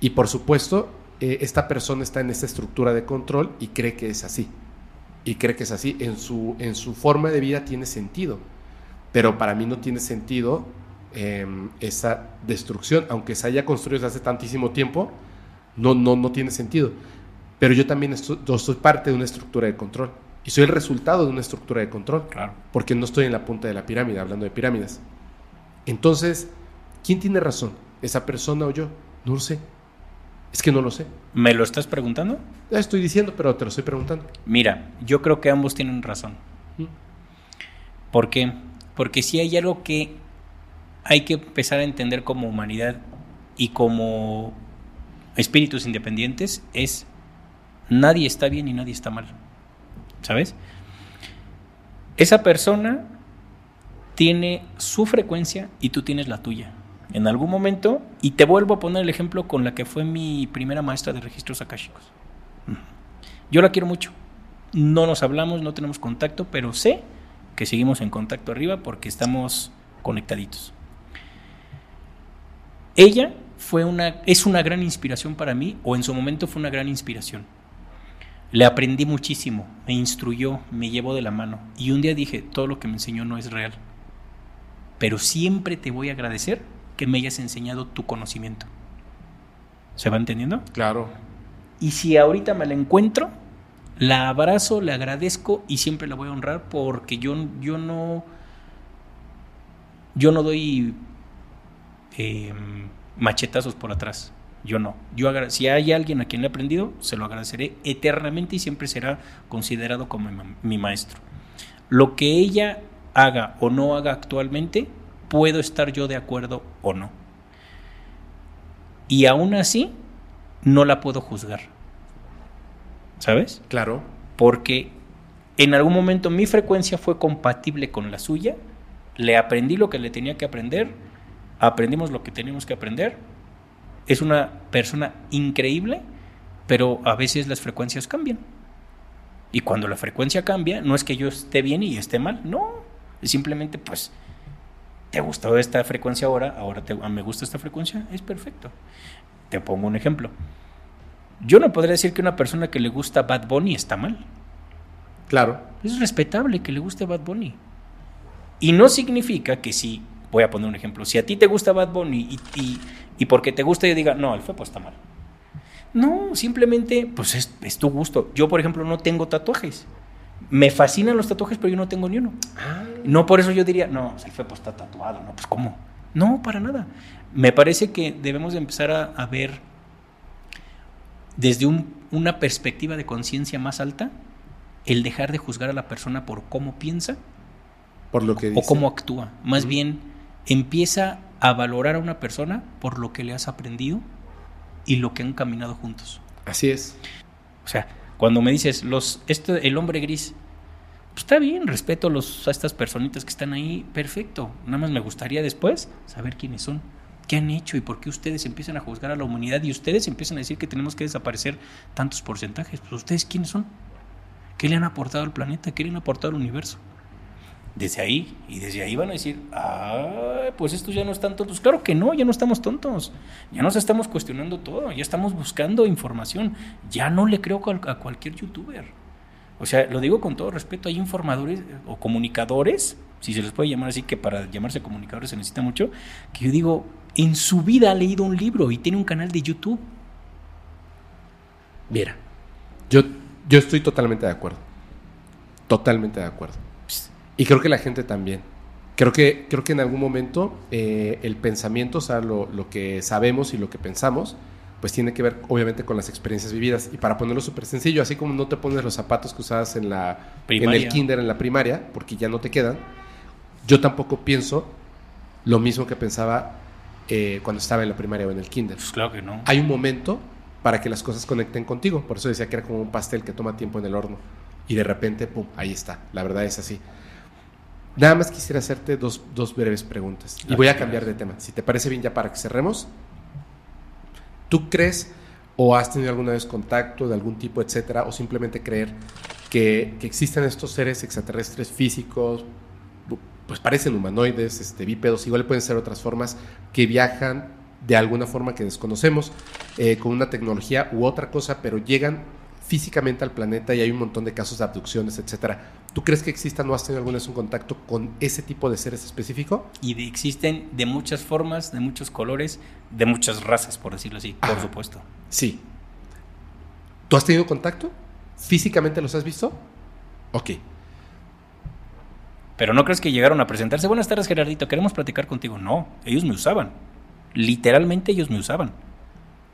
Y por supuesto, eh, esta persona está en esa estructura de control y cree que es así. Y cree que es así. En su, en su forma de vida tiene sentido. Pero para mí no tiene sentido eh, esa destrucción. Aunque se haya construido desde hace tantísimo tiempo, no, no, no tiene sentido. pero yo también estoy, yo soy parte de una estructura de control. Y soy el resultado de una estructura de control. Claro. Porque no estoy en la punta de la pirámide, hablando de pirámides. Entonces, ¿quién tiene razón? ¿Esa persona o yo? No lo sé. Es que no lo sé. ¿Me lo estás preguntando? Estoy diciendo, pero te lo estoy preguntando. Mira, yo creo que ambos tienen razón. ¿Mm? ¿Por qué? Porque si hay algo que hay que empezar a entender como humanidad y como espíritus independientes es nadie está bien y nadie está mal. ¿Sabes? Esa persona tiene su frecuencia y tú tienes la tuya. En algún momento, y te vuelvo a poner el ejemplo con la que fue mi primera maestra de registros akáshicos. Yo la quiero mucho. No nos hablamos, no tenemos contacto, pero sé que seguimos en contacto arriba porque estamos conectaditos. Ella fue una, es una gran inspiración para mí, o en su momento fue una gran inspiración. Le aprendí muchísimo, me instruyó, me llevó de la mano. Y un día dije, todo lo que me enseñó no es real. Pero siempre te voy a agradecer que me hayas enseñado tu conocimiento. ¿Se va entendiendo? Claro. Y si ahorita me la encuentro, la abrazo, le agradezco y siempre la voy a honrar porque yo, yo no. Yo no doy eh, machetazos por atrás. Yo no. Yo si hay alguien a quien le he aprendido, se lo agradeceré eternamente y siempre será considerado como mi, mi maestro. Lo que ella haga o no haga actualmente, puedo estar yo de acuerdo o no. Y aún así, no la puedo juzgar. ¿Sabes? Claro. Porque en algún momento mi frecuencia fue compatible con la suya, le aprendí lo que le tenía que aprender, aprendimos lo que teníamos que aprender. Es una persona increíble, pero a veces las frecuencias cambian. Y cuando la frecuencia cambia, no es que yo esté bien y esté mal, no. Es simplemente, pues, te gustó esta frecuencia ahora, ahora te, me gusta esta frecuencia, es perfecto. Te pongo un ejemplo. Yo no podría decir que una persona que le gusta Bad Bunny está mal. Claro. Es respetable que le guste Bad Bunny. Y no significa que si, voy a poner un ejemplo, si a ti te gusta Bad Bunny y, y, y porque te gusta yo diga, no, el Fepo está mal. No, simplemente, pues es, es, tu gusto. Yo, por ejemplo, no tengo tatuajes. Me fascinan los tatuajes, pero yo no tengo ni uno. Ah. No por eso yo diría, no, el Fepo está tatuado, no, pues ¿cómo? No, para nada. Me parece que debemos de empezar a, a ver desde un, una perspectiva de conciencia más alta el dejar de juzgar a la persona por cómo piensa por lo que dice. o cómo actúa. Más uh -huh. bien, empieza a valorar a una persona por lo que le has aprendido y lo que han caminado juntos. Así es. O sea, cuando me dices los este, el hombre gris, pues está bien, respeto los, a estas personitas que están ahí, perfecto. Nada más me gustaría después saber quiénes son qué han hecho y por qué ustedes empiezan a juzgar a la humanidad y ustedes empiezan a decir que tenemos que desaparecer tantos porcentajes. Pues ustedes quiénes son? ¿Qué le han aportado al planeta? ¿Qué le han aportado al universo? Desde ahí, y desde ahí van a decir, ah, pues estos ya no están tontos. Claro que no, ya no estamos tontos. Ya nos estamos cuestionando todo, ya estamos buscando información. Ya no le creo a cualquier youtuber. O sea, lo digo con todo respeto, hay informadores o comunicadores, si se les puede llamar así, que para llamarse comunicadores se necesita mucho, que yo digo, en su vida ha leído un libro y tiene un canal de YouTube. Mira, yo, yo estoy totalmente de acuerdo. Totalmente de acuerdo. Y creo que la gente también. Creo que, creo que en algún momento eh, el pensamiento, o sea, lo, lo, que sabemos y lo que pensamos, pues tiene que ver obviamente con las experiencias vividas. Y para ponerlo súper sencillo, así como no te pones los zapatos que usabas en, la, en el kinder, en la primaria, porque ya no te quedan, yo tampoco pienso lo mismo que pensaba eh, cuando estaba en la primaria o en el kinder. Pues claro que no. Hay un momento para que las cosas conecten contigo. Por eso decía que era como un pastel que toma tiempo en el horno. Y de repente, pum, ahí está. La verdad es así. Nada más quisiera hacerte dos, dos breves preguntas. Y voy a cambiar de tema. Si te parece bien ya para que cerremos. ¿Tú crees o has tenido alguna vez contacto de algún tipo, etcétera, o simplemente creer que, que existen estos seres extraterrestres físicos, pues parecen humanoides, este, bípedos, igual pueden ser otras formas que viajan de alguna forma que desconocemos, eh, con una tecnología u otra cosa, pero llegan físicamente al planeta y hay un montón de casos de abducciones, etcétera. ¿Tú crees que exista, no has tenido alguna vez un contacto con ese tipo de seres específico? Y de, existen de muchas formas, de muchos colores, de muchas razas, por decirlo así, Ajá. por supuesto. Sí. ¿Tú has tenido contacto? ¿Físicamente los has visto? Ok. Pero no crees que llegaron a presentarse. Buenas tardes, Gerardito. Queremos platicar contigo. No, ellos me usaban. Literalmente ellos me usaban.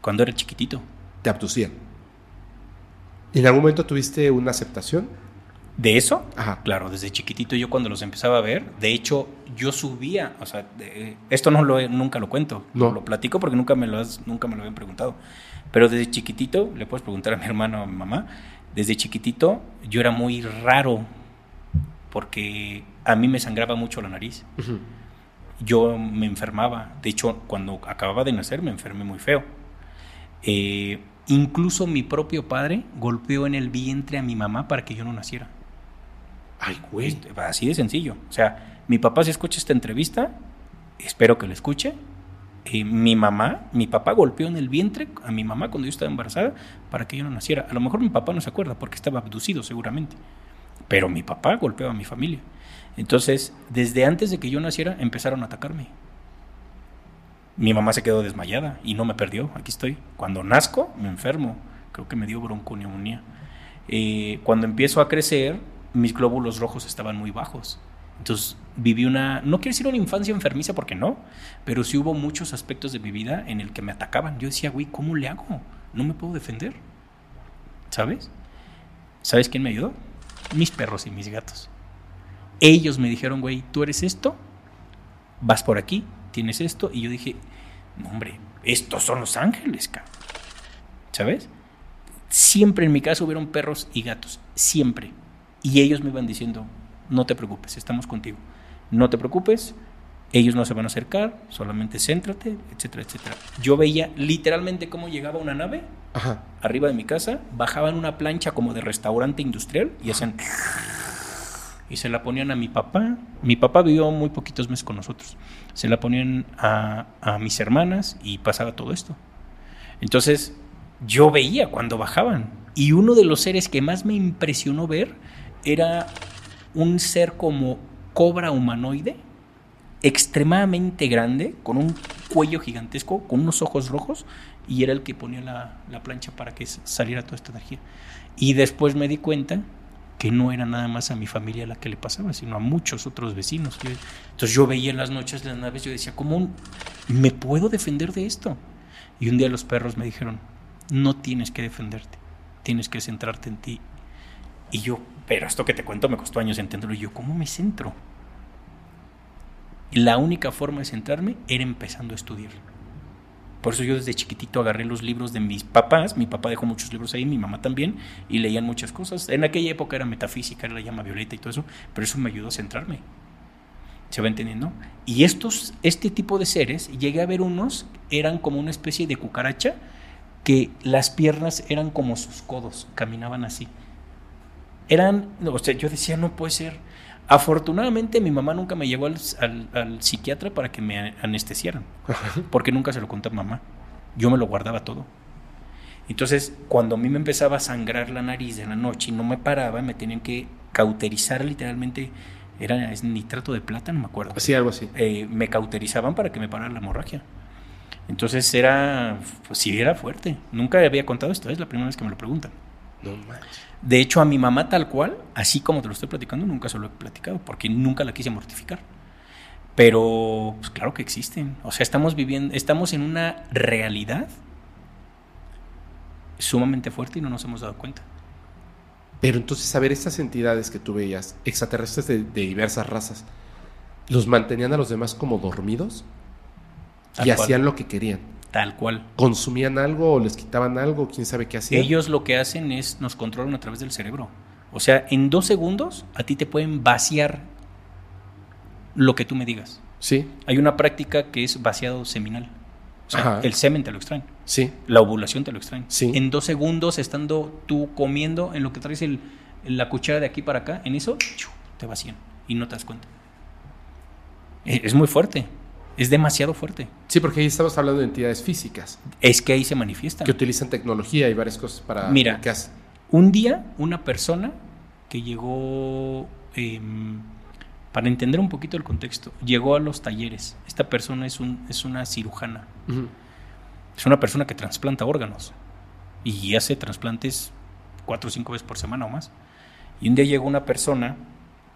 Cuando era chiquitito. Te abducían. ¿Y en algún momento tuviste una aceptación? ¿De eso? Ajá. Claro, desde chiquitito yo cuando los empezaba a ver, de hecho yo subía, o sea, de- esto no lo nunca lo cuento, No. lo platico porque nunca me lo has- nunca me lo habían preguntado. Pero desde chiquitito, le puedes preguntar a mi hermano o a mi mamá, desde chiquitito yo era muy raro porque a mí me sangraba mucho la nariz. Ujú. Yo me enfermaba, de hecho cuando acababa de nacer me enfermé muy feo. Eh, incluso mi propio padre golpeó en el vientre a mi mamá para que yo no naciera. Ay, güey. Este, Así de sencillo. O sea, mi papá si escucha esta entrevista, espero que lo escuche. eh, mi mamá, mi papá golpeó en el vientre a mi mamá cuando yo estaba embarazada para que yo no naciera. A lo mejor mi papá no se acuerda porque estaba abducido seguramente. Pero mi papá golpeó a mi familia. Entonces, desde antes de que yo naciera, empezaron a atacarme. Mi mamá se quedó desmayada y no me perdió. Aquí estoy. Cuando nazco, me enfermo. Creo que me dio bronconeumonía. Eh, cuando empiezo a crecer, mis glóbulos rojos estaban muy bajos. Entonces viví una, no quiero decir una infancia enfermiza porque no, pero sí hubo muchos aspectos de mi vida en el que me atacaban. Yo decía, güey, ¿cómo le hago? No me puedo defender. ¿Sabes? ¿Sabes quién me ayudó? Mis perros y mis gatos. Ellos me dijeron, güey, tú eres esto, vas por aquí, tienes esto. Y yo dije, no, hombre, estos son los ángeles, cabrón. ¿Sabes? Siempre en mi casa hubieron perros y gatos, siempre. Y ellos me iban diciendo, no te preocupes, estamos contigo. No te preocupes, ellos no se van a acercar, solamente céntrate, etcétera, etcétera. Yo veía literalmente cómo llegaba una nave Ajá. arriba de mi casa, bajaban una plancha como de restaurante industrial y hacían... Y se la ponían a mi papá. Mi papá vivió muy poquitos meses con nosotros. Se la ponían a, mis hermanas y pasaba todo esto. Entonces, yo veía cuando bajaban. Y uno de los seres que más me impresionó ver era un ser como cobra humanoide, extremadamente grande, con un cuello gigantesco, con unos ojos rojos, y era el que ponía la, la plancha para que saliera toda esta energía. Y después me di cuenta no era nada más a mi familia la que le pasaba, sino a muchos otros vecinos. Entonces yo veía en las noches las naves, yo decía, ¿cómo me puedo defender de esto? Y un día los perros me dijeron, no tienes que defenderte, tienes que centrarte en ti. Y yo, pero esto que te cuento me costó años entenderlo. Y yo, ¿cómo me centro? Y la única forma de centrarme era empezando a estudiar. Por eso yo desde chiquitito agarré los libros de mis papás. Mi papá dejó muchos libros ahí, mi mamá también, y leían muchas cosas. En aquella época era metafísica, era la llama violeta y todo eso, pero eso me ayudó a centrarme. ¿Se va entendiendo? Y estos, este tipo de seres, llegué a ver unos, eran como una especie de cucaracha, que las piernas eran como sus codos, caminaban así. Eran, o sea, yo decía, no puede ser. Afortunadamente mi mamá nunca me llevó al, al- al psiquiatra para que me anestesiaran, porque nunca se lo conté a mamá. Yo me lo guardaba todo. Entonces, cuando a mí me empezaba a sangrar la nariz de la noche y no me paraba, me tenían que cauterizar literalmente, era es nitrato de plata, no me acuerdo. Sí, algo así. Eh, me cauterizaban para que me parara la hemorragia. Entonces era, pues sí, era fuerte. Nunca había contado esto, es la primera vez que me lo preguntan. No manches. De hecho, a mi mamá tal cual, así como te lo estoy platicando, nunca se lo he platicado, porque nunca la quise mortificar. Pero, pues claro que existen. O sea, estamos viviendo, estamos en una realidad sumamente fuerte y no nos hemos dado cuenta. Pero entonces, a ver, estas entidades que tú veías, extraterrestres de, de diversas razas, ¿los mantenían a los demás como dormidos? Y cual. hacían lo que querían. Tal cual. ¿Consumían algo o les quitaban algo? ¿Quién sabe qué hacían? Ellos lo que hacen es nos controlan a través del cerebro. O sea, en dos segundos a ti te pueden vaciar lo que tú me digas. Sí, Hay una práctica que es vaciado seminal. O sea, Ajá. el semen te lo extraen. sí. La ovulación te lo extraen. Sí. En dos segundos, estando tú comiendo, en lo que traes el, la cuchara de aquí para acá, en eso, te vacían y no te das cuenta. Eh, Es muy fuerte. Es demasiado fuerte. Sí, porque ahí estamos hablando de entidades físicas Es que ahí se manifiestan. que utilizan tecnología y varias cosas para Mira. Un día, una persona que llegó, em, para entender un poquito el contexto, llegó a los talleres. Esta persona es, un, es una cirujana. Es una persona que trasplanta órganos. y hace trasplantes cuatro o cinco veces por semana o más. Y un día llegó una persona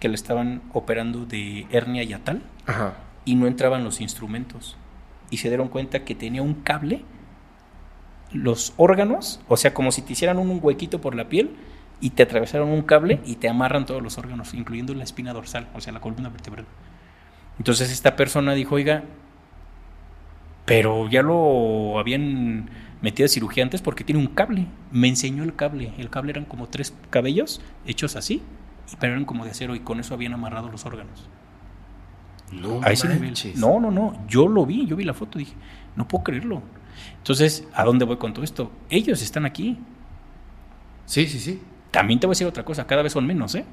que le estaban operando de hernia yatal Ajá. Y no entraban los instrumentos. Y se dieron cuenta que tenía un cable, los órganos, o sea, como si te hicieran un huequito por la piel y te atravesaron un cable y te amarran todos los órganos, incluyendo la espina dorsal, o sea, la columna vertebral. Entonces esta persona dijo, oiga, pero ya lo habían metido a cirugía antes porque tiene un cable. Me enseñó el cable. El cable eran como tres cabellos hechos así, pero eran como de acero y con eso habían amarrado los órganos. No A ese. No, no, no. Yo lo vi, yo vi la foto, dije, no puedo creerlo. Entonces, ¿a dónde voy con todo esto? Ellos están aquí. Sí, sí, sí. También te voy a decir otra cosa, cada vez son menos, ¿eh?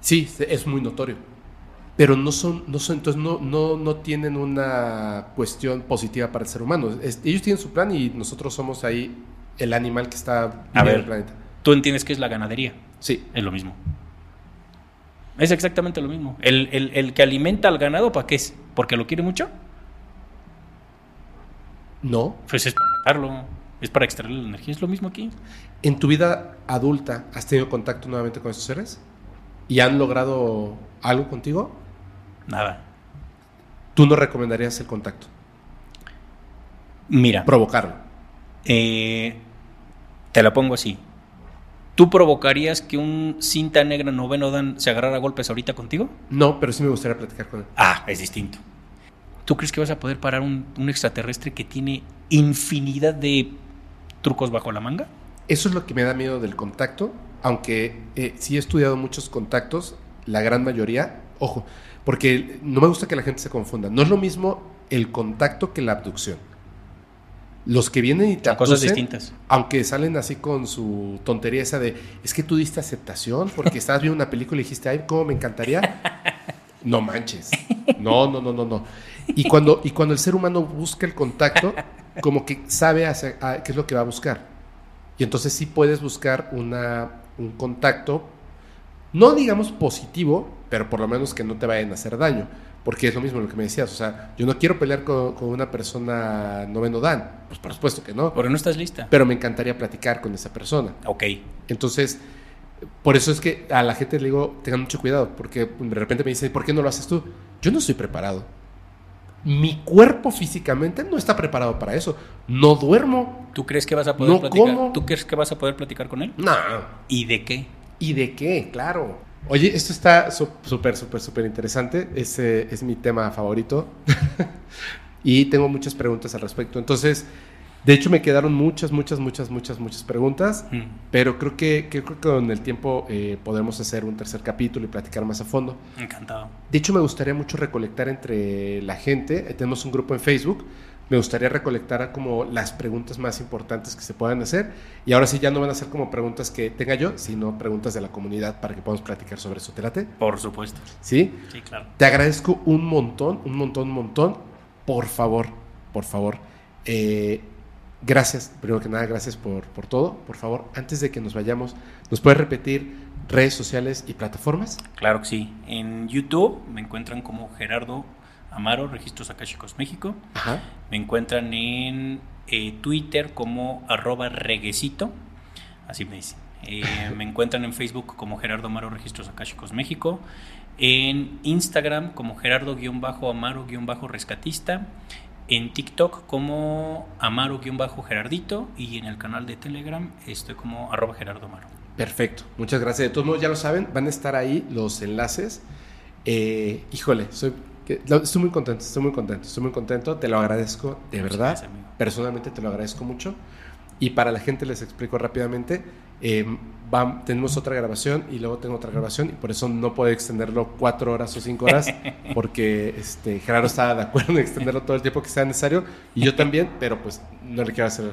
Sí, es muy notorio. Pero no son, no son, entonces no, no, no tienen una cuestión positiva para el ser humano. Es- ellos tienen su plan y nosotros somos ahí el animal que está A viviendo en el planeta. Tú entiendes que es la ganadería. Sí. Es lo mismo. Es exactamente lo mismo. El, el- el que alimenta al ganado, ¿para qué es? ¿Porque lo quiere mucho? No. Pues es para matarlo, es para extraer la energía. Es lo mismo aquí. ¿En tu vida adulta has tenido contacto nuevamente con estos seres? ¿Y han logrado algo contigo? Nada. ¿Tú no recomendarías el contacto? Mira, Provocarlo. eh, te la pongo así. ¿Tú provocarías que un cinta negra noveno dan se agarrara a golpes ahorita contigo? No, pero sí me gustaría platicar con él. Ah, es distinto. ¿Tú crees que vas a poder parar un, un extraterrestre que tiene infinidad de trucos bajo la manga? Eso es lo que me da miedo del contacto, aunque eh, sí he estudiado muchos contactos, la gran mayoría, ojo, porque no me gusta que la gente se confunda. No es lo mismo el contacto que la abducción. Los que vienen y te cosas distintas. Aunque salen así con su tontería esa de, es que tú diste aceptación porque estabas viendo una película y dijiste, ay, cómo me encantaría. No manches. No, no, no, no, no. Y cuando, y cuando el ser humano busca el contacto, como que sabe hacia- a- qué es lo que va a buscar. Y entonces sí puedes buscar una, un contacto, no digamos positivo, pero por lo menos que no te vayan a hacer daño. Porque es lo mismo lo que me decías. O sea, yo no quiero pelear con, con una persona noveno Dan. Pues por supuesto que no. Porque no estás lista. Pero me encantaría platicar con esa persona. Ok. Entonces, por eso es que a la gente le digo, tengan mucho cuidado, porque de repente me dicen, ¿por qué no lo haces tú? Yo no estoy preparado. Mi cuerpo físicamente no está preparado para eso. No duermo. ¿Tú crees que vas a poder No platicar? como. ¿Tú crees que vas a poder platicar con él? No. ¿Y de qué? ¿Y de qué? Claro. Oye, esto está súper, súper, súper interesante. Ese es mi tema favorito. y tengo muchas preguntas al respecto. Entonces, de hecho, me quedaron muchas, muchas, muchas, muchas, muchas preguntas. Mm. Pero creo que, creo que con el tiempo eh, podemos hacer un tercer capítulo y platicar más a fondo. Encantado. De hecho, me gustaría mucho recolectar entre la gente. Tenemos un grupo en Facebook. Me gustaría recolectar como las preguntas más importantes que se puedan hacer. Y ahora sí, ya no van a ser como preguntas que tenga yo, sino preguntas de la comunidad para que podamos platicar sobre eso. ¿Te late? Por supuesto. ¿Sí? Sí, claro. Te agradezco un montón, un montón, un montón. Por favor, por favor. eh, gracias, primero que nada, gracias por, por todo. Por favor, antes de que nos vayamos, ¿nos puedes repetir redes sociales y plataformas? Claro que sí. En YouTube me encuentran como Gerardo Amaro, Registros Akáshicos México. Ajá. Me encuentran en eh, Twitter como arroba reguecito. Así me dicen. Eh, me encuentran en Facebook como Gerardo Amaro Registros Akáshicos México. En Instagram como Gerardo-Amaro-Rescatista. En TikTok como Amaro-Gerardito. Y en el canal de Telegram estoy como arroba Gerardo Amaro. Perfecto, muchas gracias. De todos modos, ya lo saben, van a estar ahí los enlaces. Eh, híjole, soy, que- estoy muy contento, estoy muy contento, estoy muy contento. Te lo agradezco, de Muchas verdad. gracias. Personalmente te lo agradezco mucho. Y para la gente les explico rápidamente. eh, vam- tenemos otra grabación y luego tengo otra grabación y por eso no puedo extenderlo cuatro horas o cinco horas porque este, Gerardo estaba de acuerdo en extenderlo todo el tiempo que sea necesario y yo también, pero pues no le quiero hacer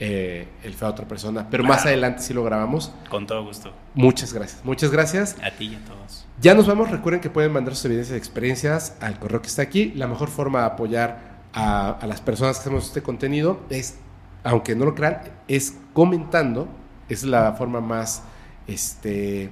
eh, el feo a otra persona. Pero más adelante sí lo grabamos. Con todo gusto. Muchas gracias, muchas gracias. A ti y a todos. Ya nos vamos, recuerden que pueden mandar sus evidencias y experiencias al correo que está aquí. La mejor forma de apoyar a, las personas que hacemos este contenido es, aunque no lo crean, es comentando. Es la forma más, este,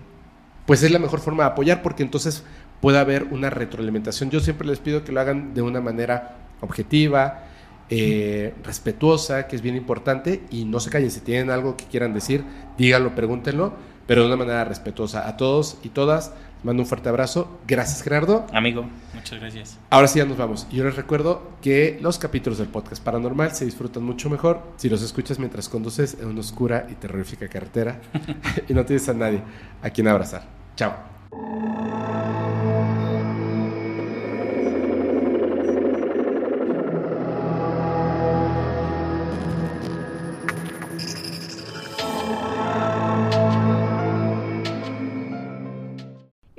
pues es la mejor forma de apoyar porque entonces puede haber una retroalimentación. Yo siempre les pido que lo hagan de una manera objetiva, eh, respetuosa, que es bien importante, y no se callen, si tienen algo que quieran decir, díganlo, pregúntenlo, pero de una manera respetuosa. A todos y todas, mando un fuerte abrazo. Gracias, Gerardo. Amigo, muchas gracias. Ahora sí ya nos vamos. Y yo les recuerdo que los capítulos del podcast paranormal se disfrutan mucho mejor si los escuchas mientras conduces en una oscura y terrorífica carretera y no tienes a nadie a quien abrazar. Chao.